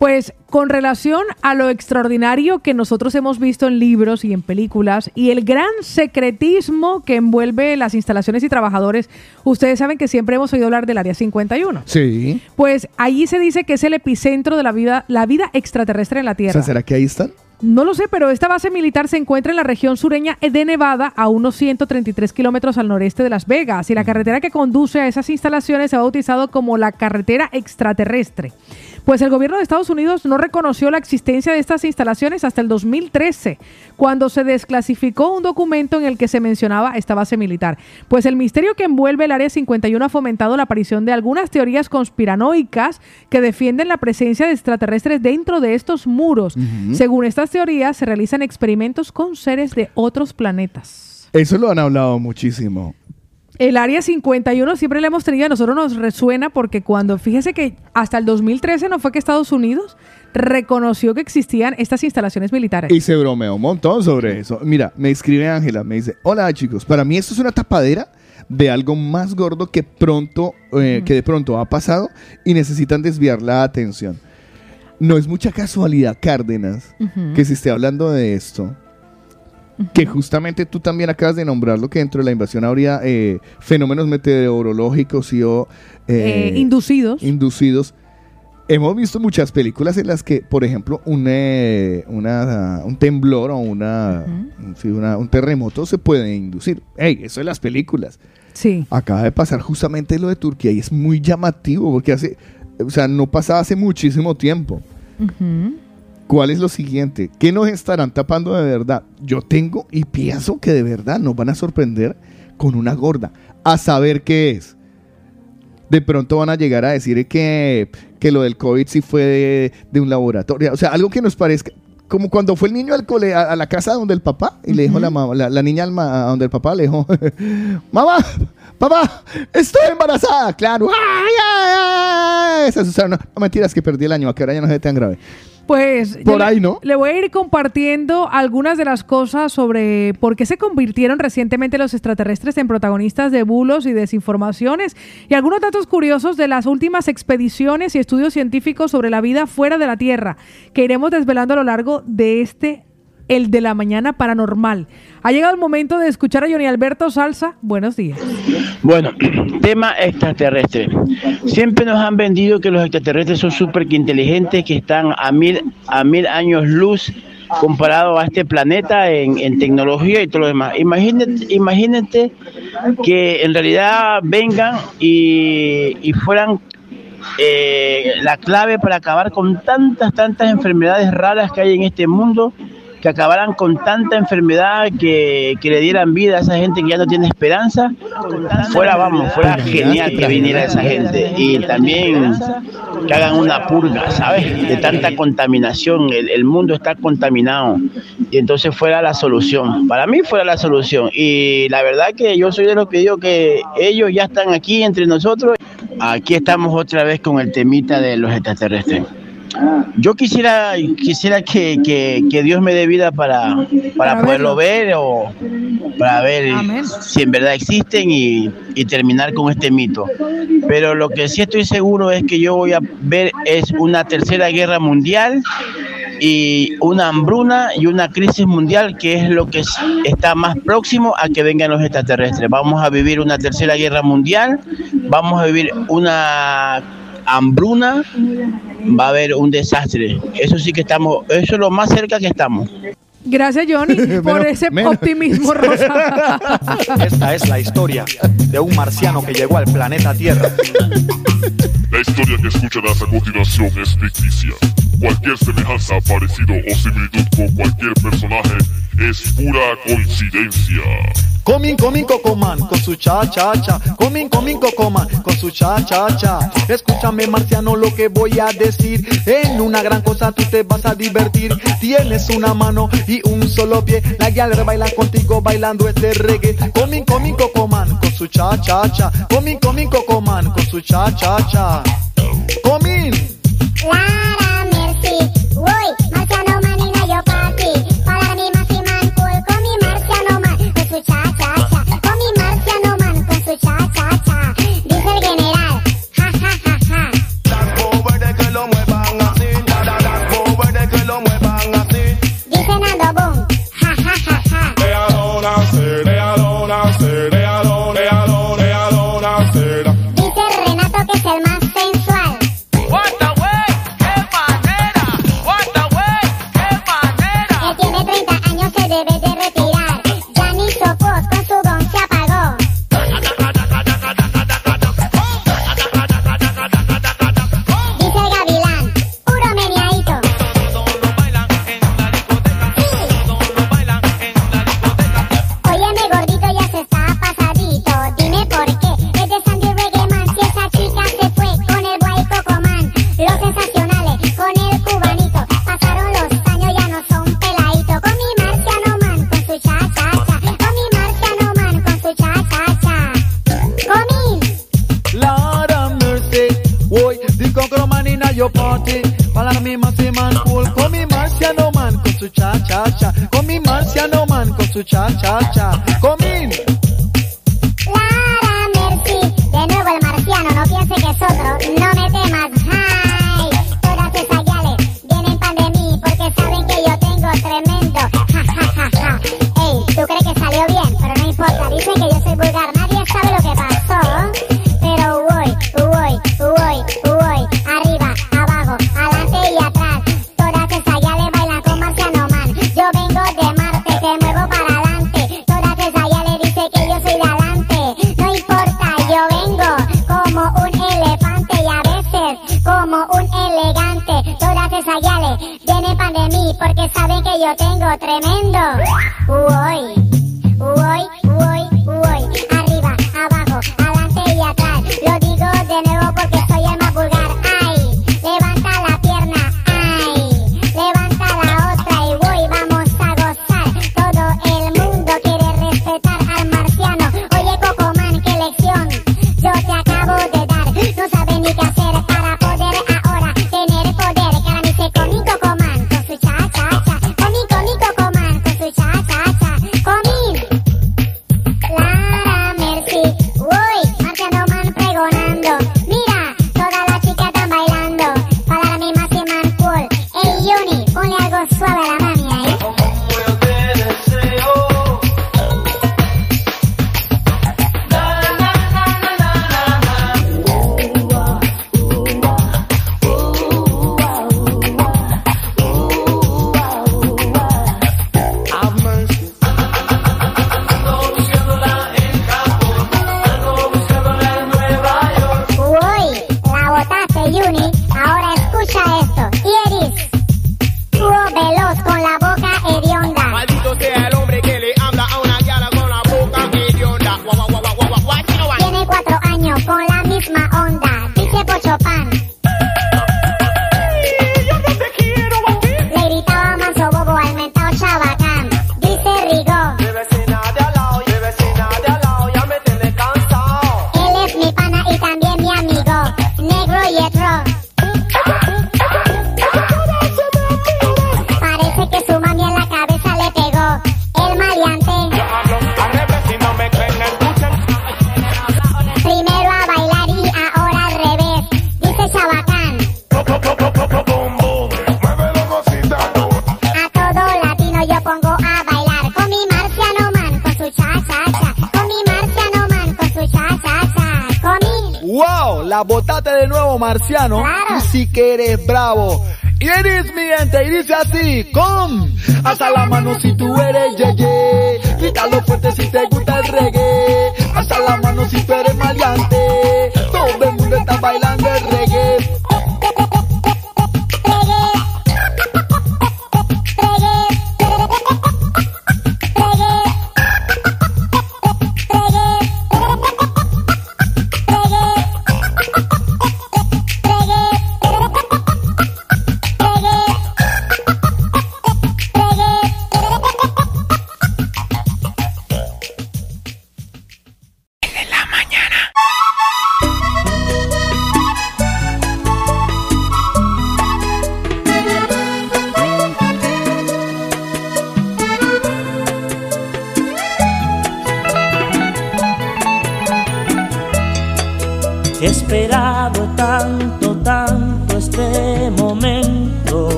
Pues con relación a lo extraordinario que nosotros hemos visto en libros y en películas y el gran secretismo que envuelve las instalaciones y trabajadores, ustedes saben que siempre hemos oído hablar del Área 51. Sí. Pues allí se dice que es el epicentro de la vida, la vida extraterrestre en la O Tierra. sea, ¿será que ahí están? No lo sé, pero esta base militar se encuentra en la región sureña de Nevada, a unos 133 kilómetros al noreste de Las Vegas, y la carretera que conduce a esas instalaciones se ha bautizado como la carretera extraterrestre. Pues el gobierno de Estados Unidos no reconoció la existencia de estas instalaciones hasta el 2013, cuando se desclasificó un documento en el que se mencionaba esta base militar. Pues el misterio que envuelve el Área 51 ha fomentado la aparición de algunas teorías conspiranoicas que defienden la presencia de extraterrestres dentro de estos muros. Según estas teorías, se realizan experimentos con seres de otros planetas. Eso lo han hablado muchísimo. El área 51 siempre le hemos tenido, a nosotros nos resuena porque cuando, fíjese que hasta el 2013 no fue que Estados Unidos reconoció que existían estas instalaciones militares. Y se bromeó un montón sobre eso. Mira, me escribe Ángela, me dice, hola chicos, para mí esto es una tapadera de algo más gordo que pronto, eh, que de pronto ha pasado y necesitan desviar la atención. No es mucha casualidad, Cárdenas, que se esté hablando de esto. Que justamente tú también acabas de nombrarlo, que dentro de la invasión habría eh, fenómenos meteorológicos y o, eh, Eh, inducidos. inducidos. Hemos visto muchas películas en las que, por ejemplo, un, una- un temblor o una- un terremoto se puede inducir. Ey, eso en las películas. Sí. Acaba de pasar justamente lo de Turquía y es muy llamativo porque hace, o sea, no pasaba hace muchísimo tiempo. ¿Cuál es lo siguiente? ¿Qué nos estarán tapando de verdad? Yo tengo y pienso que de verdad nos van a sorprender con una gorda. A saber qué es. De pronto van a llegar a decir que, que lo del COVID sí fue de, de un laboratorio. O sea, algo que nos parezca. Como cuando fue el niño al cole, a, a la casa donde el papá y le dijo la mamá, la, la niña al ma- a donde el papá le dijo, mamá, papá, estoy embarazada, claro. ¡Ay, ay, o sea, no, no mentiras que perdí el año, que ahora ya no es tan grave. Pues yo Por le- ahí, ¿no? Le voy a ir compartiendo algunas de las cosas sobre por qué se convirtieron recientemente los extraterrestres en protagonistas de bulos y desinformaciones y algunos datos curiosos de las últimas expediciones y estudios científicos sobre la vida fuera de la Tierra que iremos desvelando a lo largo de este el de la mañana paranormal. Ha llegado el momento de escuchar a Johnny Alberto Salsa. Buenos días. Bueno, tema extraterrestre. Siempre nos han vendido que los extraterrestres son súper inteligentes, que están a mil, a mil años luz comparado a este planeta en, tecnología y todo lo demás. Imagínate, imagínate que en realidad vengan y, y fueran eh, la clave para acabar con tantas, tantas enfermedades raras que hay en este mundo, que acabaran con tanta enfermedad, que, que le dieran vida a esa gente que ya no tiene esperanza, fuera, vamos, fuera genial que viniera esa gente. Y también que hagan una purga, ¿sabes? De tanta contaminación, el, el mundo está contaminado. Y entonces fuera la solución. Para mí fuera la solución. Y la verdad que yo soy de los que digo que ellos ya están aquí entre nosotros. Aquí estamos otra vez con el temita de los extraterrestres. Ah. Yo quisiera, quisiera que, que, que Dios me dé vida para, para, poderlo ver o para ver si en verdad existen y, y, terminar con este mito. Pero lo que sí estoy seguro es que yo voy a ver es una tercera guerra mundial y una hambruna y una crisis mundial que es lo que está más próximo a que vengan los extraterrestres. Vamos a vivir una tercera guerra mundial, vamos a vivir una hambruna, va a haber un desastre. Eso sí que estamos, eso es lo más cerca que estamos. Gracias, Johnny, por ese optimismo rosa. Esta es la historia de un marciano que llegó al planeta Tierra. La historia que escucharás a continuación es ficticia Cualquier semejanza, parecido o similitud con cualquier personaje es pura coincidencia. Comin, comin, cocoman, con su cha, cha, cha. Comin, comin, cocoman, con su cha, cha, cha. Escúchame, marciano, lo que voy a decir. En una gran cosa tú te vas a divertir. Tienes una mano y un solo pie. La galera baila contigo bailando este reggae. Comin, comin, cocoman, con su cha, cha, cha. Comin, comin, cocoman, con su cha, cha, cha. Comin. Woi.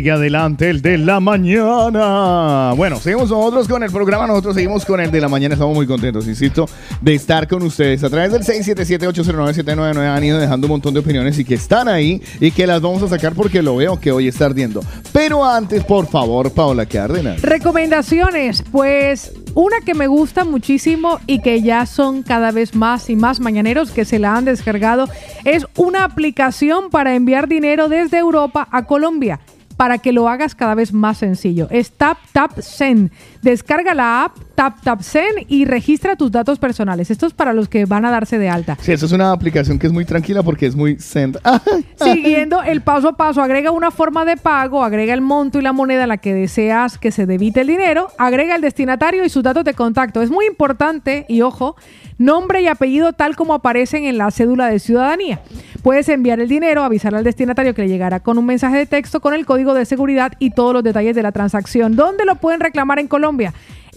Sigue adelante el de la mañana. Bueno, seguimos nosotros con el programa. Nosotros seguimos con el de la mañana. Estamos muy contentos, insisto, de estar con ustedes. A través del 677-809-799 han ido dejando un montón de opiniones y que están ahí y que las vamos a sacar porque lo veo que hoy está ardiendo. Pero antes, por favor, Paola Cárdenas. Recomendaciones, pues una que me gusta muchísimo y que ya son cada vez más y más mañaneros que se la han descargado es una aplicación para enviar dinero desde Europa a Colombia para que lo hagas cada vez más sencillo. Es Tap Tap Send. Descarga la app Tap Tap Send y registra tus datos personales. Esto es para los que van a darse de alta. Sí, eso es una aplicación que es muy tranquila porque es muy send. Siguiendo el paso a paso, agrega una forma de pago, agrega el monto y la moneda en la que deseas que se debite el dinero, agrega el destinatario y sus datos de contacto. Es muy importante, y ojo, nombre y apellido tal como aparecen en la cédula de ciudadanía. Puedes enviar el dinero, avisar al destinatario que le llegará con un mensaje de texto con el código de seguridad y todos los detalles de la transacción. ¿Dónde lo pueden reclamar en Colombia?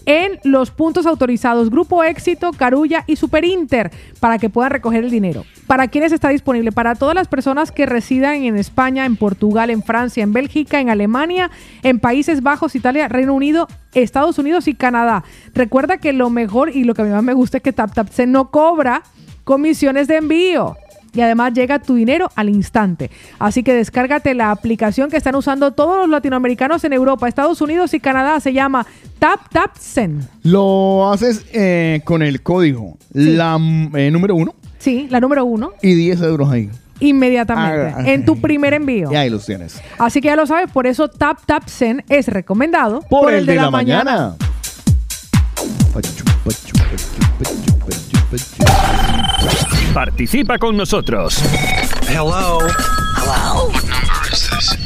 en los puntos autorizados Grupo Éxito, Carulla y Super Inter para que puedan recoger el dinero. ¿Para quiénes está disponible? Para todas las personas que residan en España, en Portugal, en Francia, en Bélgica, en Alemania, en Países Bajos, Italia, Reino Unido, Estados Unidos y Canadá. Recuerda que lo mejor y lo que a mí más me gusta es que TapTap se no cobra comisiones de envío y además llega tu dinero al instante. Así que descárgate la aplicación que están usando todos los latinoamericanos en Europa, Estados Unidos y Canadá. Se llama Tap Tap Send. Lo haces eh, con el código, la eh, número uno Sí, la número uno. y 10 euros ahí. Inmediatamente, Ah, en tu primer envío. Y ahí los tienes. Así que ya lo sabes, por eso Tap Tap Send es recomendado Por, el, de, la, mañana. Participa con nosotros. Hello. Hello. What number is this?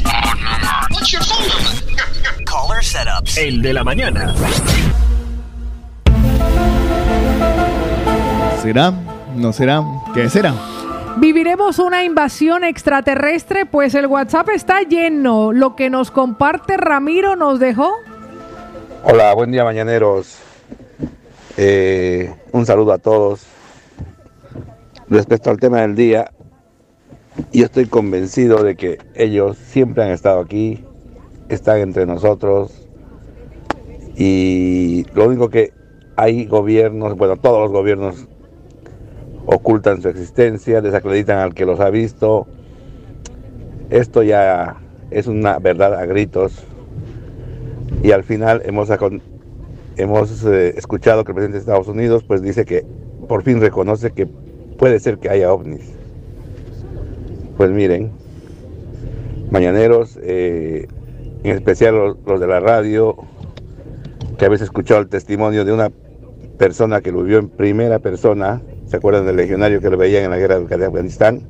What's your phone number? Caller setups. El de la mañana. ¿Será? ¿No será? ¿Qué será? ¿Viviremos una invasión extraterrestre? Pues el WhatsApp está lleno. Lo que nos comparte Ramiro nos dejó. Hola, buen día mañaneros. Eh, un saludo a todos. Respecto al tema del día, yo estoy convencido de que ellos siempre han estado aquí, están entre nosotros y lo único que hay gobiernos, bueno, todos los gobiernos ocultan su existencia, desacreditan al que los ha visto. Esto ya es una verdad a gritos y al final hemos, hemos eh, escuchado que el presidente de Estados Unidos pues dice que por fin reconoce que puede ser que haya ovnis. Pues miren, mañaneros, eh, en especial los, los de la radio, que habéis escuchado el testimonio de una persona que lo vio en primera persona, ¿se acuerdan del legionario que lo veían en la guerra de Afganistán?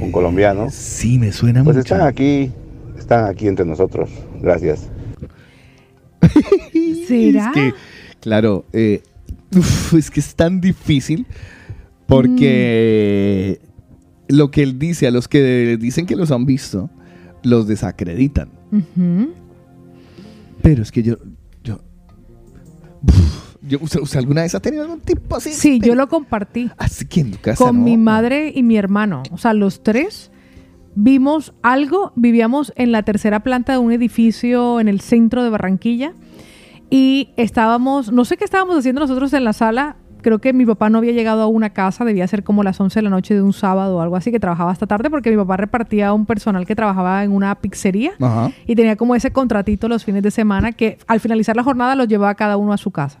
Un colombiano. Sí, me suena Pues mucho. están aquí, están aquí entre nosotros. Gracias. ¿Será? Es que, claro, eh, uf, es que es tan difícil porque lo que él dice a los que dicen que los han visto, los desacreditan. Pero es que yo, yo, yo ¿usted, usted alguna vez ha tenido algún tipo así? Sí, yo lo compartí. Así que en tu casa, con ¿no? mi madre y mi hermano. O sea, los tres vimos algo, vivíamos en la tercera planta de un edificio en el centro de Barranquilla y estábamos, no sé qué estábamos haciendo nosotros en la sala. Creo que mi papá no había llegado a una casa, debía ser como las 11 de la noche de un sábado o algo así, que trabajaba hasta tarde porque mi papá repartía a un personal que trabajaba en una pizzería Ajá. y tenía como ese contratito los fines de semana que al finalizar la jornada los llevaba cada uno a su casa.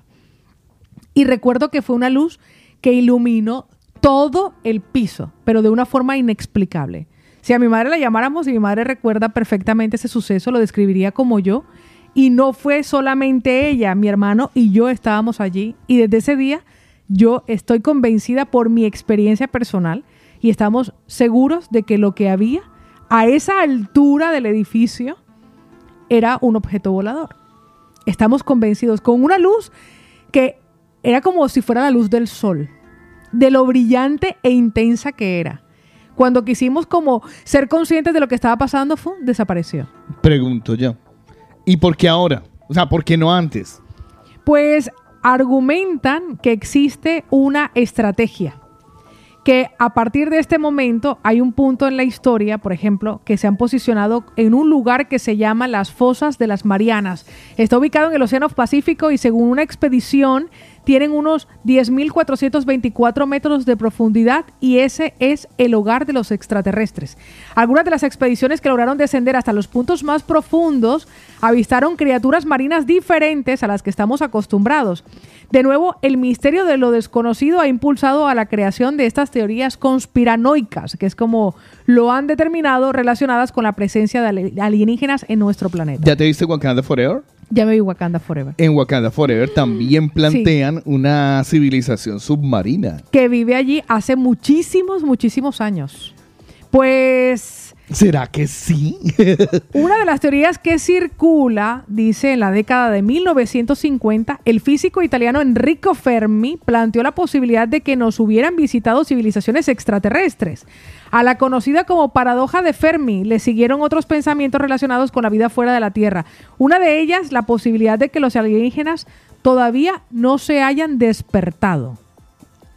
Y recuerdo que fue una luz que iluminó todo el piso, pero de una forma inexplicable. Si a mi madre la llamáramos y mi madre recuerda perfectamente ese suceso, lo describiría como yo. Y no fue solamente ella, mi hermano y yo estábamos allí. Y desde ese día yo estoy convencida por mi experiencia personal y estamos seguros de que lo que había a esa altura del edificio era un objeto volador. Estamos convencidos con una luz que era como si fuera la luz del sol, de lo brillante e intensa que era. Cuando quisimos como ser conscientes de lo que estaba pasando, ¡fum! desapareció. Pregunto yo. ¿Y por qué ahora? O sea, ¿por qué no antes? Pues argumentan que existe una estrategia, que a partir de este momento hay un punto en la historia, por ejemplo, que se han posicionado en un lugar que se llama las Fosas de las Marianas. Está ubicado en el Océano Pacífico y según una expedición tienen unos 10.424 metros de profundidad y ese es el hogar de los extraterrestres. Algunas de las expediciones que lograron descender hasta los puntos más profundos avistaron criaturas marinas diferentes a las que estamos acostumbrados. De nuevo, el misterio de lo desconocido ha impulsado a la creación de estas teorías conspiranoicas, que es como lo han determinado relacionadas con la presencia de ali- alienígenas en nuestro planeta. ¿Ya te viste Wakanda Forever? Ya me vi Wakanda Forever. En Wakanda Forever también plantean una civilización submarina. Que vive allí hace muchísimos, muchísimos años. Pues ¿Será que sí? Una de las teorías que circula, dice en la década de 1950, el físico italiano Enrico Fermi planteó la posibilidad de que nos hubieran visitado civilizaciones extraterrestres. A la conocida como paradoja de Fermi le siguieron otros pensamientos relacionados con la vida fuera de la Tierra. Una de ellas, la posibilidad de que los alienígenas todavía no se hayan despertado.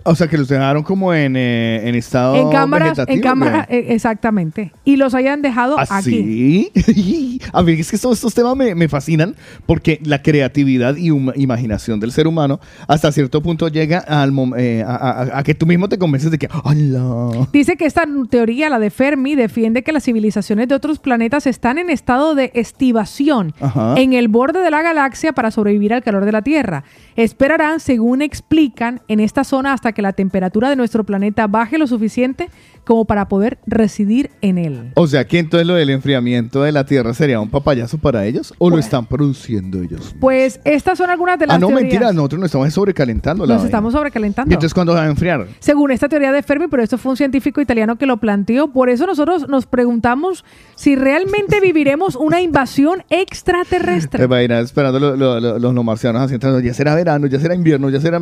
O sea, que los dejaron como en, eh, en estado en cámaras, en vegetativo, cámara, ¿qué? eh, exactamente. Y los hayan dejado ¿Ah, aquí. sí? A mí es que todos estos temas me, me fascinan porque la creatividad y huma- imaginación del ser humano hasta cierto punto llega al eh, a, a- a que tú mismo te convences de que ¡Hala! Dice que esta teoría, la de Fermi, defiende que las civilizaciones de otros planetas están en estado de estivación Ajá. en el borde de la galaxia para sobrevivir al calor de la Tierra. Esperarán, según explican, en esta zona hasta que la temperatura de nuestro planeta baje lo suficiente como para poder residir en él. O sea que entonces lo del enfriamiento de la Tierra sería un papayazo para ellos o lo están produciendo ellos. Pues estas son algunas de las Ah, no, teorías. mentira, nosotros nos estamos sobrecalentando la Nos vaina. estamos ¿Y sobrecalentando. entonces cuándo va a enfriar? Según esta teoría de Fermi, pero esto fue un científico italiano que lo planteó. Por eso nosotros nos preguntamos si realmente viviremos una invasión extraterrestre. Te va a ir esperando lo- lo- lo- los no marcianos así entrando, ya será verano, ya será invierno, ya será...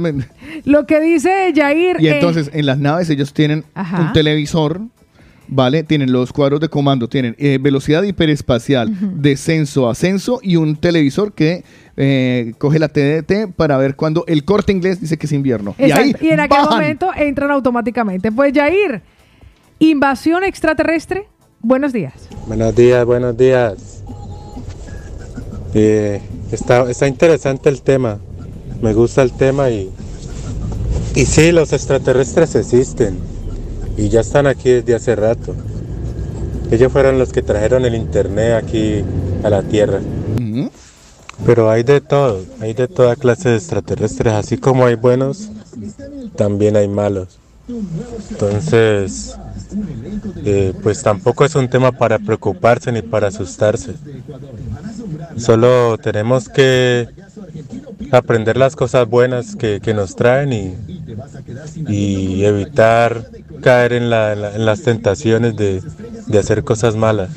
Lo que dice Jair. Y eh, entonces en las naves ellos tienen Ajá. un televisor, ¿vale? Tienen los cuadros de comando, tienen eh, velocidad hiperespacial, descenso, ascenso y un televisor que eh, coge la TDT para ver cuando el corte inglés dice que es invierno. Y ahí exacto, y en aquel bajan. momento entran automáticamente. Pues Jair, invasión extraterrestre. Buenos días. Buenos días, buenos días. Eh, está, está interesante el tema. Me gusta el tema y, y sí, los extraterrestres existen y ya están aquí desde hace rato. Ellos fueron los que trajeron el internet aquí a la Tierra. Pero hay de todo, hay de toda clase de extraterrestres, así como hay buenos, también hay malos. Entonces, eh, pues tampoco es un tema para preocuparse ni para asustarse. Solo tenemos que aprender las cosas buenas que, nos traen y, evitar caer en, la- las tentaciones de hacer cosas malas.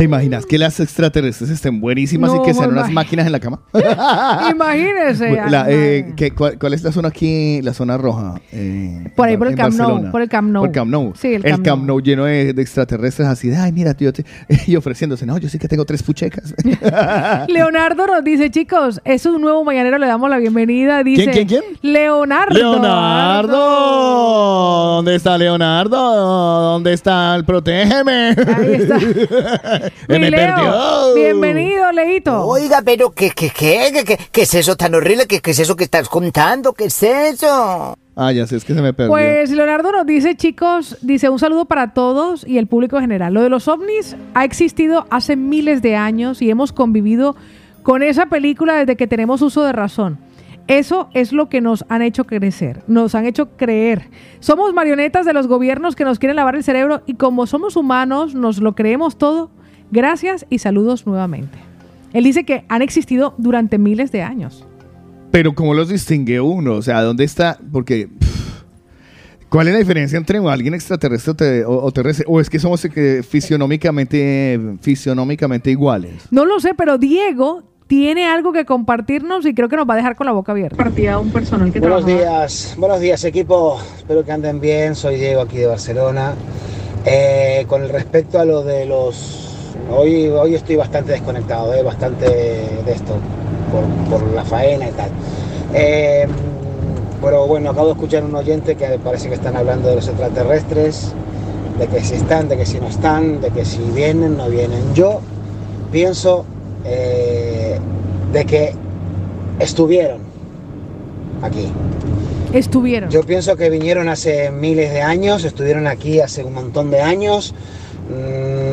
¿Te imaginas que las extraterrestres estén buenísimas y que sean unas máquinas en la cama? Imagínese. La, eh, ¿qué- cuál, cuál es la zona aquí? La zona roja. eh, Por ahí, por el Camp Nou, por el Camp Nou. Por el Camp Nou. Sí, el el Camp Camp, Nou. Nou lleno de, de extraterrestres así de, ay, mira, tío, te-", y ofreciéndose, no, yo sí que tengo tres puchecas. Leonardo nos dice, chicos, es un nuevo mañanero, le damos la bienvenida. Dice, ¿Quién, quién, quién? Leonardo. Leonardo, ¿dónde está Leonardo? ¿Dónde está el protégeme? Ahí está. Mi me Leo, perdió. Bienvenido, Leito. Oiga, pero ¿qué, qué, qué, qué, qué, qué es eso tan horrible? ¿Qué, ¿Qué es eso que estás contando? ¿Qué es eso? Ah, ya sé, es que se me perdió. Pues Leonardo nos dice, chicos, dice un saludo para todos y el público en general. Lo de los ovnis ha existido hace miles de años y hemos convivido con esa película desde que tenemos uso de razón. Eso es lo que nos han hecho crecer, nos han hecho creer. Somos marionetas de los gobiernos que nos quieren lavar el cerebro y como somos humanos, nos lo creemos todo. Gracias y saludos nuevamente. Él dice que han existido durante miles de años. Pero ¿cómo los distingue uno? O sea, ¿dónde está? Porque... pff, ¿Cuál es la diferencia entre alguien extraterrestre o, te- o- o terrestre? ¿O es que somos eh, fisionómicamente, fisionómicamente iguales? No lo sé, pero Diego tiene algo que compartirnos y creo que nos va a dejar con la boca abierta. Partía un personal que Buenos trabajaba- días, buenos días equipo, espero que anden bien, soy Diego aquí de Barcelona. Eh, con el respecto a lo de los... Hoy, hoy estoy bastante desconectado, eh, bastante de esto, por, por la faena y tal. Eh, pero bueno, acabo de escuchar un oyente que parece que están hablando de los extraterrestres, de que si están, de que si no están, de que si vienen, no vienen. Yo pienso eh, de que estuvieron aquí. Estuvieron. Yo pienso que vinieron hace miles de años, estuvieron aquí hace un montón de años,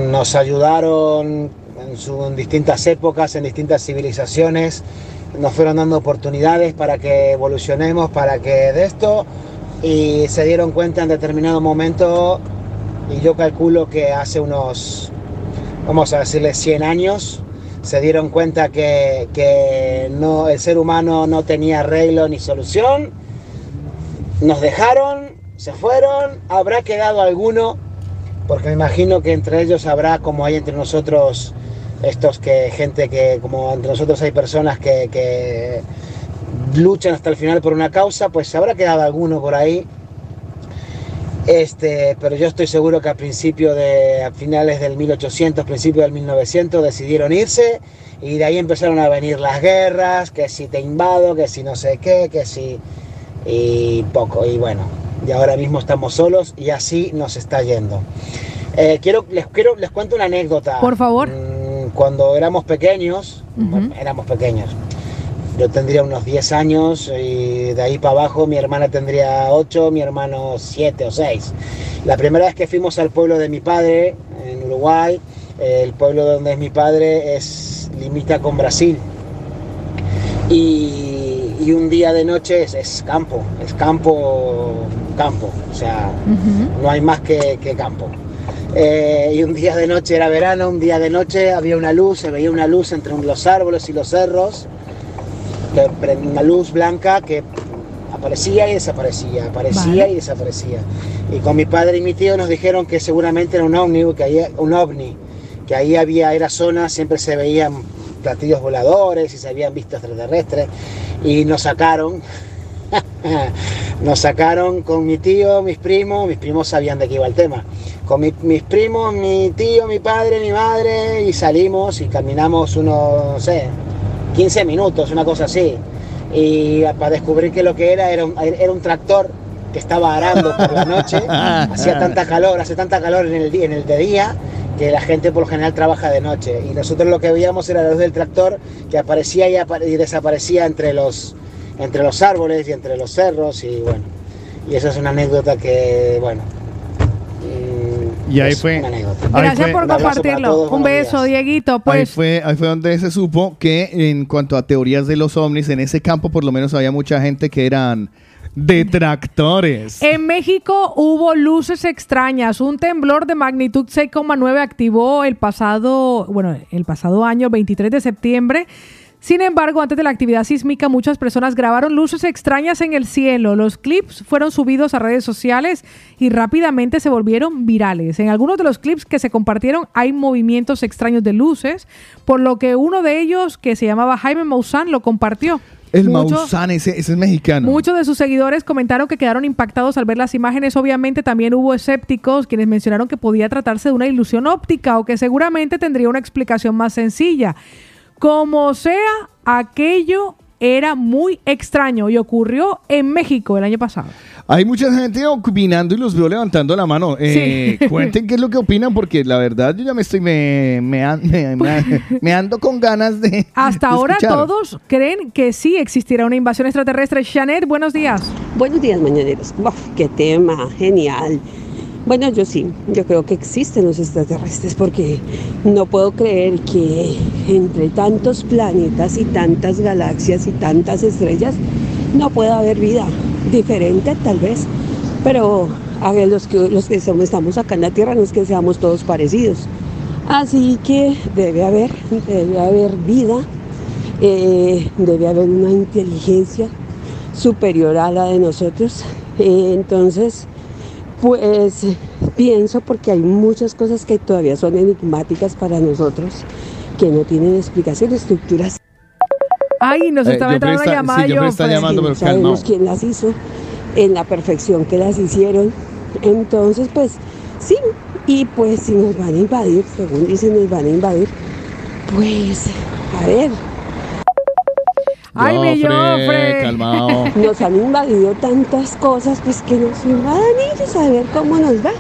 nos ayudaron en, su- distintas épocas, en distintas civilizaciones, nos fueron dando oportunidades para que evolucionemos, para que de esto, y se dieron cuenta en determinado momento, y yo calculo que hace unos, vamos a decirle 100 años, se dieron cuenta que, que no, el ser humano no tenía arreglo ni solución, nos dejaron, se fueron, habrá quedado alguno, porque me imagino que entre ellos habrá, como hay entre nosotros, estos que, gente que, como entre nosotros hay personas que, que luchan hasta el final por una causa, pues habrá quedado alguno por ahí. Este, pero yo estoy seguro que a principios de, finales del 1800, principios del 1900 decidieron irse y de ahí empezaron a venir las guerras, que si te invado, que si no sé qué, que si y poco y bueno, y ahora mismo estamos solos y así nos está yendo. Eh, quiero, les quiero, les cuento una anécdota. Por favor. Mm, Cuando éramos pequeños, bueno, éramos pequeños. Yo tendría unos 10 años y de ahí para abajo mi hermana tendría 8, mi hermano 7 o 6. La primera vez que fuimos al pueblo de mi padre, en Uruguay, el pueblo donde es mi padre es limita con Brasil. Y, y un día de noche es, es campo, es campo, campo, o sea, no hay más que, que campo. Eh, y un día de noche era verano, un día de noche había una luz, se veía una luz entre los árboles y los cerros, una luz blanca que aparecía y desaparecía, aparecía Vale. y desaparecía. Y con mi padre y mi tío nos dijeron que seguramente era un ovni, que ahí, un ovni, que ahí había, era zona, siempre se veían platillos voladores y se habían visto extraterrestres y nos sacaron nos sacaron con mi tío, mis primos, mis primos sabían de qué iba el tema, con mi- mis primos, mi tío, mi padre, mi madre, y salimos y caminamos unos, no sé, 15 minutos, una cosa así. Y para descubrir que lo que era era un, era un tractor que estaba arando por la noche, hacía tanta calor, hace tanta calor en el, día, en el de día que la gente por lo general trabaja de noche. Y nosotros lo que veíamos era la luz del tractor que aparecía y, apare- y desaparecía entre los, entre los árboles y entre los cerros y bueno. Y esa es una anécdota que, bueno. mm, Y ahí es fue. una anécdota. ahí Gracias fue- por compartirlo. todos, Un beso, días. Dieguito. Ahí Pues fue, ahí fue donde se supo que en cuanto a teorías de los ovnis, en ese campo por lo menos había mucha gente que eran detractores. En México hubo luces extrañas. Un temblor de magnitud 6,9 activó el pasado, bueno, el pasado año 23 de septiembre. Sin embargo, antes de la actividad sísmica, muchas personas grabaron luces extrañas en el cielo. Los clips fueron subidos a redes sociales y rápidamente se volvieron virales. En algunos de los clips que se compartieron hay movimientos extraños de luces, por lo que uno de ellos, que se llamaba Jaime Maussan, lo compartió. El Maussan, ese, ese es mexicano. Muchos de sus seguidores comentaron que quedaron impactados al ver las imágenes. Obviamente también hubo escépticos quienes mencionaron que podía tratarse de una ilusión óptica o que seguramente tendría una explicación más sencilla. Como sea, aquello era muy extraño y ocurrió en México el año pasado. Hay mucha gente opinando y los veo levantando la mano. Eh, Sí. Cuenten qué es lo que opinan porque la verdad yo ya me estoy me, me, an- me- me- me ando con ganas de Hasta de ahora escuchar. todos creen que sí existirá una invasión extraterrestre. Janet, buenos días. Buenos días, mañaneros. Uf, qué tema, genial. Bueno, yo sí, yo creo que existen los extraterrestres porque no puedo creer que entre tantos planetas y tantas galaxias y tantas estrellas no pueda haber vida diferente tal vez, pero a los que, los que estamos acá en la Tierra no es que seamos todos parecidos. Así que debe haber, debe haber vida, eh, debe haber una inteligencia superior a la de nosotros. Eh, entonces, pues pienso porque hay muchas cosas que todavía son enigmáticas para nosotros, que no tienen explicación, estructuras. Ay, nos Eh, estaba entrando una llamada. sí, está llamando, pero sabemos quién las hizo en la perfección que las hicieron. Entonces, pues sí, y pues si nos van a invadir, según dicen, nos van a invadir, pues a ver, Ay, mi Joffre. calmado. Nos han invadido tantas cosas, pues que nos invadan ellos a ver cómo nos va.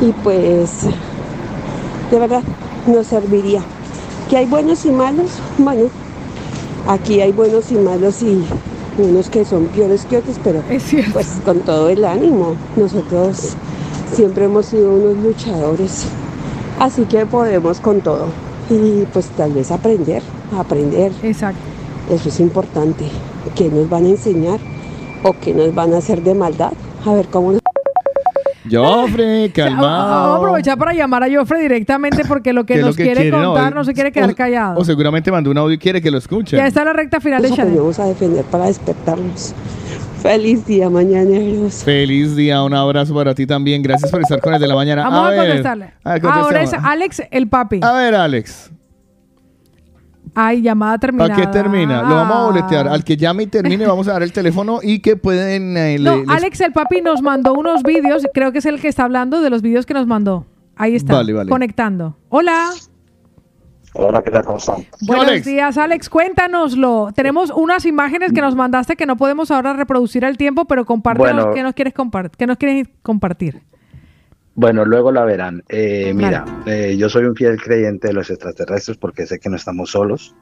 Y pues, de verdad, nos serviría. Que hay buenos y malos, bueno, aquí hay buenos y malos y unos que son peores que otros, pero pues con todo el ánimo. Nosotros siempre hemos sido unos luchadores, así que podemos con todo. Y pues tal vez aprender, aprender. Exacto. Eso es importante. ¿Qué nos van a enseñar o qué nos van a hacer de maldad? A ver cómo nos... Joffre, Vamos a calmado. aprovechar para llamar a Joffre directamente porque lo que ¿Qué es lo nos que quiere, contar no se quiere quedar o- callado. O seguramente mandó un audio y quiere que lo escuchen. Ya está la recta final de nos Chanel. aprendemos a defender para despertarnos. Feliz día, mañaneros. Feliz día, un abrazo para ti también. Gracias por estar con el de la mañana. Vamos a, ver, contestarle. a ver, Ahora es. Alex el papi. A ver, Alex. Ay, llamada terminada. ¿Para qué termina? Lo vamos a boletear. Al que llame y termine, vamos a dar el teléfono y que pueden. eh, No, le- les- Alex el papi nos mandó unos vídeos, creo que es el que está hablando de los vídeos que nos mandó. Ahí está, Vale, vale. conectando. Hola, Hola, ¿qué tal? ¿Cómo están? buenos días Alex, cuéntanoslo. Tenemos unas imágenes que nos mandaste que no podemos ahora reproducir al tiempo, pero compártenos Bueno. qué nos quieres compar- qué nos quieres compartir. Bueno, luego la verán. Eh, mira, eh, yo soy un fiel creyente de los extraterrestres porque sé que no estamos solos.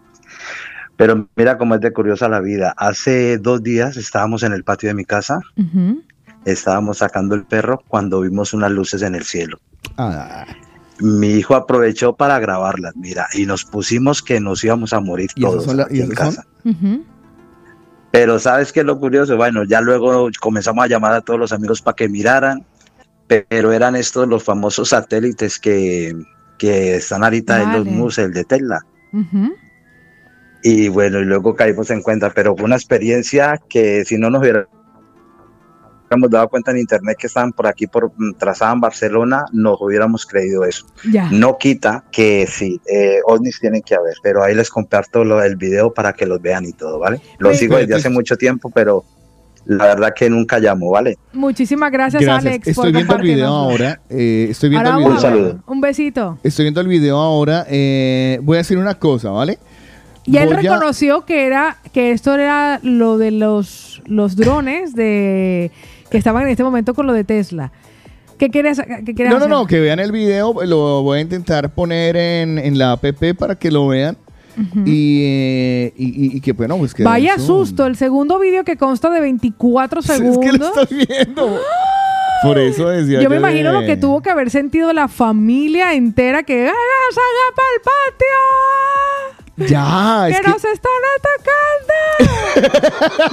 Pero mira cómo es de curiosa la vida. Hace dos días estábamos en el patio de mi casa, estábamos sacando el perro cuando vimos unas luces en el cielo. Ah, Mi hijo aprovechó para grabarlas, mira, y nos pusimos que nos íbamos a morir ¿Y esas todos la- y en casa. Pero ¿sabes qué es lo curioso? Bueno, ya luego comenzamos a llamar a todos los amigos para que miraran, pero eran estos los famosos satélites que, que están ahorita en los Vale. museos, el de Tesla. Ujú. Y bueno, y luego caímos en cuenta, pero fue una experiencia que si no nos hubiéramos dado cuenta en internet que estaban por aquí, por mm, trazada en Barcelona, nos hubiéramos creído eso. Ya. No quita que sí, eh, ovnis tienen que haber, pero ahí les comparto lo, el video para que los vean y todo, ¿vale? Lo Pues- sigo desde hace mucho tiempo, pero la verdad que nunca llamo, ¿vale? Muchísimas gracias, Gracias. Alex. Estoy por viendo el video ahora. eh, estoy viendo Ahora el video. a ver. Un besito. Estoy viendo el video ahora. eh, voy a decir una cosa, ¿vale? Y él Voy a- reconoció que era que esto era lo de los, los drones de que estaban en este momento con lo de Tesla. ¿Qué quieres, qué quieres No, no, no, que vean el video. Lo voy a intentar poner en, en la app para que lo vean. Y, eh, y, y- y que, bueno, pues que. Vaya eso- susto, el segundo video que consta de 24 Es que segundos. lo estás viendo. Por eso decía Yo me de- imagino lo que tuvo que haber sentido la familia entera que ¡Haga, salga para el patio! Ya, es ¡Que que- nos están atacando!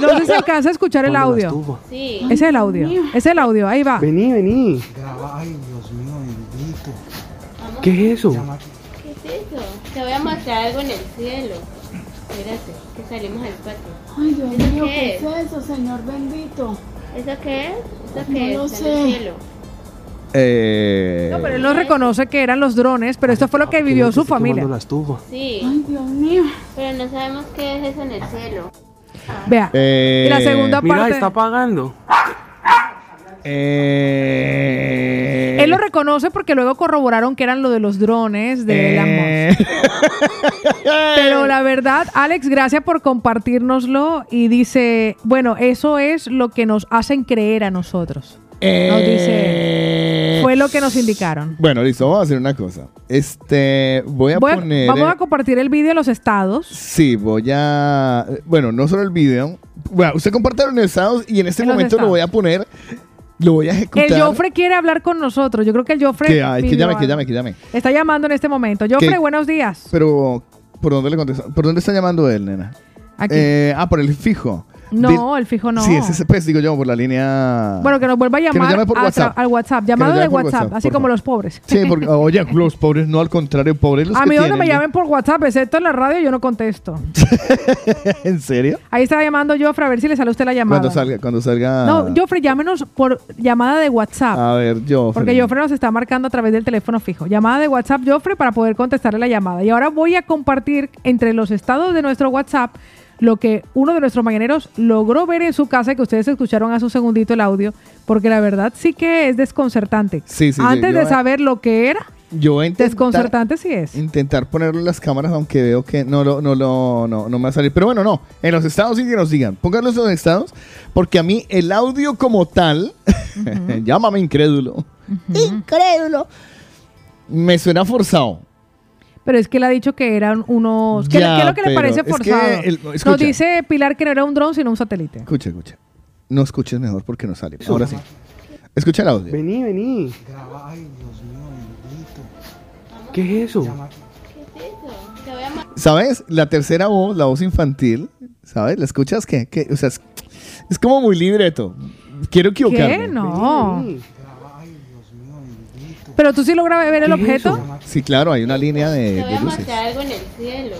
no sé si alcanza a escuchar el audio. Sí. Ese es el audio. Ese es el audio. Ahí va. Vení, vení. ¿Qué es eso? ¿Qué es eso? Te voy a mostrar algo en el cielo. Espérate, que salimos al patio. Ay, Dios ¿Eso mío, qué ¿qué es? es eso, Señor bendito? ¿Eso qué es? ¿Eso No qué lo es? En sé. el cielo. Eh, No, pero él no reconoce que eran los drones, pero esto fue lo que vivió su familia. Sí. Ay, Dios mío. Pero no sabemos qué es eso en el cielo. Vea. Eh, y la segunda Mira, parte. está apagando. Eh, Él lo reconoce porque luego corroboraron que eran lo de los drones de Elon Eh. Musk. Pero la verdad, Alex, gracias por compartirnoslo y dice, bueno, eso es lo que nos hacen creer a nosotros. Nos dice, fue lo que nos indicaron. Bueno, listo, vamos a hacer una cosa. Este, voy a Voy a- poner. vamos eh, a compartir el vídeo de los estados. Sí, voy a. Bueno, no solo el video. Bueno, usted comparte los estados y en este En momento lo voy a poner. Lo voy a ejecutar. El Joffre quiere hablar con nosotros. Yo creo que el Joffre... Que, ay, que pidió llame, que llame, que llame. Está llamando en este momento. Joffre, Que- buenos días. Pero, ¿por dónde le contesta? ¿Por dónde está llamando él, nena? Aquí. Eh, ah, por el fijo. No, el fijo no. Sí, ese, ese, pues digo yo, por la línea. Bueno, que nos vuelva a nos llamar por a al WhatsApp. Llamado de WhatsApp, WhatsApp, así como los pobres. Sí, porque, oye, los pobres no, al contrario, pobres los a que mí donde me llamen por WhatsApp, excepto en la radio, yo no contesto. ¿En serio? Ahí está llamando Joffre, a ver si le sale a usted la llamada. Cuando salga, cuando salga. No, Joffre, llámenos por llamada de WhatsApp. A ver, yo. Porque Joffre nos está marcando a través del teléfono fijo. Llamada de WhatsApp, Joffre, para poder contestarle la llamada. Y ahora voy a compartir entre los estados de nuestro WhatsApp lo que uno de nuestros mañaneros logró ver en su casa, y que ustedes escucharon hace un segundito el audio, porque la verdad sí que es desconcertante. Sí, sí, sí, Antes de saber lo que era, Yo intentar, Desconcertante sí es. intentar ponerlo en las cámaras, aunque veo que no, lo, no, lo, no, no me va a salir. Pero bueno, no. En los estados sí que nos digan. Pónganlos en los estados, porque a mí el audio como tal, llámame incrédulo, incrédulo, me suena forzado. Pero es que él ha dicho que eran unos... ¿Qué, Ya, qué es lo que le parece es que forzado? el- Nos dice Pilar que no era un dron, sino un satélite. Escucha, escucha. No escuches mejor porque no sale. Ahora sí. Escucha el audio. Vení, vení. ¿Qué es eso? ¿Sabes? La tercera voz, la voz infantil, ¿sabes? ¿La escuchas? ¿Qué? ¿Qué? O sea, es, es como muy libreto. Quiero equivocarme. ¿Qué? No. Pero tú sí logras ver el objeto. Sí, claro, hay una línea de, de a luces. algo en el cielo.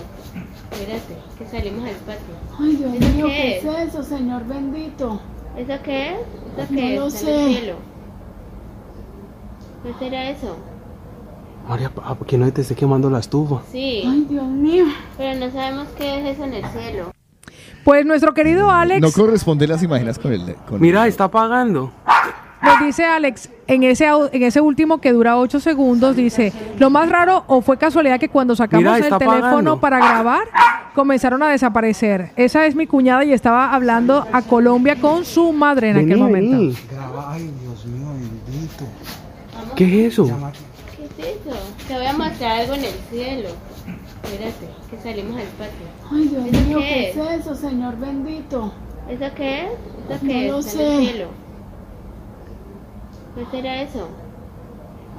Espérate, que salimos al patio. Ay, Dios ¿Eso mío, qué ¿qué es? es eso, Señor bendito? ¿Eso qué es? ¿Eso No qué lo es? En sé. el cielo. ¿Qué será eso? María, ¿a que no te esté quemando la estufa? Sí. Ay, Dios mío. Pero no sabemos qué es eso en el cielo. Pues nuestro querido Alex, No corresponde las imágenes con el. Con Mira, está apagando. nos dice Alex, en ese, en ese último que dura 8 segundos, dice, lo más raro o fue casualidad que cuando sacamos Mira, el teléfono para grabar, comenzaron a desaparecer. Esa es mi cuñada y estaba hablando a Colombia con su madre en aquel momento. vení. Ay, Dios mío, bendito. ¿Qué es eso? ¿Qué es eso? Te voy a mostrar algo en el cielo. Espérate, que salimos al patio. Ay, Dios ¿Eso mío, qué ¿qué es? es eso, Señor bendito? ¿Eso qué es? ¿Eso No qué lo es? En sé. el cielo. ¿Qué será eso?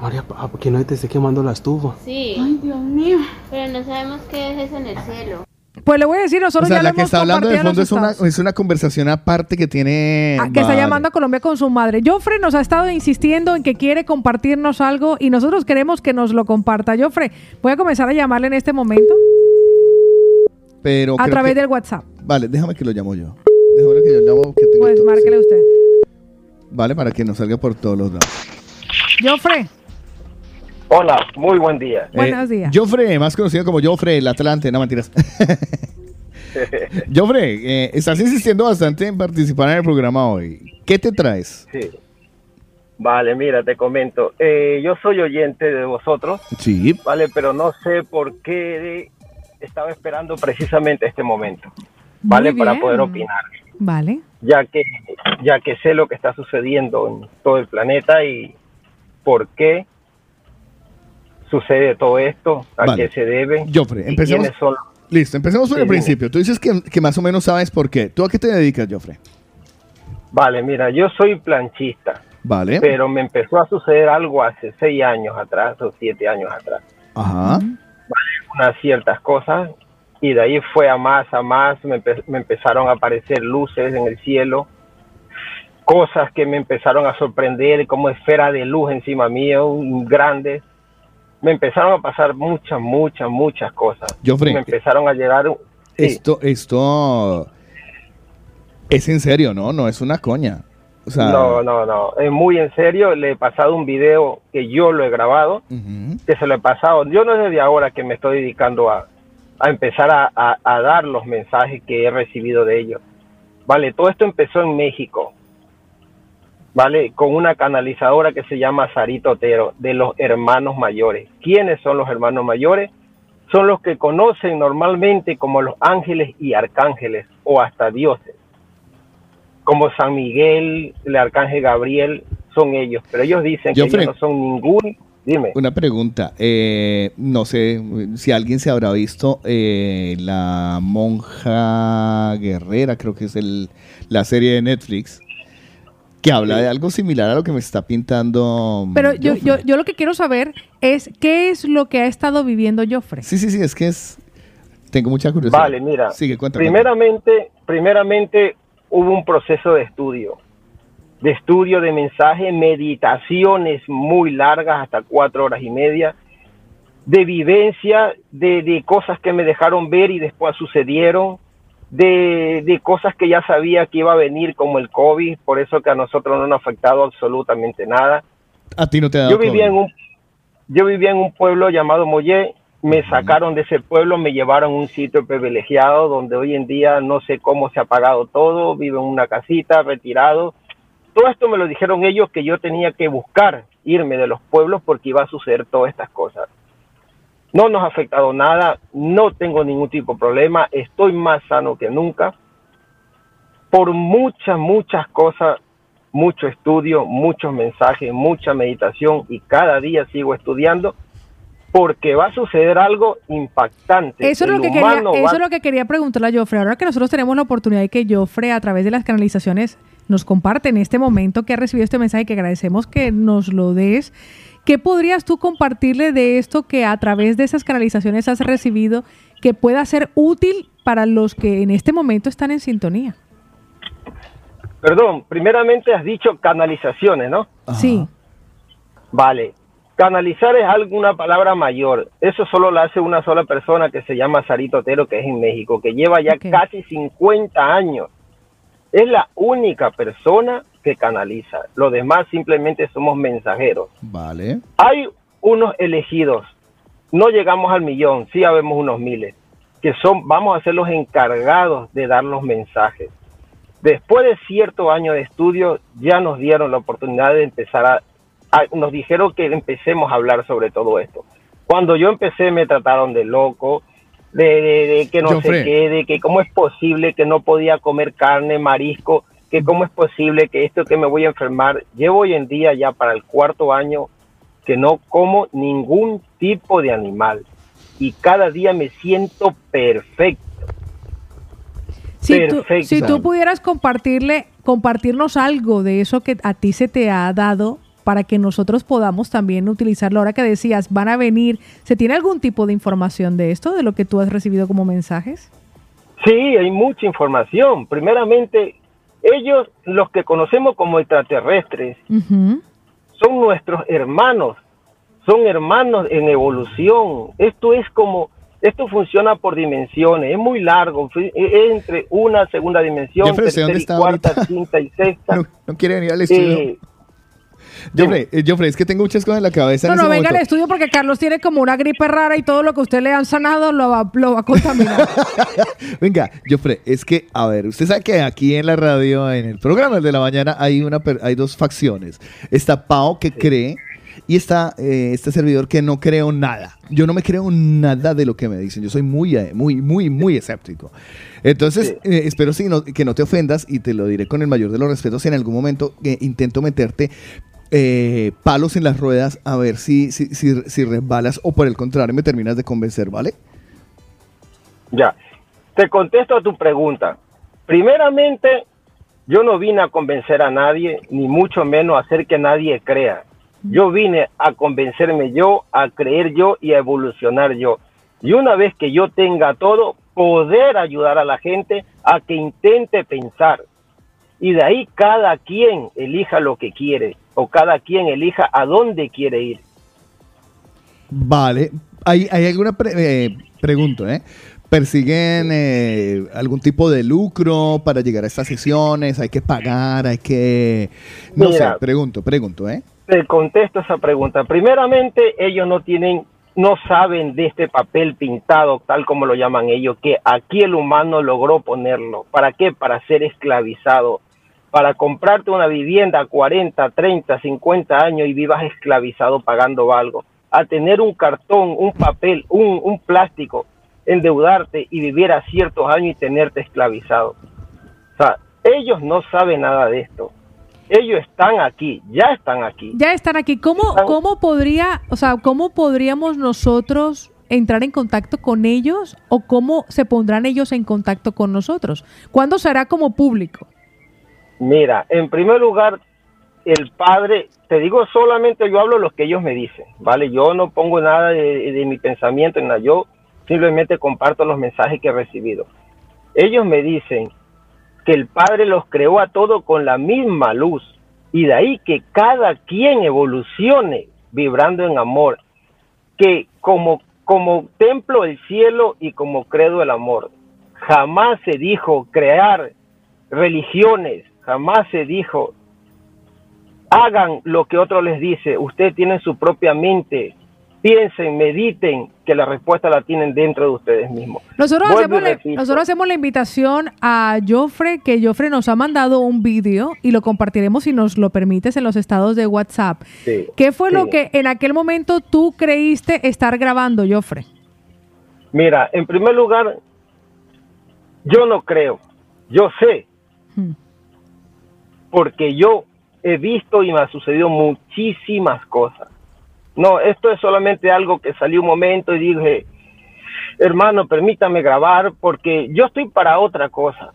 María, ¿a que no te esté quemando la estufa? Sí. Ay, Dios mío. Pero no sabemos qué es eso en el cielo. Pues le voy a decir, O nosotros sea, ya la lo que hemos está hablando de fondo es una, es una conversación aparte que tiene. Ah, que está llamando a Colombia con su madre. Joffre nos ha estado insistiendo en que quiere compartirnos algo y nosotros queremos que nos lo comparta. Joffre, voy a comenzar a llamarle en este momento Pero a través que- del WhatsApp. Vale, déjame que lo llamo yo. Déjame que yo llamo. Que tengo Pues márquele usted. Vale, para que nos salga por todos los lados. Joffre, Hola, muy buen día. Buenos días. Joffre, más conocido como Joffre, el Atlante, no mentiras. Joffre, eh, estás insistiendo bastante en participar en el programa hoy. ¿Qué te traes? Sí. Vale, mira, te comento. Eh, yo soy oyente de vosotros, Sí. vale, pero no sé por qué estaba esperando precisamente este momento, vale, para poder opinar, Vale. ya que ya que sé lo que está sucediendo en todo el planeta y por qué sucede todo esto, a Vale. qué se debe, Joffre, empecemos. son. Listo, empecemos por Sí, el dime. principio. Tú dices que, que más o menos sabes por qué. ¿Tú a qué te dedicas, Joffre? Vale, mira, yo soy planchista. Vale. Pero me empezó a suceder algo hace seis años atrás o siete años atrás. Ajá. Unas ciertas cosas y de ahí fue a más, a más, me, empe- me empezaron a aparecer luces en el cielo, cosas que me empezaron a sorprender como esfera de luz encima mío, grandes. Me empezaron a pasar muchas, muchas, muchas cosas. Me empezaron a llegar... sí. Esto, esto es en serio, ¿no? No es una coña. O sea, No, no, no. Es muy en serio. Le he pasado un video que yo lo he grabado, que se lo he pasado. Yo no es desde ahora que me estoy dedicando a, a empezar a, a- a dar los mensajes que he recibido de ellos. Vale, todo esto empezó en México. Vale, con una canalizadora que se llama Sarito Otero, de los hermanos mayores. ¿Quiénes son los hermanos mayores? Son los que conocen normalmente como los ángeles y arcángeles o hasta dioses como San Miguel, el arcángel Gabriel, son ellos, pero ellos dicen que ellos no son ningún, dime, Una pregunta. eh, no sé si alguien se habrá visto eh, La Monja Guerrera, creo que es el, la serie de Netflix, que habla de algo similar a lo que me está pintando. Pero yo, yo, yo lo que quiero saber es qué es lo que ha estado viviendo Joffre. Sí, sí, sí, es que es. Tengo mucha curiosidad. Vale, mira, Sigue, cuéntame. primeramente, primeramente hubo un proceso de estudio, de estudio de mensaje, meditaciones muy largas, hasta cuatro horas y media, de vivencia, de, de cosas que me dejaron ver y después sucedieron, de, de cosas que ya sabía que iba a venir como el COVID, por eso que a nosotros no nos ha afectado absolutamente nada. A ti no te ha dado Yo vivía COVID. en un yo vivía en un pueblo llamado Mollé, me sacaron de ese pueblo, me llevaron a un sitio privilegiado donde hoy en día no sé cómo se ha pagado todo, vivo en una casita, retirado, todo esto me lo dijeron ellos que yo tenía que buscar irme de los pueblos porque iba a suceder todas estas cosas. No nos ha afectado nada, no tengo ningún tipo de problema, estoy más sano que nunca. Por muchas, muchas cosas, mucho estudio, muchos mensajes, mucha meditación y cada día sigo estudiando porque va a suceder algo impactante. Eso es, lo que quería, va- eso es lo que quería preguntarle a Joffre. Ahora que nosotros tenemos la oportunidad de que Joffre, a través de las canalizaciones, nos comparte en este momento que ha recibido este mensaje, que agradecemos que nos lo des. ¿Qué podrías tú compartirle de esto que a través de esas canalizaciones has recibido que pueda ser útil para los que en este momento están en sintonía? Perdón, primeramente has dicho canalizaciones, ¿no? Sí. Vale. Canalizar es alguna palabra mayor. Eso solo lo hace una sola persona que se llama Sarito Otero, que es en México, que lleva ya casi 50 años. Es la única persona que canaliza. Los demás simplemente somos mensajeros. Vale. Hay unos elegidos. No llegamos al millón, sí habemos unos miles, que son, vamos a ser los encargados de dar los mensajes. Después de cierto año de estudio, ya nos dieron la oportunidad de empezar a, a- nos dijeron que empecemos a hablar sobre todo esto. Cuando yo empecé me trataron de loco, de, de- de que no sé qué, de que cómo es posible que no podía comer carne, marisco, que cómo es posible que esto que me voy a enfermar. Llevo hoy en día ya para el cuarto año que no como ningún tipo de animal y cada día me siento perfecto. Si tú, Perfecto. si tú pudieras compartirle, compartirnos algo de eso que a ti se te ha dado para que nosotros podamos también utilizarlo. Ahora que decías, van a venir, ¿se tiene algún tipo de información de esto, de lo que tú has recibido como mensajes? Sí, hay mucha información. Primeramente, ellos, los que conocemos como extraterrestres, son nuestros hermanos, son hermanos en evolución. Esto es como, esto funciona por dimensiones, es muy largo, es entre una segunda dimensión, Jeffrey, ¿usted tercera cuarta, ahorita? quinta y sexta. No quiere venir al estudio. Eh, Joffrey, eh, Joffrey, es que tengo muchas cosas en la cabeza. No, en no, ese venga al estudio porque Carlos tiene como una gripe rara y todo lo que usted le han sanado lo va, lo va a contaminar. Venga, Joffrey, es que, a ver, usted sabe que aquí en la radio, en el programa de la mañana, hay, una, hay dos facciones. Está Pau, que cree, y está eh, este servidor que no creo nada. Yo no me creo nada de lo que me dicen. Yo soy muy, eh, muy, muy, muy escéptico. Entonces, eh, espero si no- que no te ofendas y te lo diré con el mayor de los respetos si en algún momento eh, intento meterte eh, palos en las ruedas a ver si, si, si, si resbalas o por el contrario me terminas de convencer, ¿vale? Ya, te contesto a tu pregunta. Primeramente, yo no vine a convencer a nadie, ni mucho menos a hacer que nadie crea. Yo vine a convencerme yo, a creer yo y a evolucionar yo. Y una vez que yo tenga todo, poder ayudar a la gente a que intente pensar. Y de ahí cada quien elija lo que quiere o cada quien elija a dónde quiere ir. Vale. ¿Hay, hay alguna pre- eh, pregunta, eh? ¿Persiguen eh, algún tipo de lucro para llegar a estas sesiones? ¿Hay que pagar? ¿Hay que...? No Mira. sé, pregunto, pregunto, ¿eh? Te contesto esa pregunta. Primeramente, ellos no tienen, no saben de este papel pintado, tal como lo llaman ellos, que aquí el humano logró ponerlo. ¿Para qué? Para ser esclavizado. Para comprarte una vivienda a 40, 30, 50 años y vivas esclavizado pagando algo. A tener un cartón, un papel, un, un plástico, endeudarte y vivir a ciertos años y tenerte esclavizado. O sea, ellos no saben nada de esto. Ellos están aquí, ya están aquí. Ya están aquí. ¿Cómo, cómo podría, o sea, cómo podríamos nosotros entrar en contacto con ellos o cómo se pondrán ellos en contacto con nosotros? ¿Cuándo será como público? Mira, en primer lugar, el padre, te digo solamente yo hablo lo que ellos me dicen, ¿vale? Yo no pongo nada de, de mi pensamiento en nada, yo simplemente comparto los mensajes que he recibido. Ellos me dicen que el Padre los creó a todos con la misma luz y de ahí que cada quien evolucione vibrando en amor, que como, como templo del cielo y como credo el amor. Jamás se dijo crear religiones, jamás se dijo hagan lo que otro les dice, usted tiene su propia mente, piensen, mediten, que la respuesta la tienen dentro de ustedes mismos. Nosotros hacemos, nosotros hacemos la invitación a Joffre, que Joffre nos ha mandado un vídeo y lo compartiremos si nos lo permites en los estados de WhatsApp. Sí, ¿Qué fue lo que en aquel momento tú creíste estar grabando, Joffre? Mira, en primer lugar, yo no creo, yo sé. Porque yo he visto y me ha sucedido muchísimas cosas. No, esto es solamente algo que salió un momento y dije, hermano, permítame grabar porque yo estoy para otra cosa.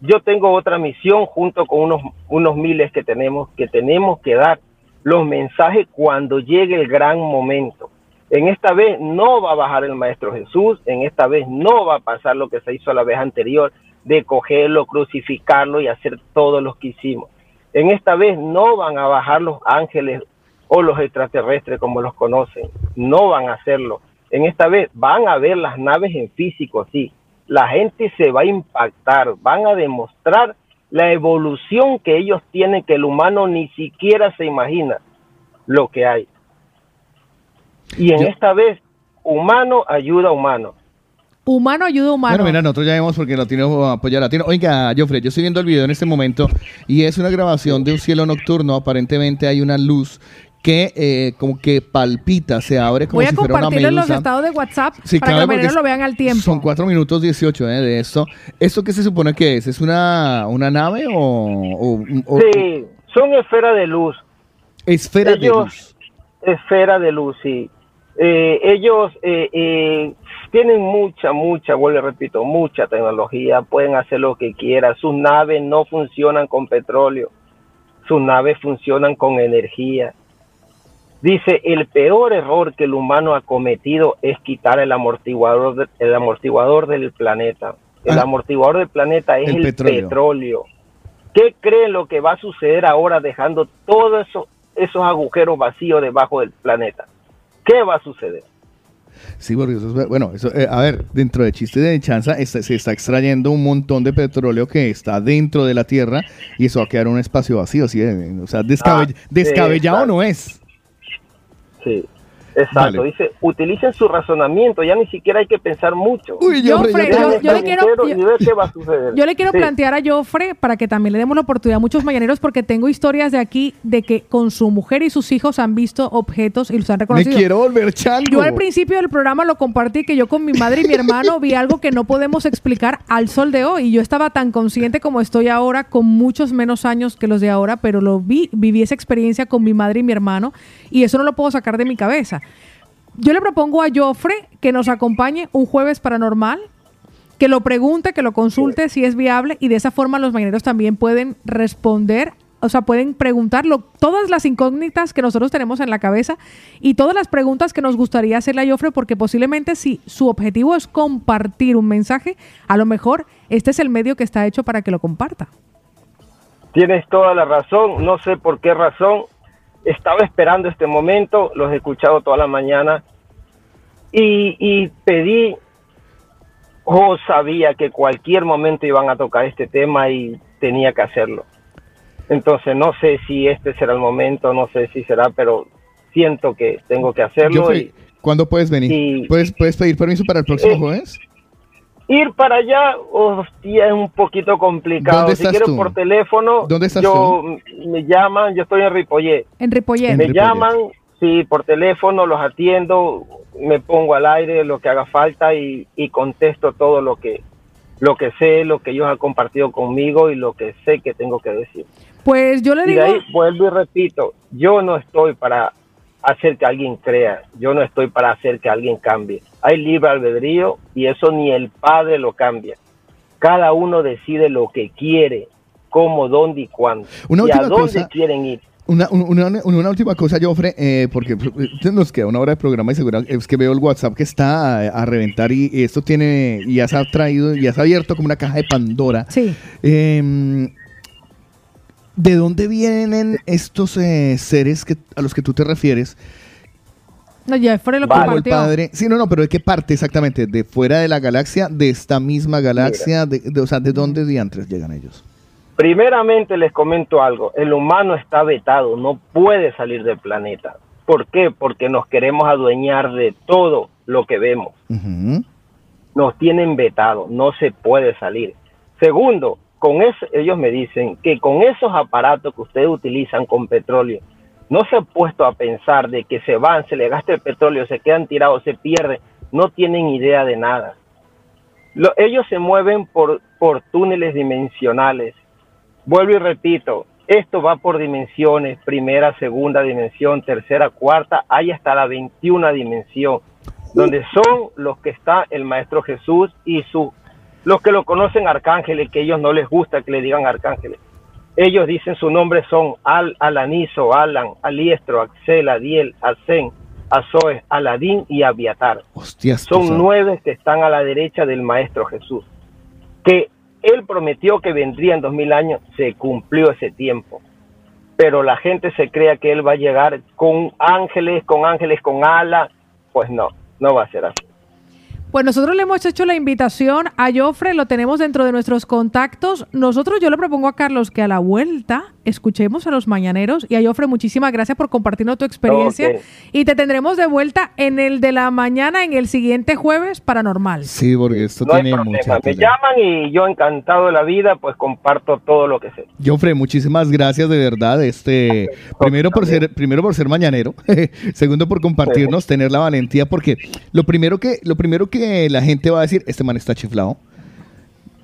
Yo tengo otra misión junto con unos, unos miles que tenemos, que tenemos que dar los mensajes cuando llegue el gran momento. En esta vez no va a bajar el Maestro Jesús, en esta vez no va a pasar lo que se hizo la vez anterior, de cogerlo, crucificarlo y hacer todo lo que hicimos. En esta vez no van a bajar los ángeles o los extraterrestres como los conocen, no van a hacerlo. En esta vez van a ver las naves en físico, sí. La gente se va a impactar, van a demostrar la evolución que ellos tienen que el humano ni siquiera se imagina lo que hay. Y en esta vez, humano ayuda a humano. Humano ayuda a humano. Bueno, mira, nosotros ya vemos porque Latino apoya a Latino. Oiga, Joffrey, yo estoy viendo el video en este momento y es una grabación de un cielo nocturno. Aparentemente hay una luz que eh, como que palpita, se abre como Voy a si fuera una compartirlo en los estados de WhatsApp Sí, para claro, que los lo vean al tiempo. Son 4 minutos 18 eh, de esto. ¿Esto qué se supone que es? ¿Es una, una nave o, o- o- Sí, son esferas de luz. esfera de luz? Esfera de luz, sí. Eh, ellos eh, eh, tienen mucha, mucha, vuelvo repito, mucha tecnología, pueden hacer lo que quieran. Sus naves no funcionan con petróleo, sus naves funcionan con energía. Dice, el peor error que el humano ha cometido es quitar el amortiguador, de- el amortiguador del planeta. El Ah. amortiguador del planeta es El el, petróleo. petróleo. ¿Qué creen lo que va a suceder ahora dejando todos esos, esos agujeros vacíos debajo del planeta? ¿Qué va a suceder? Sí, porque eso es, bueno, eso, eh, a ver, dentro de chiste de chanza está- se está extrayendo un montón de petróleo que está dentro de la tierra y eso va a quedar un espacio vacío, ¿sí? O sea, Ah, descabellado no es. Sí, exacto. Vale. Dice, utilicen su razonamiento, ya ni siquiera hay que pensar mucho. Uy, yo- Jofre, yo- le quiero- yo-. Yo le quiero Sí. plantear a Joffre para que también le demos la oportunidad a muchos mañaneros porque tengo historias de aquí de que con su mujer y sus hijos han visto objetos y los han Me reconocido. quiero volver chango. Yo al principio del programa lo compartí que yo con mi madre y mi hermano vi algo que no podemos explicar al sol de hoy. Y yo estaba tan consciente como estoy ahora, con muchos menos años que los de ahora, pero lo vi, viví esa experiencia con mi madre y mi hermano y eso no lo puedo sacar de mi cabeza. Yo le propongo a Joffre que nos acompañe un jueves paranormal, que lo pregunte, que lo consulte si es viable y de esa forma los mañaneros también pueden responder, o sea, pueden preguntarlo todas las incógnitas que nosotros tenemos en la cabeza y todas las preguntas que nos gustaría hacerle a Joffre porque posiblemente si su objetivo es compartir un mensaje, a lo mejor este es el medio que está hecho para que lo comparta. Tienes toda la razón, no sé por qué razón. Estaba esperando este momento, los he escuchado toda la mañana y, y pedí o sabía que cualquier momento iban a tocar este tema y tenía que hacerlo. Entonces no sé si este será el momento, no sé si será, pero siento que tengo que hacerlo. ¿Cuándo puedes venir? y- ¿Puedes, ¿Puedes pedir permiso para el próximo Eh, jueves? Ir para allá, hostia, es un poquito complicado. ¿Dónde si estás quieres tú? por teléfono, ¿Dónde estás yo me llaman, yo estoy en Ripollet. En Ripollet. me llaman, sí, por teléfono, los atiendo, me pongo al aire lo que haga falta y, y contesto todo lo que lo que sé, lo que ellos han compartido conmigo y lo que sé que tengo que decir. Pues yo le Y de digo... ahí vuelvo y repito, yo no estoy para hacer que alguien crea, yo no estoy para hacer que alguien cambie. Hay libre albedrío y eso ni el padre lo cambia. Cada uno decide lo que quiere, cómo, dónde y cuándo. Una y a última dónde cosa. quieren ir. Una, una, una- una última cosa, Joffre, eh, porque nos queda una hora de programa y seguro es que veo el WhatsApp que está a, a reventar y, y esto tiene, ya se ha traído, ya se ha abierto como una caja de Pandora. Sí. Eh, ¿De dónde vienen estos eh, seres que, a los que tú te refieres? No, Joffre lo Como el padre. Sí, no, no, pero ¿de qué parte exactamente? ¿De fuera de la galaxia? ¿De esta misma galaxia? De, de- o sea, ¿de dónde diantres llegan ellos? Primeramente les comento algo, el humano está vetado, no puede salir del planeta. ¿Por qué? Porque nos queremos adueñar de todo lo que vemos. Nos tienen vetado, no se puede salir. Segundo, con eso, ellos me dicen que con esos aparatos que ustedes utilizan con petróleo, no se ha puesto a pensar de que se van, se le gasta el petróleo, se quedan tirados, se pierde, no tienen idea de nada. Lo- ellos se mueven por, por túneles dimensionales. Vuelvo y repito, esto va por dimensiones, primera, segunda dimensión, tercera, cuarta, hay hasta la 21 dimensión, donde son los que está el Maestro Jesús y su, los que lo conocen arcángeles, que ellos no les gusta que le digan arcángeles. Ellos dicen su nombre son Al, Alaniso, Alan, Aliestro, Axel, Adiel, Asen, Azoe, Aladín y Abiatar. Hostias, Son nueve que están a la derecha del Maestro Jesús. Que él prometió que vendría en dos mil años, se cumplió ese tiempo. Pero la gente se crea que él va a llegar con ángeles, con ángeles con alas. Pues no, no va a ser así. Pues nosotros le hemos hecho la invitación a Jofre, lo tenemos dentro de nuestros contactos. Nosotros yo le propongo a Carlos que a la vuelta escuchemos a los mañaneros y a Jofre muchísimas gracias por compartirnos tu experiencia y te tendremos de vuelta en el de la mañana en el siguiente jueves paranormal. Sí, porque esto No tiene mucha Me llaman y yo encantado de la vida, pues comparto todo lo que sé. Jofre, muchísimas gracias de verdad. Este, primero por ser, primero por ser mañanero, segundo por compartirnos, tener la valentía, porque lo primero que, lo primero que la gente va a decir, este man está chiflado.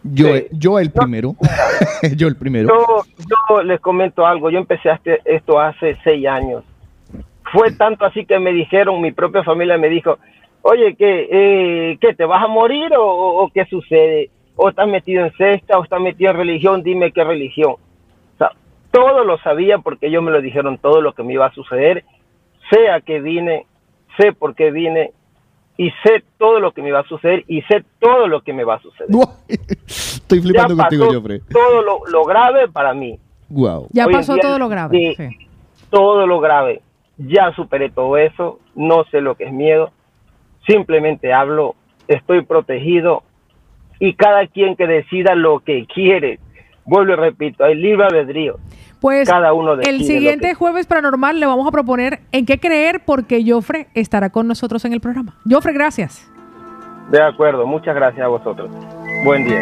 Yo, yo el primero, yo el primero. Yo, yo les comento algo, yo empecé este- esto hace seis años. Fue tanto así que me dijeron, mi propia familia me dijo, oye, ¿qué, eh, ¿qué te vas a morir o, qué sucede? ¿O estás metido en cesta o estás metido en religión? Dime qué religión. O sea, todo lo sabía porque ellos me lo dijeron, todo lo que me iba a suceder. Sé a qué vine, sé por qué vine y sé todo lo que me va a suceder y sé todo lo que me va a suceder. Estoy flipando Ya contigo, pasó Jofre. Todo lo, lo grave para mí. Wow. Ya Hoy pasó día, todo lo grave. sí, sí. Todo lo grave. Ya superé todo eso. No sé lo que es miedo. Simplemente hablo. Estoy protegido. Y cada quien que decida lo que quiere. Vuelvo y repito, hay libre albedrío. Pues Cada uno decide el siguiente que- jueves paranormal le vamos a proponer en qué creer porque Jofre estará con nosotros en el programa. Jofre, gracias. De acuerdo. Muchas gracias a vosotros. Buen día.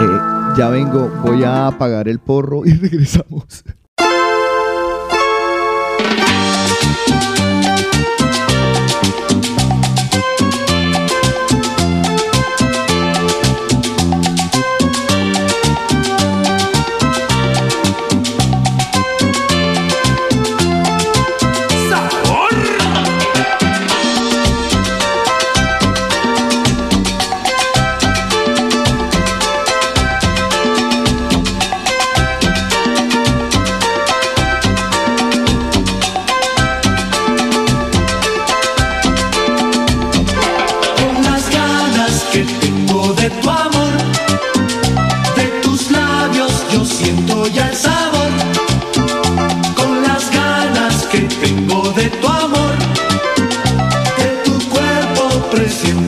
Eh, ya vengo, voy a apagar el porro y regresamos.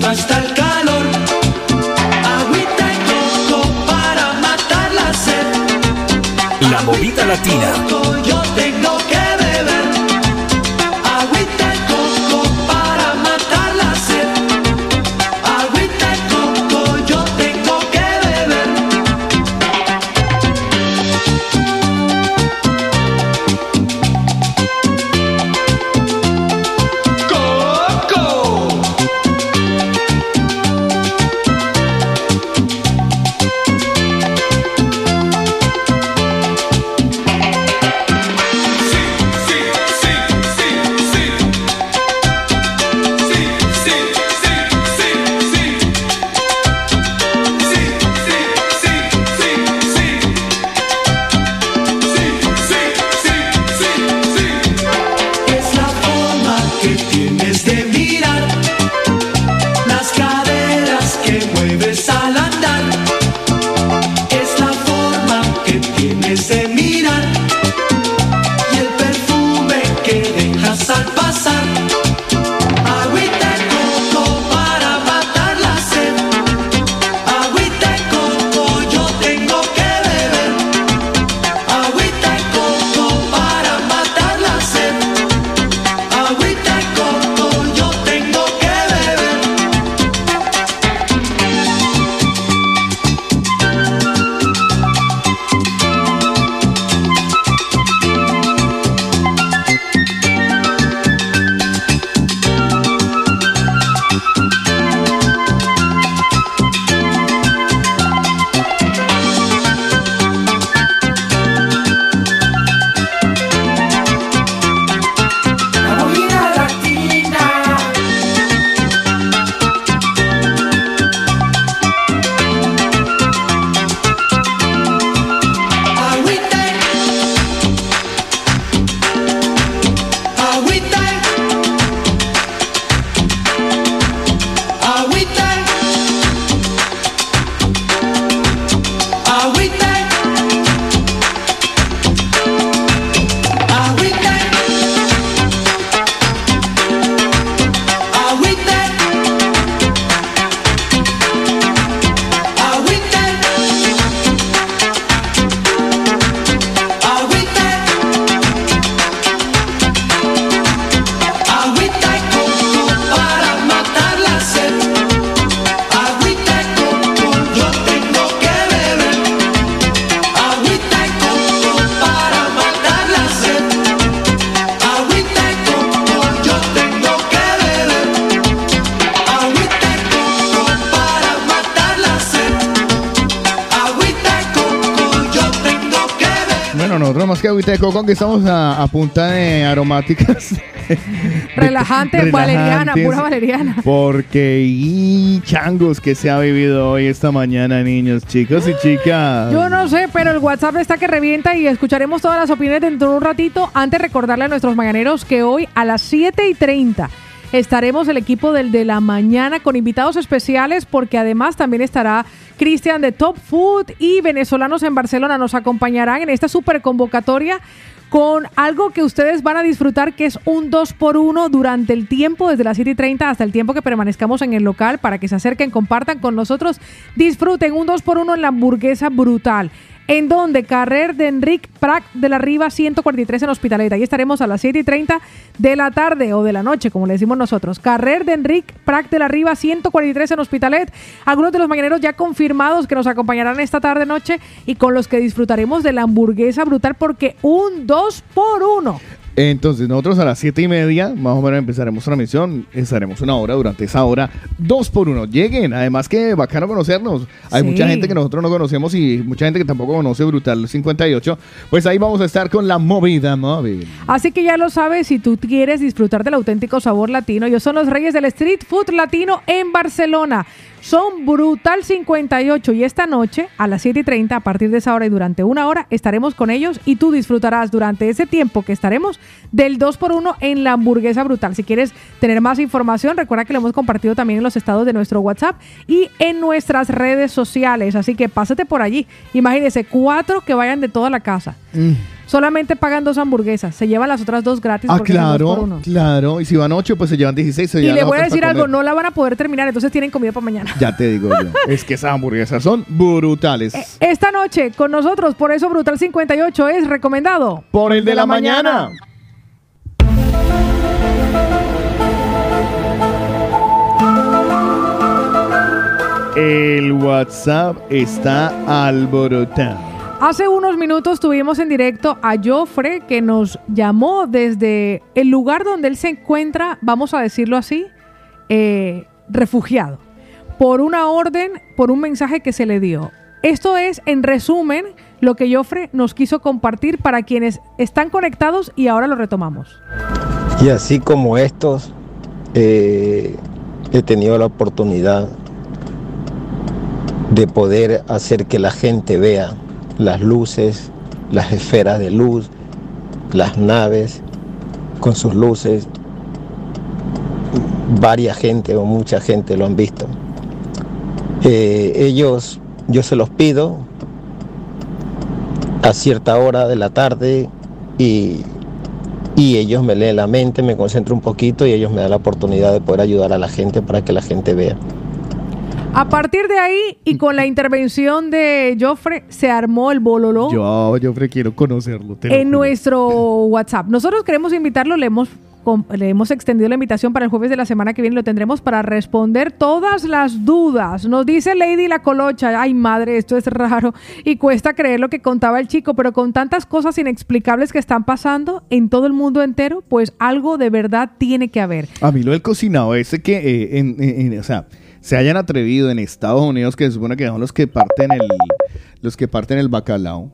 Hasta el calor. Agüita y coco para matar la sed. La movida latina. Que estamos a, a punta de aromáticas. Relajante, valeriana, pura valeriana. Porque y changos que se ha vivido hoy esta mañana, niños, chicos y chicas. Yo no sé, pero el WhatsApp está que revienta y escucharemos todas las opiniones dentro de un ratito. Antes recordarle a nuestros mañaneros que hoy a las 7 y 30 estaremos el equipo del de la mañana con invitados especiales porque además también estará Cristian de Top Food y venezolanos en Barcelona nos acompañarán en esta super convocatoria con algo que ustedes van a disfrutar que es un 2 por 1 durante el tiempo, desde las 7 y 30 hasta el tiempo que permanezcamos en el local para que se acerquen, compartan con nosotros, disfruten un 2 por 1 en la hamburguesa brutal. En donde Carrer de Enric Prat de la Riva 143 en Hospitalet. Ahí estaremos a las 7 y 30 de la tarde o de la noche, como le decimos nosotros. Carrer de Enric Prat de la Riva 143 en Hospitalet. Algunos de los mañaneros ya confirmados que nos acompañarán esta tarde noche y con los que disfrutaremos de la hamburguesa brutal porque un 2 por 1 Entonces, nosotros a las siete y media, más o menos empezaremos una misión. Estaremos una hora, durante esa hora, dos por uno. Lleguen, además que bacano conocernos. Hay Sí. mucha gente que nosotros no conocemos y mucha gente que tampoco conoce Brutal 58. Pues ahí vamos a estar con la movida móvil. Así que ya lo sabes, si tú quieres disfrutar del auténtico sabor latino, ellos son los reyes del street food latino en Barcelona. Son Brutal 58 y esta noche a las 7 y 30, a partir de esa hora y durante una hora, estaremos con ellos y tú disfrutarás durante ese tiempo que estaremos del 2x1 en la hamburguesa brutal. Si quieres tener más información, recuerda que lo hemos compartido también en los estados de nuestro WhatsApp y en nuestras redes sociales. Así que pásate por allí. Imagínese, cuatro que vayan de toda la casa. Solamente pagan dos hamburguesas, se llevan las otras dos gratis. Ah, porque son dos por claro, uno. claro. Y si van ocho, pues se llevan 16. se Y llevan le voy a decir algo, no la van a poder terminar, entonces tienen comida para mañana. Ya te digo yo. es que esas hamburguesas son brutales. Esta noche con nosotros, por eso Brutal 58 es recomendado. Por el de la mañana. El WhatsApp está alborotado. Hace unos minutos tuvimos en directo a Joffre que nos llamó desde el lugar donde él se encuentra, vamos a decirlo así, eh, refugiado, por una orden, por un mensaje que se le dio. Esto es, en resumen, lo que Joffre nos quiso compartir para quienes están conectados y ahora lo retomamos. Y así como estos, eh, he tenido la oportunidad de poder hacer que la gente vea las luces, las esferas de luz, las naves con sus luces. Varia gente o mucha gente lo han visto. Eh, ellos, yo se los pido a cierta hora de la tarde y y ellos me leen la mente, me concentro un poquito y ellos me dan la oportunidad de poder ayudar a la gente para que la gente vea. A partir de ahí y con la intervención de Joffre se armó el bololo. Yo, yo quiero conocerlo. te en nuestro WhatsApp. Nosotros queremos invitarlo, le hemos, le hemos extendido la invitación para el jueves de la semana que viene, lo tendremos para responder todas las dudas. Nos dice Lady la Colocha, ay madre, esto es raro y cuesta creer lo que contaba el chico, pero con tantas cosas inexplicables que están pasando en todo el mundo entero, pues algo de verdad tiene que haber. A mí lo del cocinado ese que, eh, en, en- en- o sea, se hayan atrevido en Estados Unidos, que se supone que son los que parten el, los que parten el bacalao,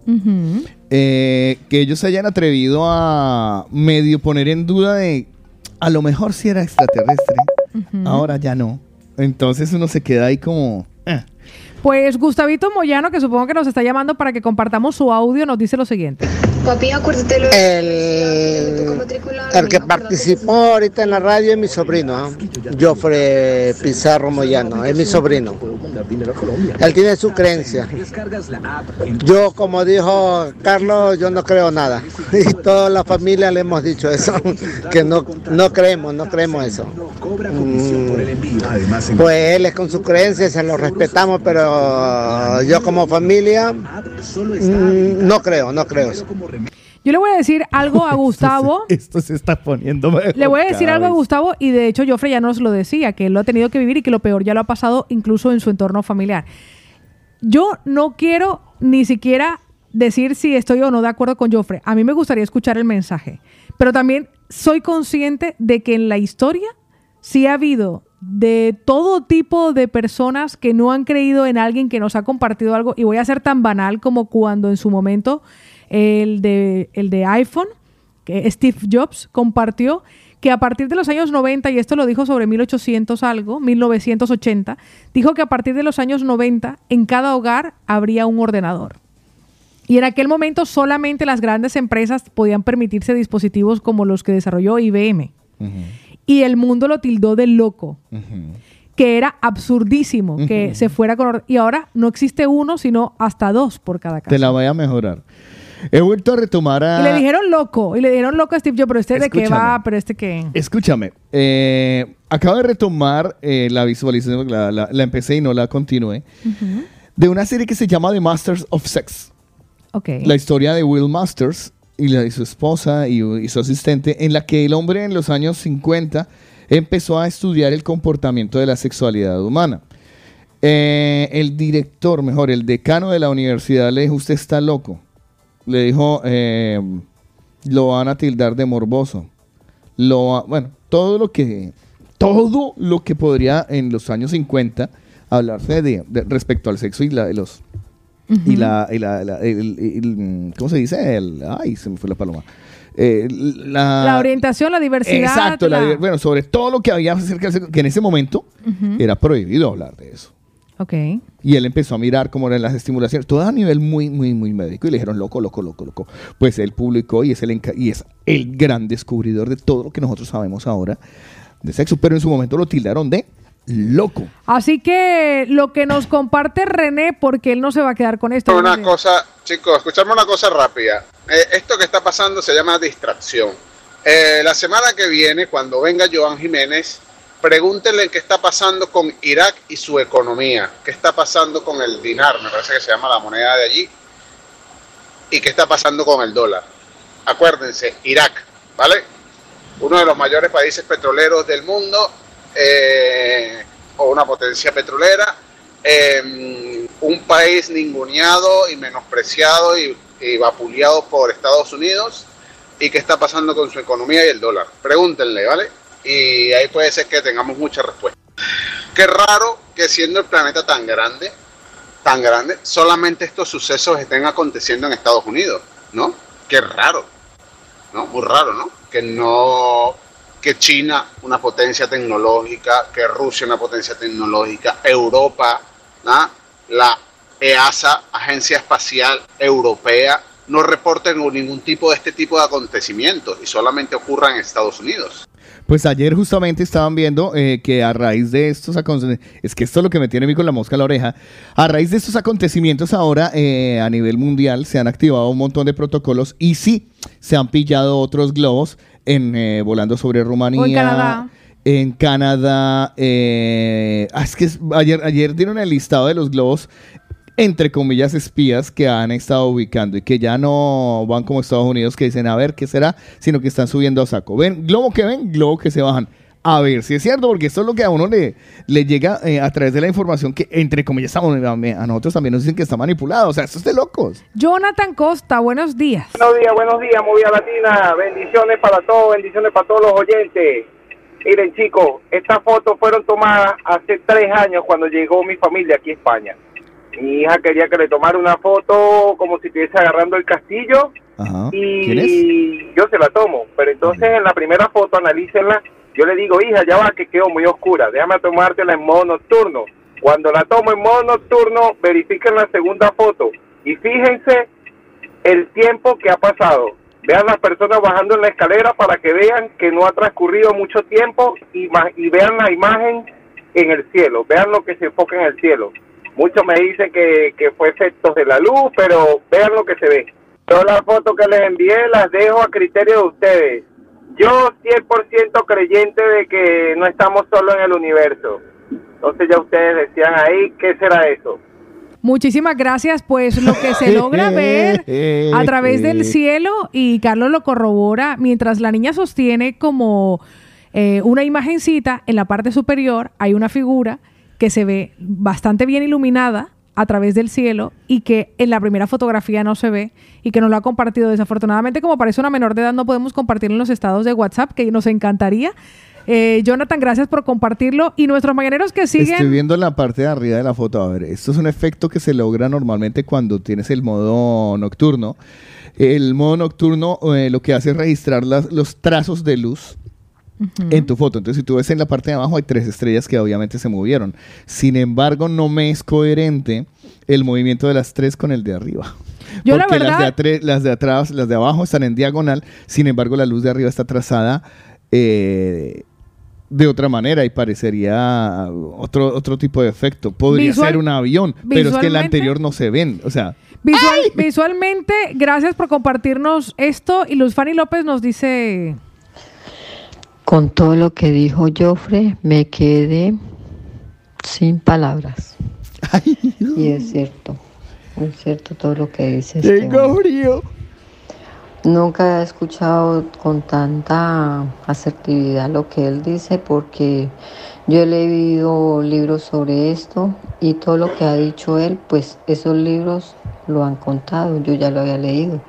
eh, que ellos se hayan atrevido a medio poner en duda de, a lo mejor si era extraterrestre, ahora ya no. Entonces uno se queda ahí como... eh. Pues Gustavito Moyano, que supongo que nos está llamando para que compartamos su audio, nos dice lo siguiente. Papi, acuérdate lo El, el que participó ahorita en la radio es mi sobrino, ¿ah? Joffre Pizarro Moyano, es mi sobrino. Él tiene su creencia. Yo, como dijo Carlos, yo no creo nada. Y toda la familia le hemos dicho eso, que no, no creemos, no creemos eso. Mm, Pues él es con su creencia, se lo respetamos, pero yo como familia mm, no creo, no creo eso. Yo le voy a decir algo a Gustavo. Esto se está poniendo mejor Le voy a decir algo a. Gustavo y de hecho Joffre ya nos lo decía, que él lo ha tenido que vivir y que lo peor ya lo ha pasado incluso en su entorno familiar. Yo no quiero ni siquiera decir si estoy o no de acuerdo con Joffre. A mí me gustaría escuchar el mensaje, pero también soy consciente de que en la historia sí ha habido de todo tipo de personas que no han creído en alguien que nos ha compartido algo y voy a ser tan banal como cuando en su momento el de, el de iPhone, que Steve Jobs compartió que a partir de los años 90, y esto lo dijo sobre 1800 algo, 1980, dijo que a partir de los años 90 en cada hogar habría un ordenador. Y en aquel momento solamente las grandes empresas podían permitirse dispositivos como los que desarrolló IBM. Y el mundo lo tildó de loco, que era absurdísimo que se fuera con... Y ahora no existe uno, sino hasta dos por cada casa. Te la voy a mejorar. He vuelto a retomar a... Y le dijeron loco, y le dijeron loco a Steve Jobs, pero este de qué va, pero este qué... Escúchame, eh, acabo de retomar eh, la visualización, la, la- la empecé y no la continué, de una serie que se llama The Masters of Sex. Ok. La historia de Will Masters y, la, y su esposa y, y su asistente, en la que el hombre en los años 50 empezó a estudiar el comportamiento de la sexualidad humana. Eh, el director, mejor, el decano de la universidad le dijo, usted está loco. Le dijo, eh, lo van a tildar de morboso. Lo va- bueno, todo lo que todo lo que podría en los años 50 hablarse de, de- respecto al sexo y la de los y la, y la- la- el- el- ¿cómo se dice? El, ay, se me fue la paloma. Eh, la, La orientación, la diversidad. Exacto, la bueno, sobre todo lo que había acerca del sexo, que en ese momento era prohibido hablar de eso. Ok. Y él empezó a mirar cómo eran las estimulaciones, todo a nivel muy, muy, muy médico. Y le dijeron, loco, loco, loco, loco. Pues él publicó y es el, y es el gran descubridor de todo lo que nosotros sabemos ahora de sexo. Pero en su momento lo tildaron de loco. Así que lo que nos comparte René, porque él no se va a quedar con esto. Una cosa, chicos, escuchame una cosa rápida. Eh, esto que está pasando se llama distracción. Eh, la semana que viene, cuando venga Joan Jiménez, pregúntenle qué está pasando con Irak y su economía. ¿Qué está pasando con el dinar? Me parece que se llama la moneda de allí. ¿Y qué está pasando con el dólar? Acuérdense, Irak, ¿vale? Uno de los mayores países petroleros del mundo, eh, o una potencia petrolera, eh, un país ninguneado y menospreciado y, y vapuleado por Estados Unidos. ¿Y qué está pasando con su economía y el dólar? Pregúntenle, ¿vale? Y ahí puede ser que tengamos mucha respuesta. Qué raro que siendo el planeta tan grande, tan grande, solamente estos sucesos estén aconteciendo en Estados Unidos, ¿no? Qué raro, ¿no? Muy raro, ¿no? Que no, que China, una potencia tecnológica, que Rusia, una potencia tecnológica, Europa, la EASA, Agencia Espacial Europea, no reporten ningún tipo de este tipo de acontecimientos y solamente ocurran en Estados Unidos. Pues ayer justamente estaban viendo eh, que a raíz de estos acontecimientos, es que esto es lo que me tiene a mí con la mosca en la oreja, a raíz de estos acontecimientos ahora eh, a nivel mundial se han activado un montón de protocolos y sí, se han pillado otros globos en eh, volando sobre Rumanía. O en Canadá. En Canadá, eh, ah, es que ayer, ayer dieron el listado de los globos, entre comillas, espías que han estado ubicando y que ya no van como Estados Unidos que dicen, a ver, ¿qué será? Sino que están subiendo a saco. Ven, globo que ven, globo que se bajan. A ver si es cierto, porque esto es lo que a uno le, le llega eh, a través de la información que, entre comillas, estamos- a a nosotros también nos dicen que está manipulado. O sea, esto es de locos. Jonathan Costa, buenos días. Buenos días, buenos días, Movida Latina. Bendiciones para todos, bendiciones para todos los oyentes. Miren, chicos, estas fotos fueron tomadas hace tres años cuando llegó mi familia aquí a España. Mi hija quería que le tomara una foto como si estuviese agarrando el castillo y yo se la tomo. Pero entonces en la primera foto, analícenla. Yo le digo, hija, ya va, que quedó muy oscura. Déjame tomártela en modo nocturno. Cuando la tomo en modo nocturno, verifiquen la segunda foto y fíjense el tiempo que ha pasado. Vean las personas bajando en la escalera para que vean que no ha transcurrido mucho tiempo y, y vean la imagen en el cielo. Vean lo que se enfoca en el cielo. Muchos me dicen que, que fue efectos de la luz, pero vean lo que se ve. Todas las fotos que les envié las dejo a criterio de ustedes. Yo 100% creyente de que no estamos solos en el universo. Entonces ya ustedes decían ahí, ¿qué será eso? Muchísimas gracias. Pues lo que se logra ver a través del cielo, y Carlos lo corrobora, mientras la niña sostiene como eh, una imagencita, en la parte superior hay una figura que se ve bastante bien iluminada a través del cielo y que en la primera fotografía no se ve y que nos lo ha compartido desafortunadamente como parece una menor de edad no podemos compartir en los estados de WhatsApp que nos encantaría Eh, Jonathan, gracias por compartirlo. Y nuestros mañaneros que siguen. Estoy viendo la parte de arriba de la foto. A ver, esto es un efecto que se logra normalmente cuando tienes el modo nocturno. El modo nocturno eh, lo que hace es registrar los trazos de luz en tu foto. Entonces, si tú ves en la parte de abajo, hay tres estrellas que obviamente se movieron. Sin embargo, no me es coherente el movimiento de las tres con el de arriba. Yo, la Porque las, de las de atrás, las de abajo están en diagonal. Sin embargo, la luz de arriba está trazada eh, de otra manera y parecería otro, otro tipo de efecto. Podría Visual- ser un avión, pero es que el anterior no se ven. O sea, Visual- visualmente, gracias por compartirnos esto. Y Luz Fanny López nos dice. Con todo lo que dijo Joffre, me quedé sin palabras. Y es cierto, es cierto todo lo que dice este Tengo frío. Nunca he escuchado con tanta asertividad lo que él dice porque yo he leído libros sobre esto y todo lo que ha dicho él, pues esos libros lo han contado, yo ya lo había leído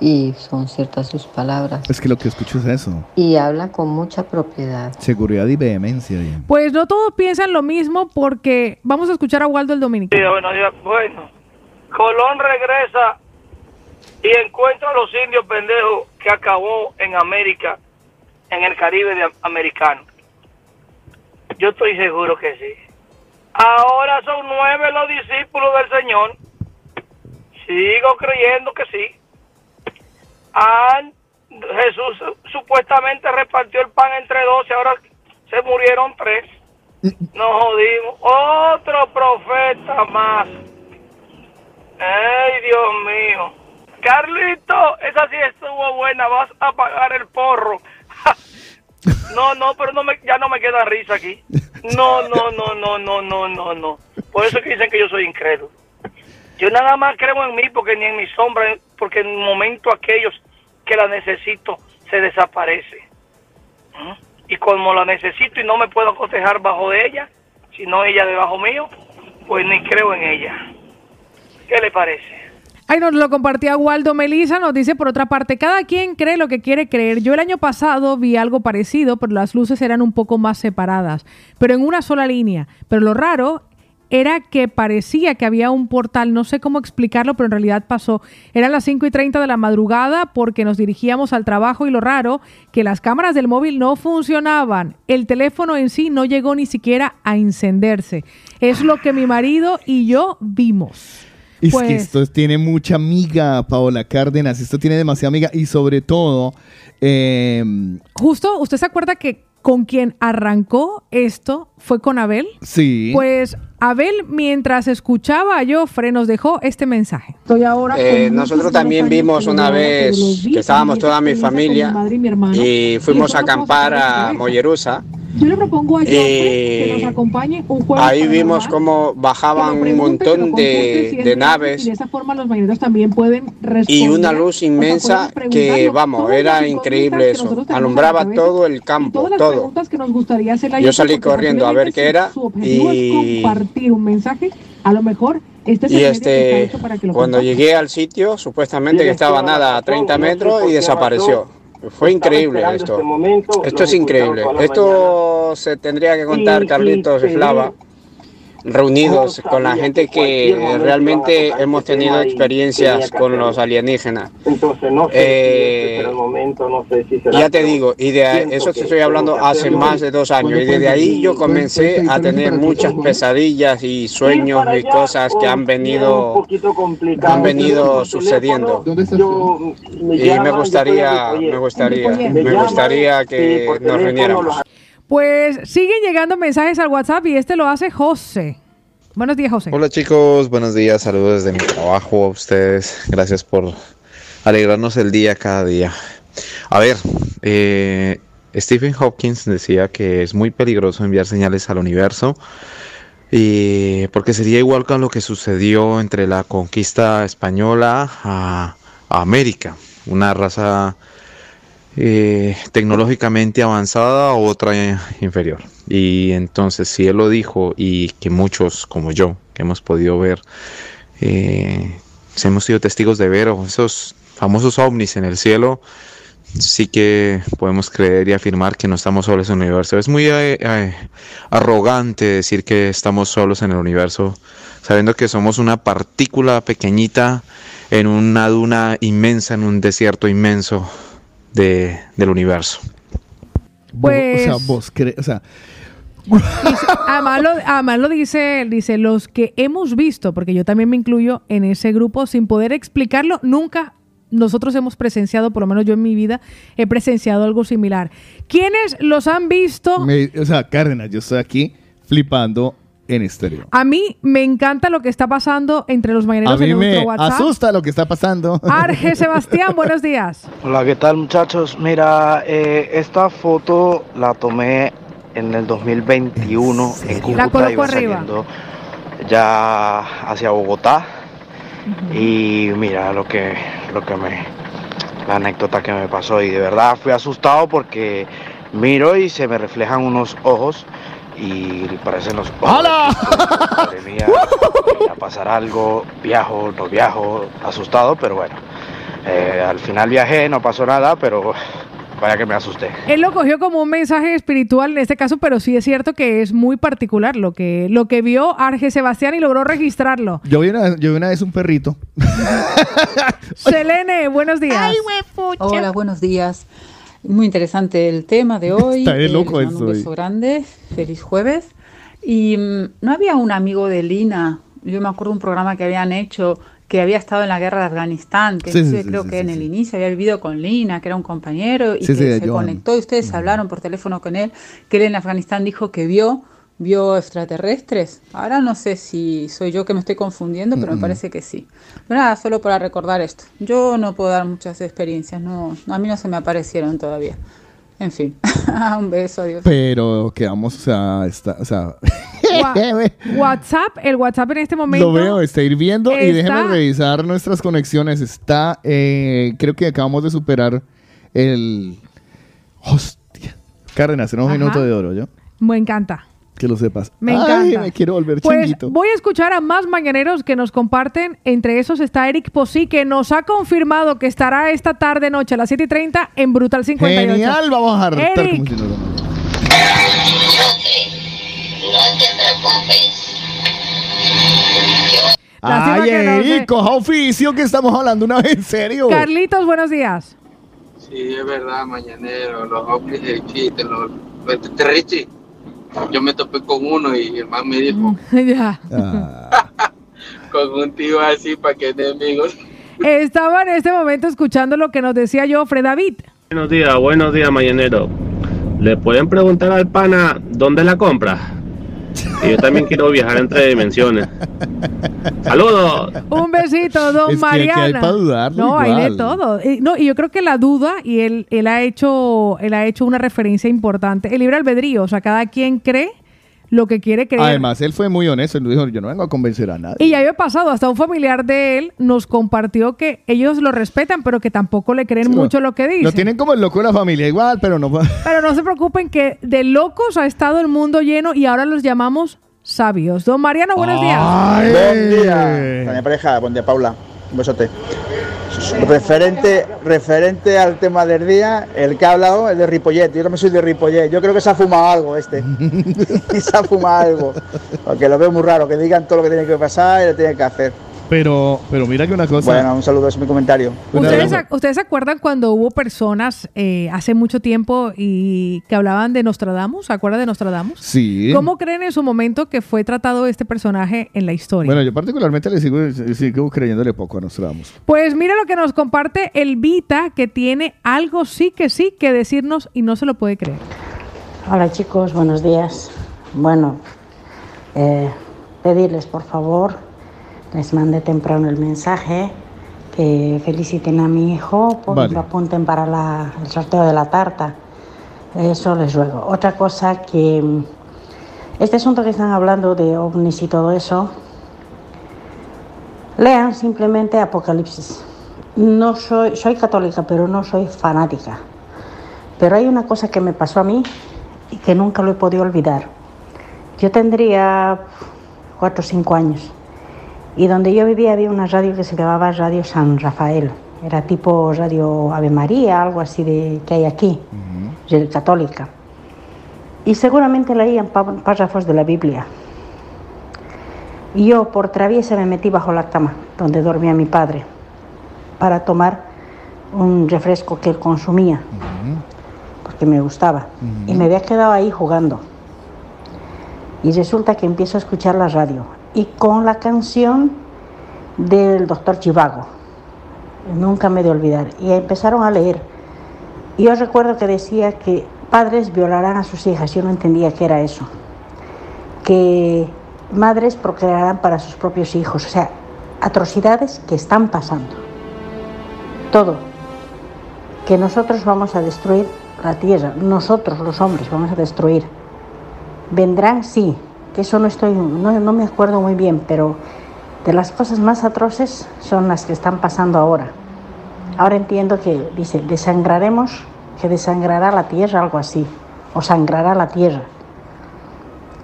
y son ciertas sus palabras es que lo que escucho es eso. y habla con mucha propiedad. Seguridad y vehemencia. bien. Pues no todos piensan lo mismo porque vamos a escuchar a Waldo el. Sí, buenos días. Bueno, Colón regresa y encuentra a los indios pendejos que acabó en América, en el Caribe de americano. Yo estoy seguro que sí. Ahora son nueve los discípulos del Señor. Sigo creyendo que sí. Han- Jesús supuestamente repartió el pan entre doce, ahora se murieron tres. Nos jodimos. Otro profeta más. Ay, Dios mío. Carlito, esa sí estuvo buena. Vas a pagar el porro. No, no, pero no me, ya no me queda risa aquí. No, no, no, no, no, no, no, no. Por eso que dicen que yo soy incrédulo. Yo nada más creo en mí porque ni en mi sombra, porque en el momento aquellos que la necesito se desaparece. ¿Mm? Y como la necesito y no me puedo cotejar bajo de ella, sino ella debajo mío, pues ni creo en ella. ¿Qué le parece? Ay, nos lo compartía Waldo Melisa, nos dice por otra parte, cada quien cree lo que quiere creer. Yo el año pasado vi algo parecido, pero las luces eran un poco más separadas, pero en una sola línea. Pero lo raro era que parecía que había un portal, no sé cómo explicarlo, pero en realidad pasó. Eran las 5 y 30 de la madrugada porque nos dirigíamos al trabajo y lo raro, que las cámaras del móvil no funcionaban. El teléfono en sí no llegó ni siquiera a encenderse. Es lo que mi marido y yo vimos. Es Pues- que esto tiene mucha amiga, Paola Cárdenas. Esto tiene demasiada amiga. Y sobre todo, eh, Justo, ¿usted se acuerda que con quien arrancó esto fue con Abel? sí. Pues Abel, mientras escuchaba a Joffre, nos dejó este mensaje. Estoy ahora Eh, nosotros también vimos una vez que estábamos toda mi familia y fuimos a acampar a Mollerusa. Yo le propongo a Joffre que Y nos acompañe un jueves ahí vimos cómo bajaban un montón de, de naves y de esa forma los mañaneros también pueden responder. y una luz inmensa que, vamos, era increíble eso. Alumbraba todo el campo, Todas las todo. preguntas que nos gustaría hacerle a Yo salí corriendo a ver qué era y- un mensaje. A lo mejor este es Y el este, hecho para que lo cuando llegué al sitio, supuestamente que estaba nada a 30 metros y desapareció. Fue increíble esto. Esto es increíble. Esto se tendría que contar Carlitos y Flava reunidos con la gente que realmente hemos tenido experiencias con los alienígenas. Entonces no sé Eh, el momento no sé si será. Ya te digo, y de eso te estoy hablando hace más de dos años, y desde ahí yo comencé a tener muchas pesadillas y sueños y cosas que han venido, han venido sucediendo. Y me gustaría, me gustaría, me gustaría que nos reuniéramos. Pues siguen llegando mensajes al WhatsApp y este lo hace José. Buenos días, José. Hola chicos, buenos días, saludos desde mi trabajo a ustedes. Gracias por alegrarnos el día cada día. A ver, eh, Stephen Hopkins decía que es muy peligroso enviar señales al universo y porque sería igual con lo que sucedió entre la conquista española a, a América, una raza eh, tecnológicamente avanzada o otra inferior. Y entonces, si él lo dijo y que muchos como yo, que hemos podido ver, eh, hemos sido testigos de ver esos famosos ovnis en el cielo, sí que podemos creer y afirmar que no estamos solos en el universo. Es muy eh, arrogante decir que estamos solos en el universo, sabiendo que somos una partícula pequeñita en una duna inmensa, en un desierto inmenso de, del universo. Pues- O sea, vos crees, o sea, Además lo, además lo dice, él, dice, los que hemos visto, porque yo también me incluyo en ese grupo, sin poder explicarlo, nunca nosotros hemos presenciado, por lo menos yo en mi vida, he presenciado algo similar. ¿Quiénes los han visto? me- o sea, Cárdenas, yo estoy aquí flipando en estéreo. A mí me encanta lo que está pasando entre los A mañaneros mí en me nuestro WhatsApp. asusta lo que está pasando. Arge Sebastián, buenos días. Hola, ¿qué tal muchachos? Mira, eh, esta foto la tomé en el 2021 en La Cúcuta, coloco iba arriba. saliendo ya hacia Bogotá y mira lo que, lo que me, la anécdota que me pasó y de verdad fui asustado porque miro y se me reflejan unos ojos y parecen los Cristo. Madre mía, va a pasar algo, viajo, no viajo, asustado, pero bueno. Eh, al final viajé, no pasó nada, pero vaya que me asusté. Él lo cogió como un mensaje espiritual en este caso, pero sí es cierto que es muy particular lo que, lo que vio Arge Sebastián y logró registrarlo. Yo vi, una, yo vi una vez un perrito. Selene, buenos días. Hola, buenos días. Muy interesante el tema de hoy. Está Eh, loco les mando Un hoy. beso grande. Feliz jueves. Y mm, no había un amigo de Lina. Yo me acuerdo de un programa que habían hecho que había estado en la guerra de Afganistán, que Sí, sí, creo sí, que en el inicio había vivido con Lina, que era un compañero, y Sí, que se Johan. conectó y ustedes hablaron por teléfono con él, que él en Afganistán dijo que vio, vio extraterrestres. Ahora no sé si soy yo que me estoy confundiendo, pero Mm, me mm. parece que sí. Pero nada, solo para recordar esto. Yo no puedo dar muchas experiencias, no, a mí no se me aparecieron todavía. En fin, un beso, adiós. Pero quedamos, o sea, está, o sea, WhatsApp, el WhatsApp en este momento. lo veo, está hirviendo y está- déjeme revisar nuestras conexiones. Está, eh, creo que acabamos de superar el... Hostia. Cárdenas, tenemos un minuto de oro, ¿yo? Me encanta. Que lo sepas. Me Ay, encanta. me quiero volver Pues changuito. voy a escuchar a más mañaneros que nos comparten. Entre esos está Eric Posí, que nos ha confirmado que estará esta tarde noche a las 7 y 30 en Brutal 58. Genial, vamos a hartar Eric, como si no- No te preocupes. Lástima Ay, no Eric, sé. coja oficio que estamos hablando una vez en serio. Carlitos, buenos días. Sí, es verdad, mañanero, los ovnis existen, los, los. Yo me topé con uno y el man me dijo, ya. con un tío así para que enemigos. Estaba en este momento escuchando lo que nos decía yo, Fred David. Buenos días, buenos días, mañanero. ¿Le pueden preguntar al pana dónde la compra? Y yo también quiero viajar entre dimensiones. ¡Saludos! Un besito, don Es que aquí hay Mariana. dudarlo no, hay de igual. todo. Y, no, y yo creo que la duda, y él, él ha hecho, él ha hecho una referencia importante. El libre albedrío, o sea, cada quien cree lo que quiere creer. Además, él fue muy honesto. Él dijo, yo no vengo a convencer a nadie. Y ya había pasado, hasta un familiar de él nos compartió que ellos lo respetan, pero que tampoco le creen mucho lo que dice. Lo tienen como el loco de la familia igual, pero no... Pero no se preocupen que de locos ha estado el mundo lleno y ahora los llamamos sabios. Don Mariano, buenos días. Buen día, Doña Pareja, buen día, Paula. Un besote. Referente, referente al tema del día, el que ha hablado, el de Ripollet. Yo también soy de Ripollet. Yo creo que se ha fumado algo este. se ha fumado algo. Porque lo veo muy raro, que digan todo lo que tiene que pasar y lo tienen que hacer. Pero, pero mira que una cosa... Bueno, un saludo, ese es mi comentario. ¿Ustedes, se- ustedes se acuerdan cuando hubo personas eh, hace mucho tiempo y que hablaban de Nostradamus? ¿Se acuerdan de Nostradamus? Sí. ¿Cómo creen en su momento que fue tratado este personaje en la historia? Bueno, yo particularmente le sigo, sigo creyéndole poco a Nostradamus. Pues mira lo que nos comparte el Vita, que tiene algo sí que sí que decirnos y no se lo puede creer. Hola chicos, buenos días. Bueno, eh, pedirles por favor, les mandé temprano el mensaje, que feliciten a mi hijo, porque Vale. lo apunten para la- el sorteo de la tarta. Eso les ruego. Otra cosa que este asunto que están hablando de ovnis y todo eso, lean simplemente Apocalipsis. No soy, soy católica, pero no soy fanática. Pero hay una cosa que me pasó a mí y que nunca lo he podido olvidar. Yo tendría cuatro o cinco años y donde yo vivía había una radio que se llamaba Radio San Rafael Era tipo Radio Ave María, algo así de que hay aquí, radio católica. Y seguramente leían pá- párrafos de la Biblia. Y yo por traviesa me metí bajo la cama, donde dormía mi padre, para tomar un refresco que él consumía, porque me gustaba. Y me había quedado ahí jugando. Y resulta que empiezo a escuchar la radio. Y con la canción del doctor Chivago. Nunca me de olvidar. Y empezaron a leer. Y yo recuerdo que decía que padres violarán a sus hijas. Yo no entendía qué era eso. Que madres procrearán para sus propios hijos. O sea, atrocidades que están pasando. Todo. Que nosotros vamos a destruir la tierra. Nosotros los hombres vamos a destruir. Vendrán, sí. Que eso no estoy, no, no me acuerdo muy bien, pero de las cosas más atroces son las que están pasando ahora. Ahora entiendo que dice, desangraremos, que desangrará la tierra, algo así, o sangrará la tierra.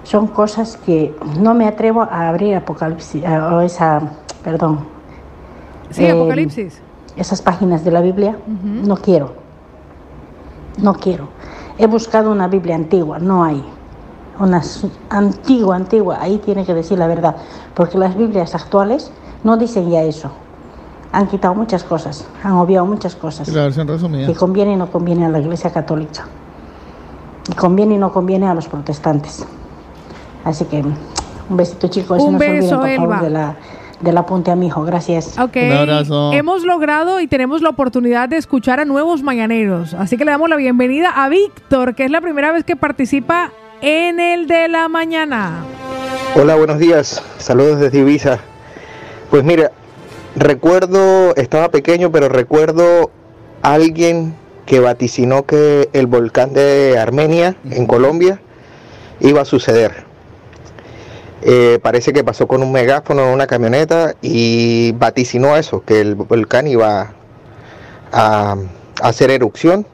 Son cosas que no me atrevo a abrir Apocalipsis, o esa, perdón. Sí, eh, Apocalipsis. Esas páginas de la Biblia, no quiero. No quiero. He buscado una Biblia antigua, no hay. Una antigua, antigua, ahí tiene que decir la verdad, porque las Biblias actuales no dicen ya eso. Han quitado muchas cosas, han obviado muchas cosas. La versión resumida. Que conviene y no conviene a la Iglesia Católica. Y conviene y no conviene a los protestantes. Así que un besito chicos. Un no se olviden, beso, por favor, de la, del apunte a mi hijo. Gracias. Ok, hemos logrado y tenemos la oportunidad de escuchar a nuevos mañaneros. Así que le damos la bienvenida a Víctor, que es la primera vez que participa en el de la mañana. Hola, buenos días. Saludos desde Ibiza. Pues mira, recuerdo, estaba pequeño, pero recuerdo a alguien que vaticinó que el volcán de Armenia, en Colombia, iba a suceder. Eh, parece que pasó con un megáfono en una camioneta y vaticinó eso, que el volcán iba a, a hacer erupción.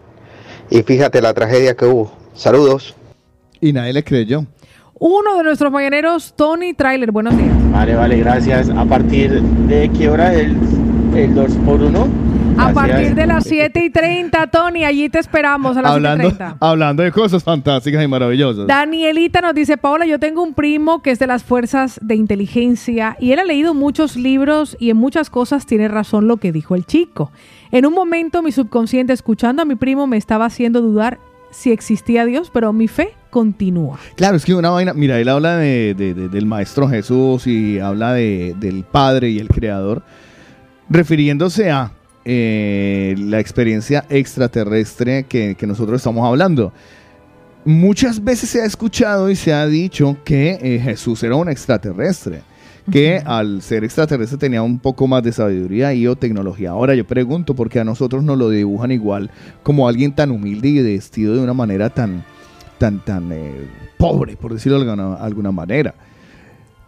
Y fíjate la tragedia que hubo. Saludos. Y nadie le creyó. Uno de nuestros mañaneros, Tony Trailer. Buenos días. Vale, vale, gracias. ¿A partir de qué hora el, el 2 por 1 A partir de las 7 y 30, Tony, allí te esperamos a las 7 y Hablando, 30. hablando de cosas fantásticas y maravillosas. Danielita nos dice, Paola, yo tengo un primo que es de las fuerzas de inteligencia y él ha leído muchos libros y en muchas cosas tiene razón lo que dijo el chico. En un momento mi subconsciente escuchando a mi primo me estaba haciendo dudar si existía Dios, pero mi fe continúa. Claro, es que una vaina, mira, él habla de, de- de- del Maestro Jesús y habla de, del Padre y el Creador, refiriéndose a eh, la experiencia extraterrestre que, que nosotros estamos hablando. Muchas veces se ha escuchado y se ha dicho que eh, Jesús era un extraterrestre, que al ser extraterrestre tenía un poco más de sabiduría y o tecnología. Ahora yo pregunto, ¿por qué a nosotros nos lo dibujan igual como alguien tan humilde y vestido de una manera tan, tan, tan eh, pobre, por decirlo de alguna, alguna manera.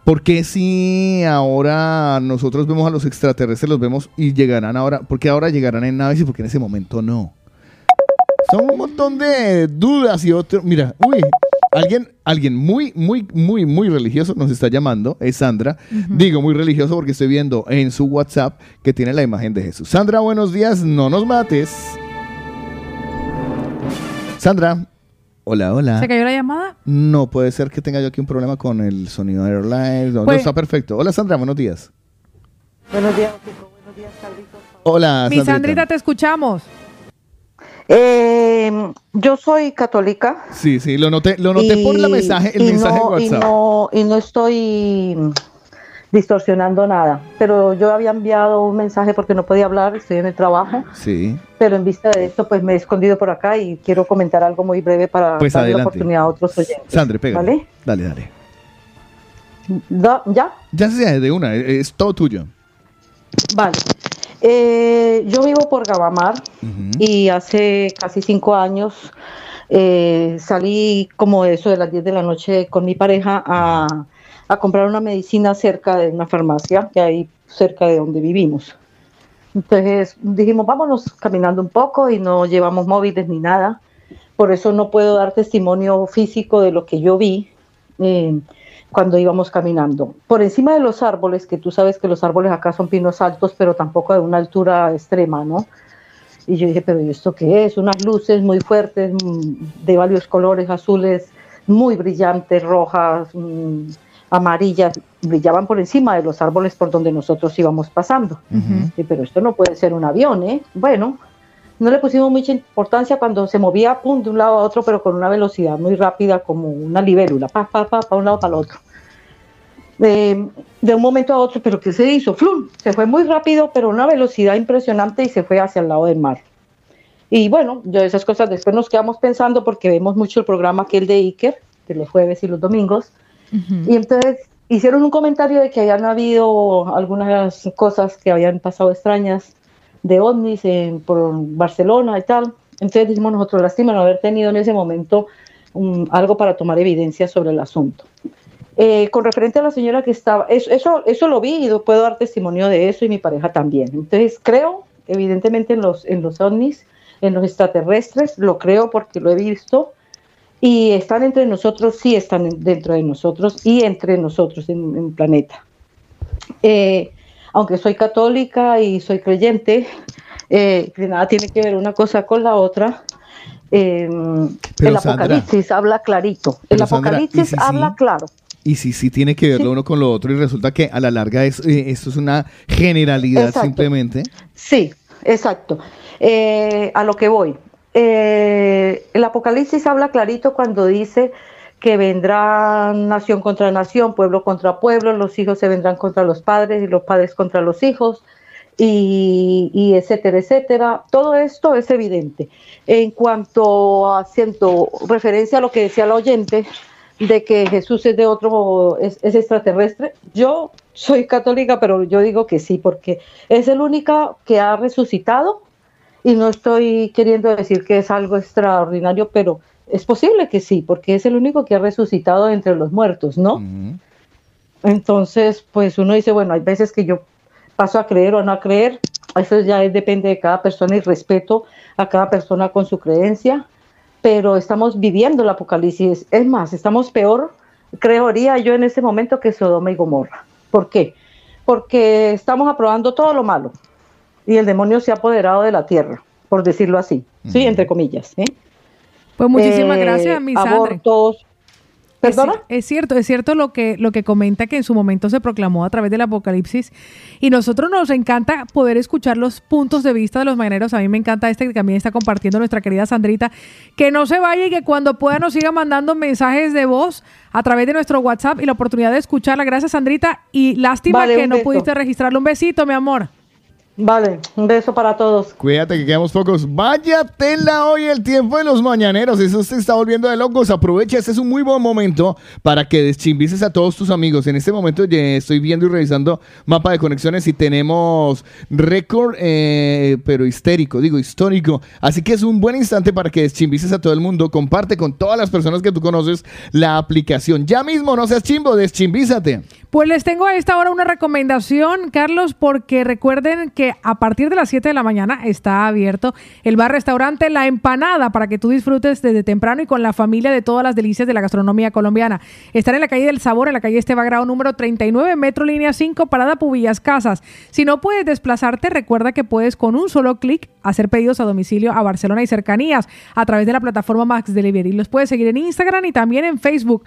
¿Por qué si ahora nosotros vemos a los extraterrestres, los vemos y llegarán ahora? ¿Por qué ahora llegarán en naves y por qué en ese momento no? Son un montón de dudas y otro. Mira, uy, alguien, alguien muy, muy, muy, muy religioso nos está llamando, es Sandra. Digo muy religioso porque estoy viendo en su WhatsApp que tiene la imagen de Jesús. Sandra, buenos días, no nos mates. Sandra, hola, hola. ¿Se cayó la llamada? No, puede ser que tenga yo aquí un problema con el sonido de Airlines. No, no, Pues- está perfecto. Hola Sandra, buenos días. Buenos días, Kiko. Buenos días, Carlitos. Hola, Mi Sandrita. Sandrita, te escuchamos. Eh, yo soy católica. Sí, sí, lo noté, lo noté por la mensaje, el y mensaje no, de y WhatsApp. no, y no estoy distorsionando nada. Pero yo había enviado un mensaje porque no podía hablar, estoy en el trabajo. Sí. Pero en vista de esto, pues me he escondido por acá y quiero comentar algo muy breve para Pues darle la oportunidad a otros oyentes. Sandra, pega. ¿Vale? Dale, dale. Da- ¿Ya? Ya sea de una, es todo tuyo. Vale. Eh, yo vivo por Gabamar y hace casi cinco años eh, salí como eso de las 10 de la noche con mi pareja a, a comprar una medicina cerca de una farmacia que hay cerca de donde vivimos. Entonces dijimos, vámonos caminando un poco y no llevamos móviles ni nada. Por eso no puedo dar testimonio físico de lo que yo vi, eh, cuando íbamos caminando. Por encima de los árboles, que tú sabes que los árboles acá son pinos altos, pero tampoco de una altura extrema, ¿no? Y yo dije, pero ¿y esto qué es? Unas luces muy fuertes, mm, de varios colores, azules, muy brillantes, rojas, mm, amarillas, brillaban por encima de los árboles por donde nosotros íbamos pasando. Y, pero esto no puede ser un avión, ¿eh? Bueno, no le pusimos mucha importancia cuando se movía pum, de un lado a otro, pero con una velocidad muy rápida, como una libélula, pa, pa, pa, pa un lado para el otro. De, de un momento a otro, pero ¿qué se hizo? ¡Flum! Se fue muy rápido, pero a una velocidad impresionante y se fue hacia el lado del mar. Y bueno, yo esas cosas después nos quedamos pensando porque vemos mucho el programa aquel de Iker, de los jueves y los domingos, y entonces hicieron un comentario de que habían habido algunas cosas que habían pasado extrañas de ovnis en, por Barcelona y tal. Entonces dijimos nosotros, lástima no haber tenido en ese momento um, algo para tomar evidencia sobre el asunto. Eh, con referente a la señora que estaba, eso, eso, eso lo vi y puedo dar testimonio de eso y mi pareja también. Entonces creo, evidentemente, en los, en los ovnis, en los extraterrestres, lo creo porque lo he visto y están entre nosotros, sí están dentro de nosotros y entre nosotros en, el planeta. Eh, aunque soy católica y soy creyente, eh, que nada tiene que ver una cosa con la otra. eh, Pero, el Sandra, Apocalipsis habla clarito. El Sandra, Apocalipsis ¿y si sí? habla claro. Y si sí tiene que ver lo uno con lo otro y resulta que a la larga es, eh, esto es una generalidad Exacto. simplemente. Sí, exacto. Eh, a lo que voy. El Apocalipsis habla clarito cuando dice que vendrá nación contra nación, pueblo contra pueblo, los hijos se vendrán contra los padres y los padres contra los hijos, y, y etcétera, etcétera. Todo esto es evidente. En cuanto a haciendo referencia a lo que decía la oyente, de que Jesús es de otro, es, es extraterrestre, yo soy católica, pero yo digo que sí, porque es el único que ha resucitado y no estoy queriendo decir que es algo extraordinario, pero es posible que sí, porque es el único que ha resucitado entre los muertos, ¿no? Entonces, pues uno dice, bueno, hay veces que yo paso a creer o no a creer, eso ya es- depende de cada persona y respeto a cada persona con su creencia, pero estamos viviendo el apocalipsis. Es más, estamos peor, creería yo en este momento que Sodoma y Gomorra. ¿Por qué? Porque estamos aprobando todo lo malo y el demonio se ha apoderado de la tierra, por decirlo así, sí, entre comillas. ¿eh? Pues muchísimas Eh, gracias, mi abortos. ¿Perdona? Es, es cierto, es cierto lo que, lo que comenta que en su momento se proclamó a través del Apocalipsis. Y nosotros nos encanta poder escuchar los puntos de vista de los mañaneros. A mí me encanta este que también está compartiendo nuestra querida Sandrita. Que no se vaya y que cuando pueda nos siga mandando mensajes de voz a través de nuestro WhatsApp y la oportunidad de escucharla. Gracias, Sandrita. Y lástima Vale, que no beso. pudiste registrarlo. Un besito, mi amor. Vale, un beso para todos. Cuídate que quedamos pocos. Vaya tela hoy el tiempo de los mañaneros. Eso se está volviendo de locos. Aprovecha, este es un muy buen momento para que deschimbices a todos tus amigos. En este momento ya estoy viendo y revisando mapa de conexiones y tenemos récord, eh, pero histérico, digo histórico. Así que es un buen instante para que deschimbices a todo el mundo. Comparte con todas las personas que tú conoces la aplicación. Ya mismo, no seas chimbo, deschimbízate. Pues les tengo a esta hora una recomendación, Carlos, porque recuerden que a partir de las 7 de la mañana está abierto el bar-restaurante La Empanada para que tú disfrutes desde temprano y con la familia de todas las delicias de la gastronomía colombiana. Están en la calle del Sabor, en la calle Esteba Grado número 39, Metro Línea 5, Parada Pubillas Casas. Si no puedes desplazarte, recuerda que puedes con un solo clic hacer pedidos a domicilio a Barcelona y cercanías a través de la plataforma Max Delivery. Los puedes seguir en Instagram y también en Facebook.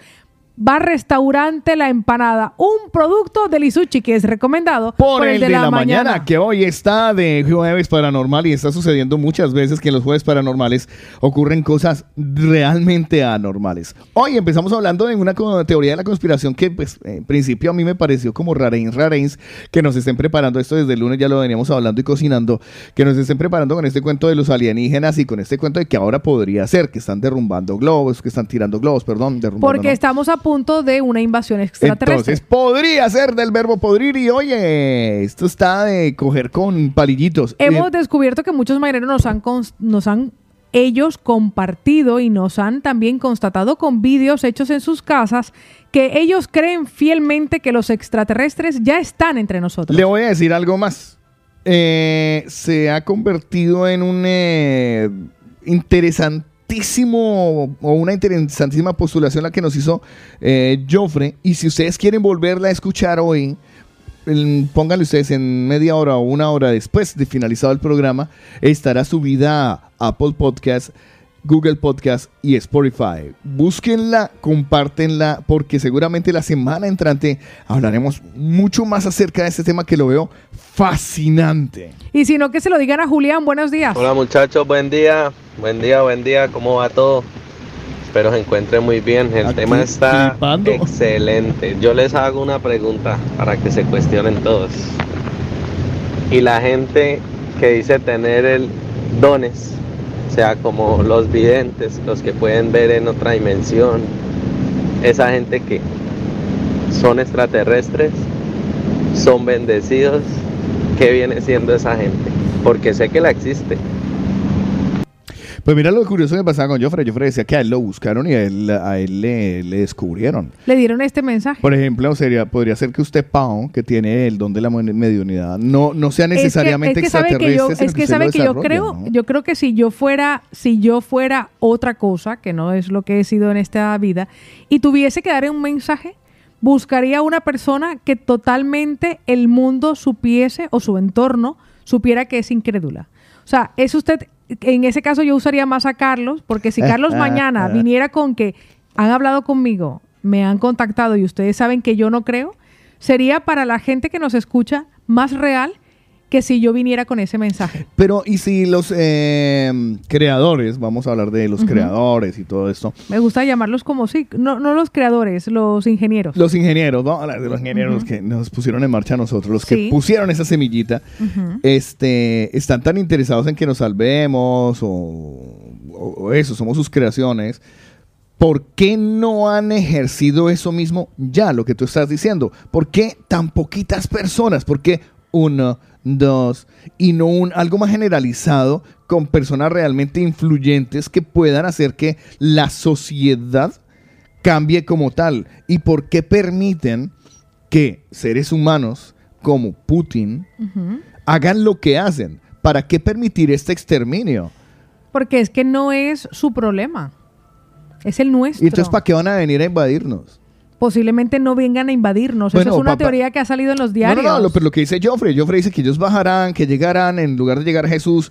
Bar Restaurante La Empanada, un producto del Isuchi que es recomendado por, el de, la, mañana. que hoy está de jueves paranormal y está sucediendo muchas veces que en los jueves paranormales ocurren cosas realmente anormales. Hoy empezamos hablando de una teoría de la conspiración que pues en principio a mí me pareció como rareins, rareins, que nos estén preparando esto desde el lunes, ya lo veníamos hablando y cocinando, que nos estén preparando con este cuento de los alienígenas y con este cuento de que ahora podría ser, que están derrumbando globos, que están tirando globos, perdón, derrumbando. Porque no. estamos a punto de una invasión extraterrestre. Entonces podría ser del verbo podrir y oye, esto está de coger con palillitos. Hemos Eh, descubierto que muchos marineros nos han, cons- nos han ellos compartido y nos han también constatado con vídeos hechos en sus casas que ellos creen fielmente que los extraterrestres ya están entre nosotros. le voy a decir algo más. Eh, se ha convertido en un eh, interesantísimo o una interesantísima postulación la que nos hizo eh, Joffre. Y si ustedes quieren volverla a escuchar hoy, pónganle ustedes en media hora o una hora después de finalizado el programa, estará subida a Apple Podcast, Google Podcast y Spotify. Búsquenla, compártenla, porque seguramente la semana entrante hablaremos mucho más acerca de este tema que lo veo fascinante. Y si no, que se lo digan a Julián. Buenos días. Hola muchachos, buen día, buen día, buen día, ¿cómo va todo? Espero se encuentren muy bien, el tema está flipando. excelente. Yo les hago una pregunta para que se cuestionen todos. Y la gente que dice tener el dones, sea, como los videntes, los que pueden ver en otra dimensión, esa gente que son extraterrestres, son bendecidos, ¿qué viene siendo esa gente? Porque sé que la existe. Pues mira lo curioso que pasaba con Joffre. Joffre decía que a él lo buscaron y a él, a él le, le descubrieron. Le dieron este mensaje. Por ejemplo, sería, podría ser que usted, Pau, que tiene el don de la mediunidad, no, no sea necesariamente es que, sabe que yo, extraterrestre. es que, usted sabe que yo creo, ¿no? yo creo que si yo fuera, si yo fuera otra cosa, que no es lo que he sido en esta vida, y tuviese que dar un mensaje, buscaría una persona que totalmente el mundo supiese o su entorno supiera que es incrédula. O sea, es usted, en ese caso yo usaría más a Carlos, porque si Carlos mañana viniera con que han hablado conmigo, me han contactado y ustedes saben que yo no creo, sería para la gente que nos escucha más real que si yo viniera con ese mensaje. Pero, ¿y si los eh, creadores, vamos a hablar de los Ujú. creadores y todo esto, Me gusta llamarlos como sí, no, no los creadores, los ingenieros. los ingenieros, vamos a hablar de los ingenieros Ujú. que nos pusieron en marcha a nosotros, los Sí. que pusieron esa semillita, Ujú. este, están tan interesados en que nos salvemos o, o- o eso, somos sus creaciones. ¿Por qué no han ejercido eso mismo ya, lo que tú estás diciendo? ¿Por qué tan poquitas personas? ¿Por qué uno, dos y no un algo más generalizado con personas realmente influyentes que puedan hacer que la sociedad cambie como tal? ¿Y por qué permiten que seres humanos como Putin hagan lo que hacen? ¿Para qué permitir este exterminio? Porque es que no es su problema. Es el nuestro. ¿Y entonces para qué van a venir a invadirnos? Posiblemente no vengan a invadirnos. Bueno, Eso es una papá- teoría que ha salido en los No, diarios. no, no, lo, pero lo que dice Joffrey, Joffrey dice que ellos bajarán, que llegarán, en lugar de llegar a Jesús,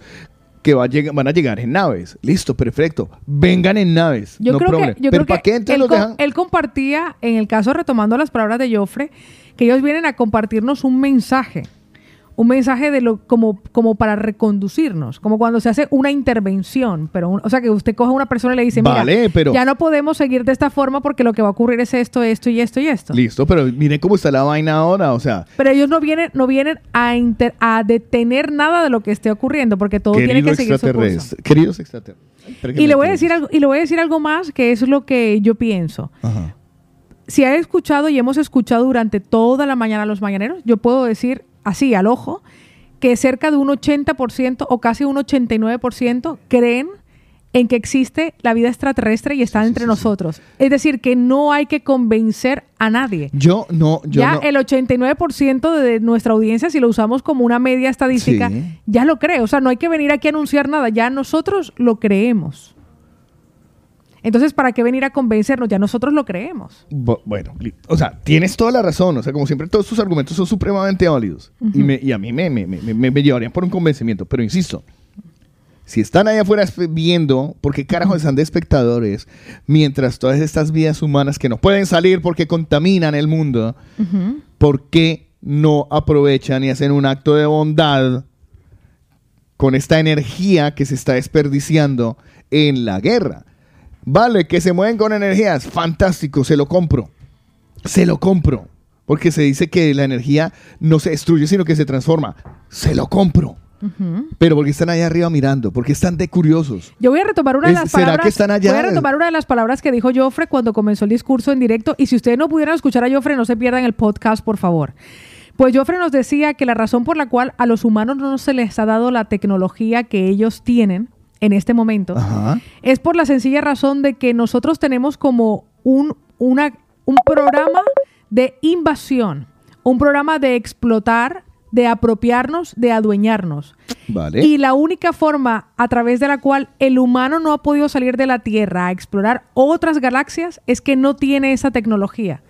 que va a lleg- van a llegar en naves. Listo, perfecto. Vengan en naves. Yo no creo problem. que, yo pero creo ¿para que qué entonces él, los co- dejan? él compartía, en el caso retomando las palabras de Joffre, que ellos vienen a compartirnos un mensaje. Un mensaje de lo como, como para reconducirnos, como cuando se hace una intervención, pero un- o sea que usted coge a una persona y le dice, mira, Vale, pero- ya no podemos seguir de esta forma porque lo que va a ocurrir es esto, esto y esto y esto. Listo, pero miren cómo está la vaina ahora. O sea, Pero ellos no vienen, no vienen a, inter- a detener nada de lo que esté ocurriendo, porque todo tiene que seguir su curso. Queridos extraterrestres. Y le voy a decir algo, y le voy a decir algo más que es lo que yo pienso. Ajá. Si ha escuchado y hemos escuchado durante toda la mañana los mañaneros, yo puedo decir así al ojo que cerca de un 80% o casi un 89% creen en que existe la vida extraterrestre y está entre nosotros. Es decir, que no hay que convencer a nadie. Yo no, yo ya no. el 89% de nuestra audiencia, si lo usamos como una media estadística, ya lo cree. O sea, no hay que venir aquí a anunciar nada, ya nosotros lo creemos. Entonces, ¿para qué venir a convencernos? Ya nosotros lo creemos. Bu- Bueno, o sea, tienes toda la razón. O sea, como siempre, todos tus argumentos son supremamente válidos. y, me- y a mí me, me- llevarían por un convencimiento. Pero insisto, si están allá afuera viendo, ¿por qué carajo están de espectadores? Mientras todas estas vidas humanas que no pueden salir porque contaminan el mundo, ¿por qué no aprovechan y hacen un acto de bondad con esta energía que se está desperdiciando en la guerra? Vale, que se mueven con energías, fantástico, se lo compro. Se lo compro. Porque se dice que la energía no se destruye, sino que se transforma. Se lo compro. Pero porque están allá arriba mirando, porque están de curiosos. Yo voy a retomar una de las ¿será palabras. que están allá? Voy a retomar una de las palabras que dijo Joffre cuando comenzó el discurso en directo. Y si ustedes no pudieran escuchar a Joffre, no se pierdan el podcast, por favor. Pues Joffre nos decía que la razón por la cual a los humanos no se les ha dado la tecnología que ellos tienen en este momento es por la sencilla razón de que nosotros tenemos como un, una, un programa de invasión, un programa de explotar de apropiarnos, de adueñarnos. Vale. Y la única forma a través de la cual el humano no ha podido salir de la Tierra a explorar otras galaxias es que no tiene esa tecnología.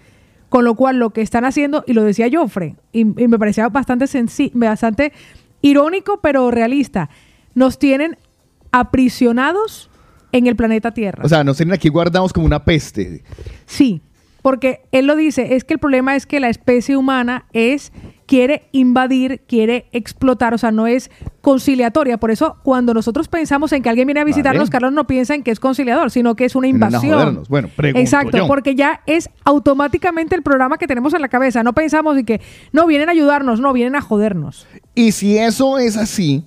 Con lo cual lo que están haciendo, y lo decía Joffre, y, y me parecía bastante, bastante irónico pero realista, nos tienen aprisionados en el planeta Tierra. O sea, nos tienen aquí guardados como una peste. Sí, porque él lo dice, es que el problema es que la especie humana es quiere invadir, quiere explotar, o sea, no es conciliatoria. Por eso, cuando nosotros pensamos en que alguien viene a visitarnos, Vale. Carlos no piensa en que es conciliador, sino que es una invasión. Bueno, pregunto Exacto, yo. porque ya es automáticamente el programa que tenemos en la cabeza. No pensamos y que no vienen a ayudarnos, no, vienen a jodernos. Y si eso es así,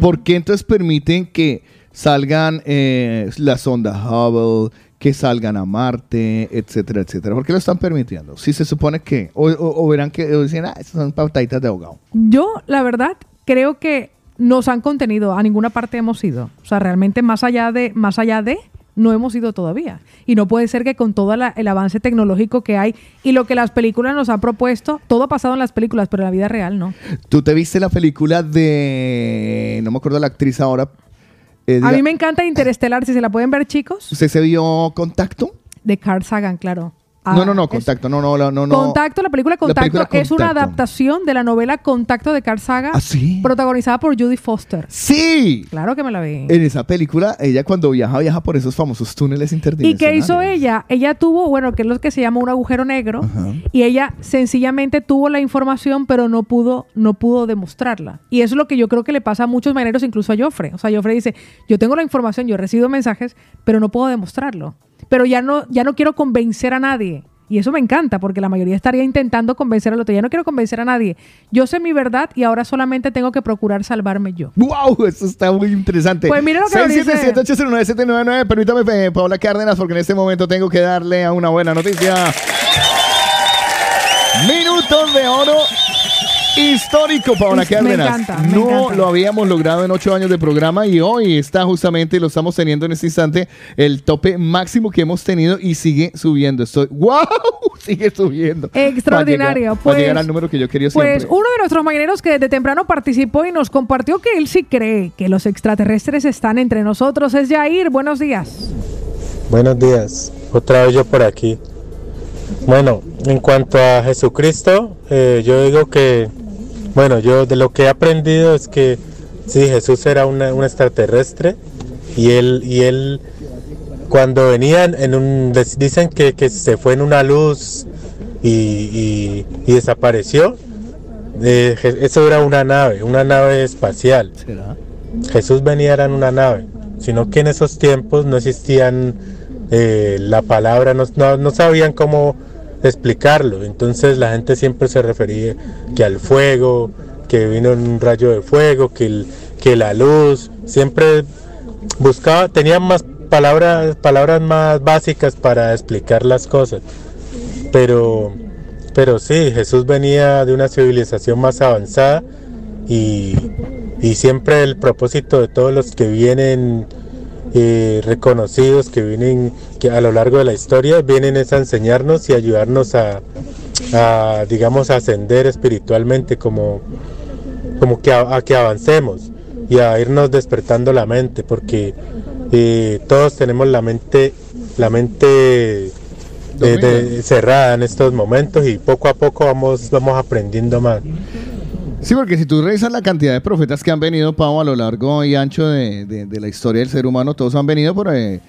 ¿por qué entonces permiten que salgan eh, la sonda Hubble, que salgan a Marte, etcétera, etcétera? ¿Por qué lo están permitiendo? Si se supone que, o, o- o verán que, o dicen, ah, esas son pataditas de ahogado. Yo, la verdad, creo que nos han contenido, a ninguna parte hemos ido. O sea, realmente más allá de, más allá de, no hemos ido todavía. Y no puede ser que con todo la- el avance tecnológico que hay y lo que las películas nos han propuesto, todo ha pasado en las películas, pero en la vida real no. ¿Tú te viste la película de, no me acuerdo la actriz ahora? eh, A mí me encanta Interestelar, si se la pueden ver, chicos, ¿Usted se vio Contacto? de Carl Sagan, claro. Ah, no, no, no, es- Contacto, no, no, no, no. no. Contacto, la película La Contacto película es una Contacto. adaptación de la novela Contacto de Carl Sagan, ¿Ah, sí? protagonizada por Judy Foster. Sí. Claro que me la vi. En esa película, ella cuando viaja, viaja por esos famosos túneles ¿Y interdimensionales. qué hizo ella? Ella tuvo, bueno, que es lo que se llama un agujero negro, y ella sencillamente tuvo la información, pero no pudo, no pudo demostrarla. Y eso es lo que yo creo que le pasa a muchos marineros, incluso a Joffre. O sea, Joffre dice, yo tengo la información, yo recibo mensajes, pero no puedo demostrarlo. Pero ya no, ya no quiero convencer a nadie. Y eso me encanta, porque la mayoría estaría intentando convencer al otro. Ya no quiero convencer a nadie. Yo sé mi verdad y ahora solamente tengo que procurar salvarme yo. ¡Wow! Eso está muy interesante. Pues mira lo que nos dice. 677-809-799. Permítame, eh, Paola Cárdenas, porque en este momento tengo que darle a una buena noticia. Minutos de oro histórico, Paola Me Cárdenas. encanta, me no encanta. lo habíamos logrado en ocho años de programa y hoy está justamente, lo estamos teniendo en este instante, el tope máximo que hemos tenido y sigue subiendo. Estoy, ¡wow! Sigue subiendo. Extraordinario, Va a llegar, pues- llegar al número que yo quería Pues siempre. uno de nuestros mañaneros que desde temprano participó y nos compartió que él sí cree que los extraterrestres están entre nosotros es Jair. Buenos días. Buenos días, otra vez yo por aquí. Bueno, en cuanto a Jesucristo, eh, yo digo que, bueno, yo de lo que he aprendido es que sí, Jesús era una- un extraterrestre y él, y él cuando venían en un, dicen que, que se fue en una luz y, y- y desapareció. Eh, eso era una nave, una nave espacial. Jesús venía era en una nave, sino que en esos tiempos no existían eh, la palabra, no, no- no sabían cómo explicarlo. Entonces la gente siempre se refería que al fuego, que vino un rayo de fuego, que, el- que la luz, siempre buscaba, tenían más palabras, palabras más básicas para explicar las cosas. Pero, pero sí, Jesús venía de una civilización más avanzada y, y siempre el propósito de todos los que vienen eh, reconocidos, que vienen que a lo largo de la historia, vienen es a enseñarnos y ayudarnos a, a, digamos, a ascender espiritualmente, como, como que a, a que avancemos y a irnos despertando la mente, porque eh, todos tenemos la mente, la mente eh, de- cerrada en estos momentos y poco a poco vamos, vamos aprendiendo más. Sí, porque si tú revisas la cantidad de profetas que han venido, Pau, a lo largo y ancho de, de- de la historia del ser humano, todos han venido por, eh,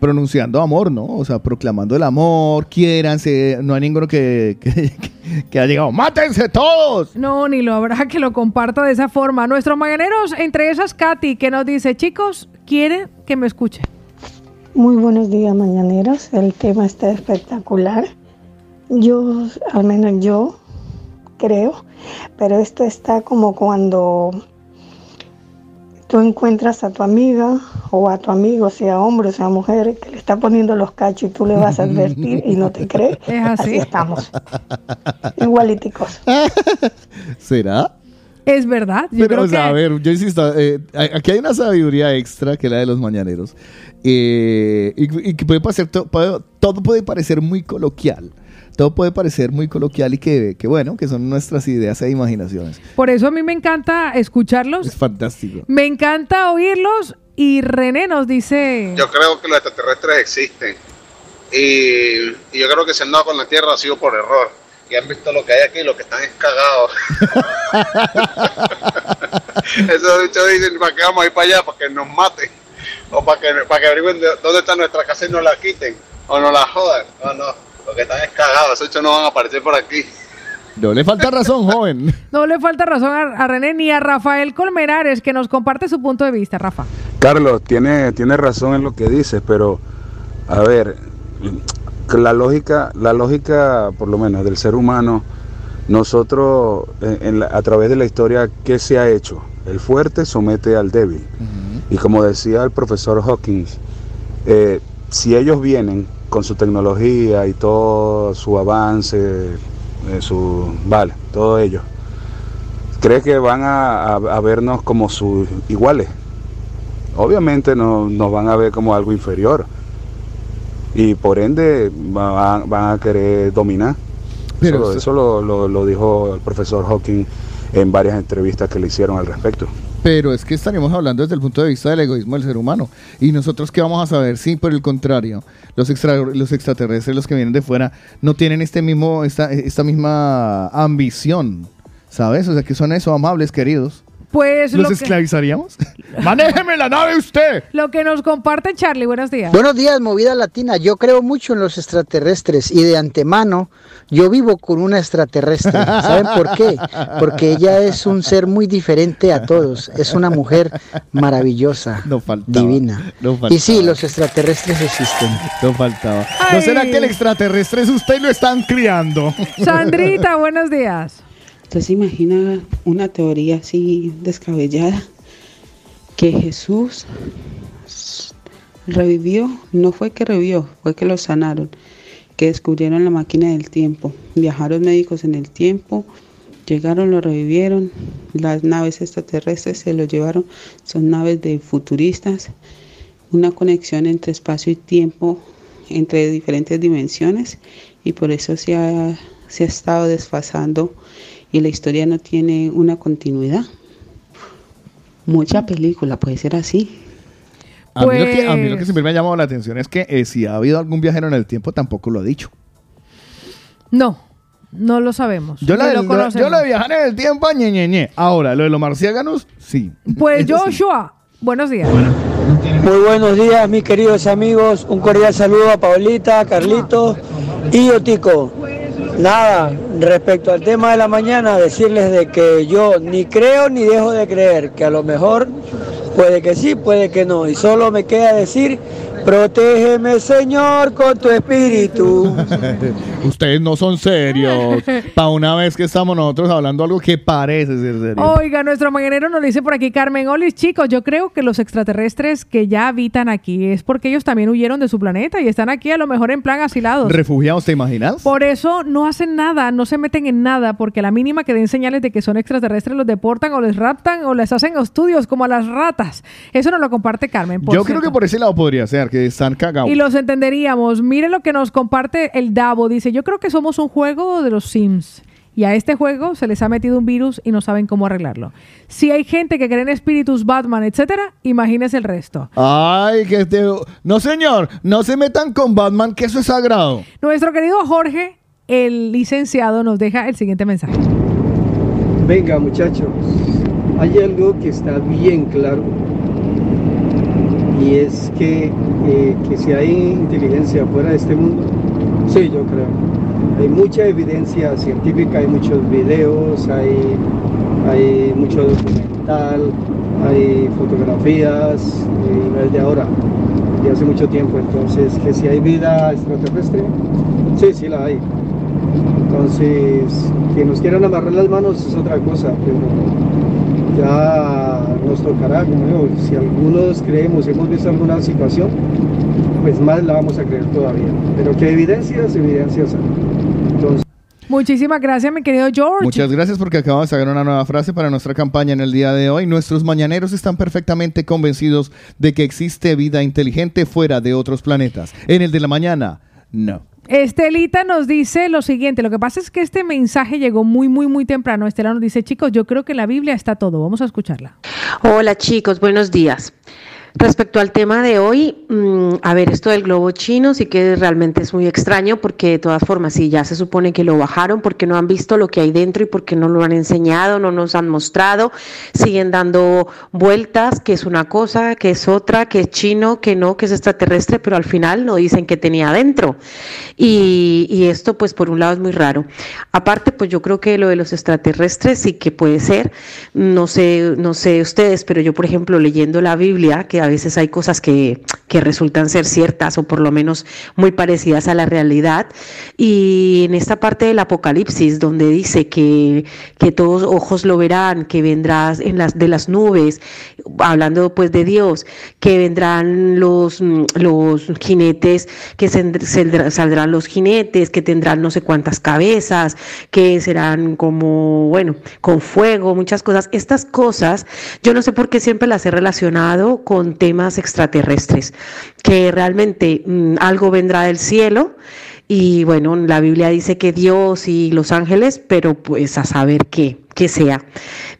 pronunciando amor, ¿no? O sea, proclamando el amor, quiéranse, no hay ninguno que, que, que ha llegado, ¡mátense todos! No, ni lo habrá que lo comparta de esa forma. Nuestros mañaneros, entre esas Katy, que nos dice, chicos, quieren que me escuchen. Muy buenos días, mañaneros. El tema está espectacular. Yo, al menos yo, creo, pero esto está como cuando tú encuentras a tu amiga o a tu amigo, sea hombre o sea mujer, que le está poniendo los cachos y tú le vas a advertir y no te cree. Es así. estamos. Igualiticos. ¿Será? Es verdad. Yo Pero, creo o sea, que a ver, yo insisto, eh, aquí hay una sabiduría extra que es la de los mañaneros. eh, y, y que puede parecer, to- puede- todo puede parecer muy coloquial. Todo puede parecer muy coloquial y que, que bueno, que son nuestras ideas e imaginaciones. por eso a mí me encanta escucharlos. Es fantástico. Me encanta oírlos. Y René nos dice. Yo creo que los extraterrestres existen. Y, y yo creo que si han dado con la Tierra ha sido por error. Y han visto lo que hay aquí y lo que están es cagados. Esos bichos dicen, ¿para qué vamos a ir para allá? Para que nos maten. O para que, para que averigüen de- dónde está nuestra casa y nos la quiten. O nos la jodan. No, no. Lo que están es cagados. Esos bichos no van a aparecer por aquí. No le falta razón, joven. No le falta razón a, a René ni a Rafael Colmenares, que nos comparte su punto de vista, Rafa. Carlos, tiene, tiene razón en lo que dices, pero a ver, la lógica, la lógica, por lo menos del ser humano, nosotros en- en la- a través de la historia, ¿qué se ha hecho? El fuerte somete al débil. Y como decía el profesor Hawkins, eh, si ellos vienen con su tecnología y todo su avance, eh, su, vale, todo ello, ¿cree que van a, a- a vernos como sus iguales? obviamente no, nos van a ver como algo inferior y por ende van, van a querer dominar. Pero eso eso- eso lo, lo- lo dijo el profesor Hawking en varias entrevistas que le hicieron al respecto. Pero es que estaríamos hablando desde el punto de vista del egoísmo del ser humano. ¿Y nosotros qué vamos a saber? Sí, por el contrario, los, los extraterrestres, los que vienen de fuera, no tienen este mismo, esta, esta misma ambición, ¿sabes? O sea, que son eso, amables, queridos. Pues ¿Los lo que, esclavizaríamos? ¡Manéjeme la nave usted! lo que nos comparte Charlie, buenos días. Buenos días, movida latina. Yo creo mucho en los extraterrestres y de antemano yo vivo con una extraterrestre. ¿Saben por qué? Porque ella es un ser muy diferente a todos. Es una mujer maravillosa, divina. no faltaba. y sí, los extraterrestres existen. No faltaba. ¿No será que el extraterrestre es usted y lo están criando? Sandrita, buenos días. ¿Usted se imagina una teoría así descabellada? Que Jesús revivió, no fue que revivió, fue que lo sanaron, que descubrieron la máquina del tiempo, viajaron médicos en el tiempo, llegaron, lo revivieron, las naves extraterrestres se lo llevaron, son naves de futuristas, una conexión entre espacio y tiempo, entre diferentes dimensiones, y por eso se ha, se ha estado desfasando y la historia no tiene una continuidad. Mucha película puede ser así. A, mí lo que, a mí lo que Pues- siempre me ha llamado la atención es que eh, si ha habido algún viajero en el tiempo, tampoco lo ha dicho. No, no lo sabemos. Yo la, lo lo, yo de viajar en el tiempo, ñe, ñe, ñe. Ahora, lo de los marciáganos, sí. Pues Eso sí. Joshua, buenos días. Muy buenos días, mis queridos amigos. Un cordial saludo a Paulita, Carlito y Otico. Nada, respecto al tema de la mañana, decirles de que yo ni creo ni dejo de creer, que a lo mejor puede que sí, puede que no. Y solo me queda decir, protégeme Señor con tu espíritu. Ustedes no son serios. Para una vez que estamos nosotros hablando algo que parece ser serio. Oiga, nuestro mañanero nos dice por aquí Carmen Olis, chicos, yo creo que los extraterrestres que ya habitan aquí es porque ellos también huyeron de su planeta y están aquí a lo mejor en plan asilados. ¿Refugiados, te imaginas? Por eso no hacen nada, no se meten en nada, porque a la mínima que den señales de que son extraterrestres los deportan o les raptan o les hacen estudios como a las ratas. Eso nos lo comparte Carmen. por Yo creo que por ese lado podría ser, que están cagados. Y los entenderíamos. Mire lo que nos comparte el Davo. Dice, yo creo que somos un juego de los Sims. Y a este juego se les ha metido un virus y no saben cómo arreglarlo. Si hay gente que cree en espíritus, Batman, etcétera, imagínese el resto. Ay, que este... No, señor, no se metan con Batman, que eso es sagrado. Nuestro querido Jorge, el licenciado, nos deja el siguiente mensaje. Venga muchachos, hay algo que está bien claro y es que, eh, que si hay inteligencia fuera de este mundo, sí, yo creo. Hay mucha evidencia científica, hay muchos videos, hay, hay mucho documental, hay fotografías, y no es de ahora, de hace mucho tiempo. Entonces, que si hay vida extraterrestre, sí, sí la hay. Entonces, que nos quieran amarrar las manos es otra cosa, pero ya nos tocará, como digo, si algunos creemos, hemos visto alguna situación, pues más la vamos a creer todavía. Pero que evidencias, evidencias hay. Entonces, Muchísimas gracias, mi querido George. Muchas gracias porque acabamos de sacar una nueva frase para nuestra campaña en el día de hoy. Nuestros mañaneros están perfectamente convencidos de que existe vida inteligente fuera de otros planetas. En el de la mañana, no. Estelita nos dice lo siguiente, lo que pasa es que este mensaje llegó muy, muy, muy temprano. Estela nos dice, chicos, yo creo que en la Biblia está todo. Vamos a escucharla. Hola chicos, buenos días. Respecto al tema de hoy, mm, a ver, esto del globo chino sí que realmente es muy extraño porque de todas formas, sí, ya se supone que lo bajaron porque no han visto lo que hay dentro y porque no lo han enseñado, no nos han mostrado, siguen dando vueltas, que es una cosa, que es otra, que es chino, que no, que es extraterrestre, pero al final no dicen que tenía dentro. Y, y esto pues por un lado es muy raro. Aparte, pues yo creo que lo de los extraterrestres sí que puede ser, no sé, no sé ustedes, pero yo por ejemplo leyendo la Biblia, que a veces hay cosas que, que resultan ser ciertas o por lo menos muy parecidas a la realidad. Y en esta parte del Apocalipsis, donde dice que, que todos ojos lo verán, que vendrás en las, de las nubes, hablando pues de Dios, que vendrán los, los jinetes, que saldrán los jinetes, que tendrán no sé cuántas cabezas, que serán como, bueno, con fuego, muchas cosas. Estas cosas, yo no sé por qué siempre las he relacionado con temas extraterrestres, que realmente mm, algo vendrá del cielo. Y bueno, la Biblia dice que Dios y los ángeles, pero pues a saber qué, qué sea.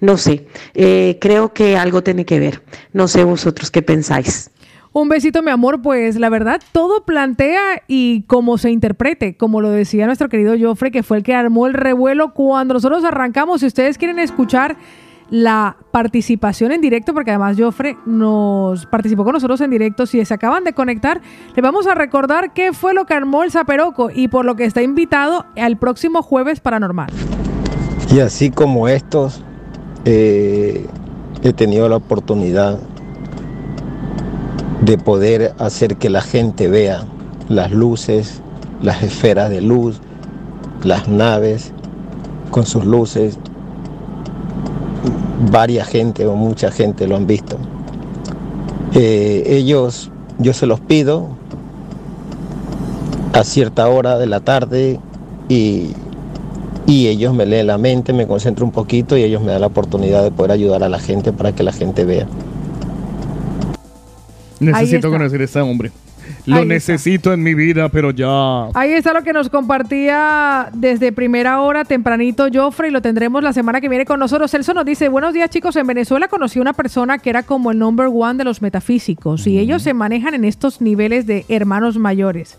No sé, eh, creo que algo tiene que ver. No sé vosotros qué pensáis. Un besito, mi amor. Pues la verdad, todo plantea y cómo se interprete, como lo decía nuestro querido Joffre, que fue el que armó el revuelo cuando nosotros arrancamos. Si ustedes quieren escuchar la participación en directo, porque además Joffre nos participó con nosotros en directo. Si se acaban de conectar, le vamos a recordar qué fue lo que armó el Zaperoco y por lo que está invitado al próximo jueves paranormal. Y así como estos, eh, he tenido la oportunidad de poder hacer que la gente vea las luces, las esferas de luz, las naves con sus luces. Varia gente o mucha gente lo han visto. Eh, ellos, yo se los pido a cierta hora de la tarde y y ellos me leen la mente, me concentro un poquito y ellos me dan la oportunidad de poder ayudar a la gente para que la gente vea. Necesito conocer a este hombre. Lo Ahí está. necesito en mi vida, pero ya. Ahí está lo que nos compartía desde primera hora, tempranito, Joffre, y lo tendremos la semana que viene con nosotros. Celso nos dice, buenos días chicos, en Venezuela conocí una persona que era como el number one de los metafísicos, y ellos se manejan en estos niveles de hermanos mayores,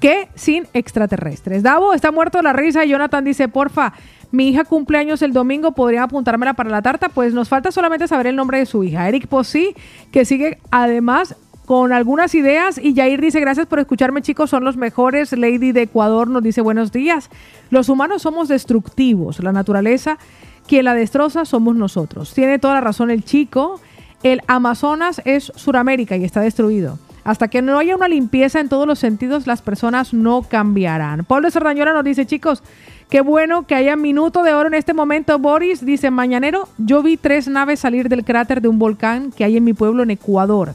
que sin extraterrestres. Davo está muerto de la risa y Jonathan dice, porfa, mi hija cumple años el domingo, ¿podrían apuntármela para la tarta? Pues nos falta solamente saber el nombre de su hija. Eric Posí, que sigue además con algunas ideas. Y Jair dice, gracias por escucharme chicos, son los mejores. Lady de Ecuador nos dice, buenos días. Los humanos somos destructivos, la naturaleza, quien la destroza somos nosotros. Tiene toda la razón el chico. El Amazonas es Suramérica y está destruido. Hasta que no haya una limpieza en todos los sentidos, las personas no cambiarán. Pablo Sardañola nos dice, chicos, qué bueno que haya minuto de oro en este momento. Boris dice, mañanero, yo vi tres naves salir del cráter de un volcán que hay en mi pueblo en Ecuador.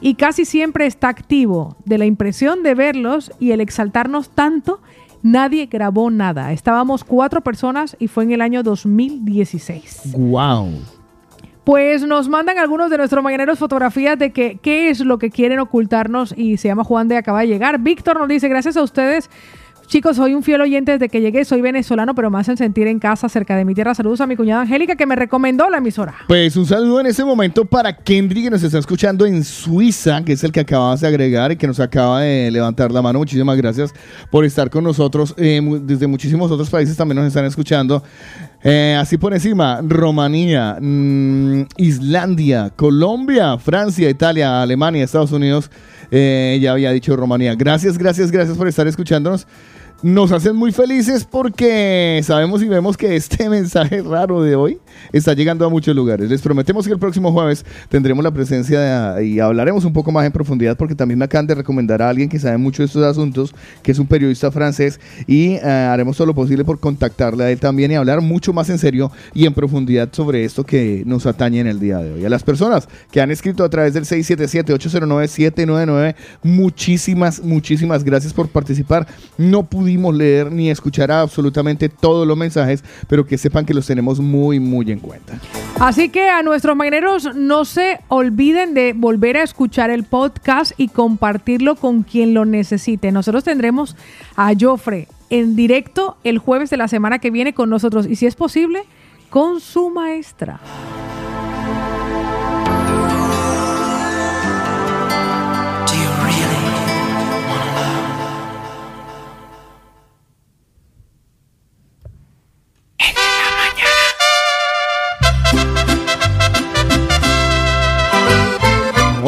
Y casi siempre está activo. De la impresión de verlos y el exaltarnos tanto, nadie grabó nada. Estábamos cuatro personas y fue en el año 2016. Wow. Pues nos mandan algunos de nuestros mañaneros fotografías de que qué es lo que quieren ocultarnos y se llama Juan de acaba de llegar. Víctor nos dice, gracias a ustedes. Chicos, soy un fiel oyente desde que llegué, soy venezolano, pero me hacen sentir en casa cerca de mi tierra. Saludos a mi cuñada Angélica que me recomendó la emisora. Pues un saludo en este momento para Kendry que nos está escuchando en Suiza, que es el que acabas de agregar y que nos acaba de levantar la mano. Muchísimas gracias por estar con nosotros. Eh, desde muchísimos otros países también nos están escuchando. Eh, así por encima, Rumanía, mm, Islandia, Colombia, Francia, Italia, Alemania, Estados Unidos. Eh, ya había dicho Rumanía. Gracias, gracias, gracias por estar escuchándonos. Nos hacen muy felices porque sabemos y vemos que este mensaje raro de hoy está llegando a muchos lugares. Les prometemos que el próximo jueves tendremos la presencia de- y hablaremos un poco más en profundidad porque también me acaban de recomendar a alguien que sabe mucho de estos asuntos, que es un periodista francés y eh, haremos todo lo posible por contactarle a él también y hablar mucho más en serio y en profundidad sobre esto que nos atañe en el día de hoy. A las personas que han escrito a través del 677-809-799, muchísimas, muchísimas gracias por participar. No pudimos pudimos leer ni escuchar absolutamente todos los mensajes, pero que sepan que los tenemos muy, muy en cuenta. Así que a nuestros mañaneros no se olviden de volver a escuchar el podcast y compartirlo con quien lo necesite. Nosotros tendremos a Joffre en directo el jueves de la semana que viene con nosotros y si es posible, con su maestra.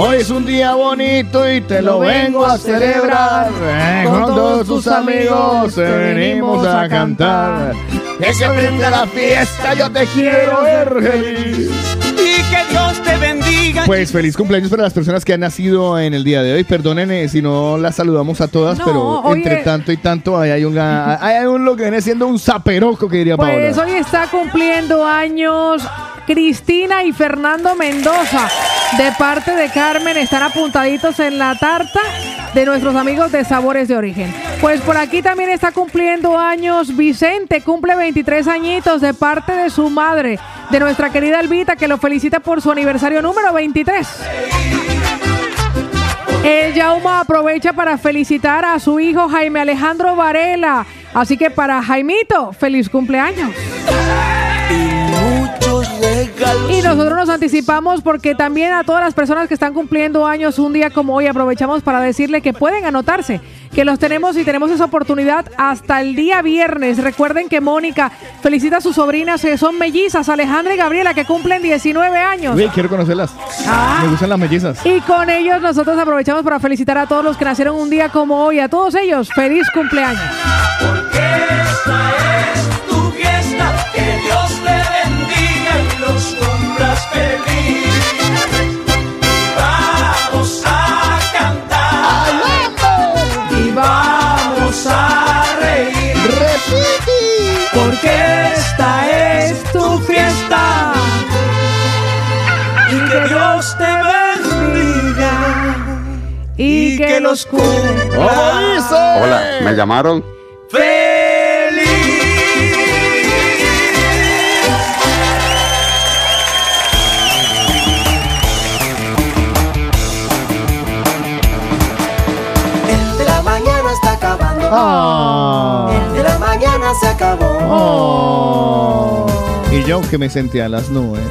Hoy es un día bonito y te lo vengo a celebrar. Eh, Con todos tus amigos te venimos a cantar. Que se la fiesta, yo te quiero ver feliz. Y que Dios te bendiga. Pues feliz cumpleaños para las personas que han nacido en el día de hoy. Perdonen eh, si no las saludamos a todas, No, pero entre tanto y tanto ahí hay, una, hay un lo que viene siendo un zaperoco que diría Pues Paola. hoy está cumpliendo años Cristina y Fernando Mendoza. De parte de Carmen están apuntaditos en la tarta de nuestros amigos de Sabores de Origen. Pues por aquí también está cumpliendo años Vicente, cumple 23 añitos de parte de su madre, de nuestra querida Elvita, que lo felicita por su aniversario número 23. El Yauma aprovecha para felicitar a su hijo Jaime Alejandro Varela. Así que para Jaimito, feliz cumpleaños. Y nosotros nos anticipamos porque también a todas las personas que están cumpliendo años un día como hoy aprovechamos para decirle que pueden anotarse, que los tenemos y tenemos esa oportunidad hasta el día viernes. Recuerden que Mónica felicita a sus sobrinas que son mellizas, Alejandra y Gabriela, que cumplen 19 años. Uy, quiero conocerlas. Ah. Me gustan las mellizas. Y con ellos nosotros aprovechamos para felicitar a todos los que nacieron un día como hoy. A todos ellos, feliz cumpleaños. Esta es tu fiesta, que Dios te cumplas feliz. Vamos a cantar y vamos a reír. Porque esta es tu fiesta y que Dios te bendiga y que los cumplas. Hola, ¿me llamaron? El Ah. El de la mañana se acabó. Y yo que me senté a las nubes.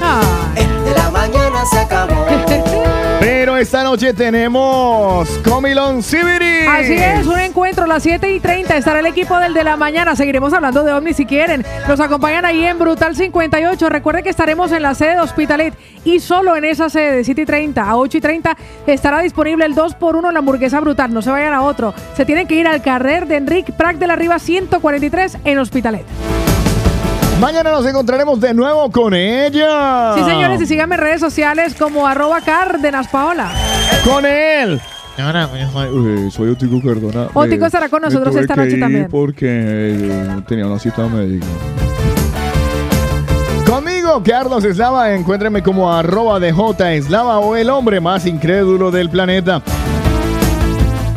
El de la mañana se acabó. Pero esta noche tenemos Comilon Cibiri. Así es, un encuentro a las 7 y 30. Estará el equipo del de la mañana. Seguiremos hablando de ovnis si quieren. Nos acompañan ahí en Brutal 58. Recuerden que estaremos en la sede de Hospitalet y solo en esa sede de 7 y 30 a 8 y 30 estará disponible el 2x1 en la hamburguesa brutal. No se vayan a otro. Se tienen que ir al carrer de Enrique Prat de la Riva 143 en Hospitalet. Mañana nos encontraremos de nuevo con ella. Sí, señores, y síganme en redes sociales como arroba Cárdenas Paola. Con él. Uy, soy Otico Cardona. Otico Me- estará con nosotros esta noche ir también. Porque eh, tenía una cita médica. Conmigo, Carlos Eslava, encuéntreme como arroba de J Eslava o el hombre más incrédulo del planeta.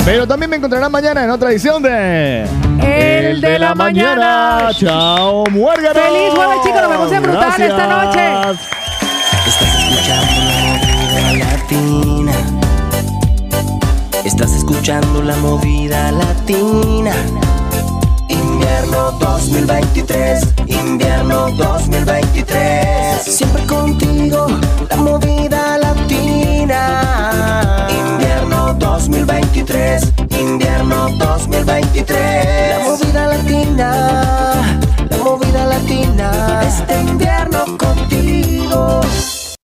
Pero también me encontrarán mañana en otra edición de El de la mañana. Chao, muérganos. Feliz jueves, chicos. Nos vemos en Brutal esta noche. Estás escuchando la Estás escuchando la movida latina. Invierno 2023, invierno 2023. Siempre contigo, la movida latina. Invierno 2023, invierno 2023. La movida latina, la movida latina. Este invierno contigo.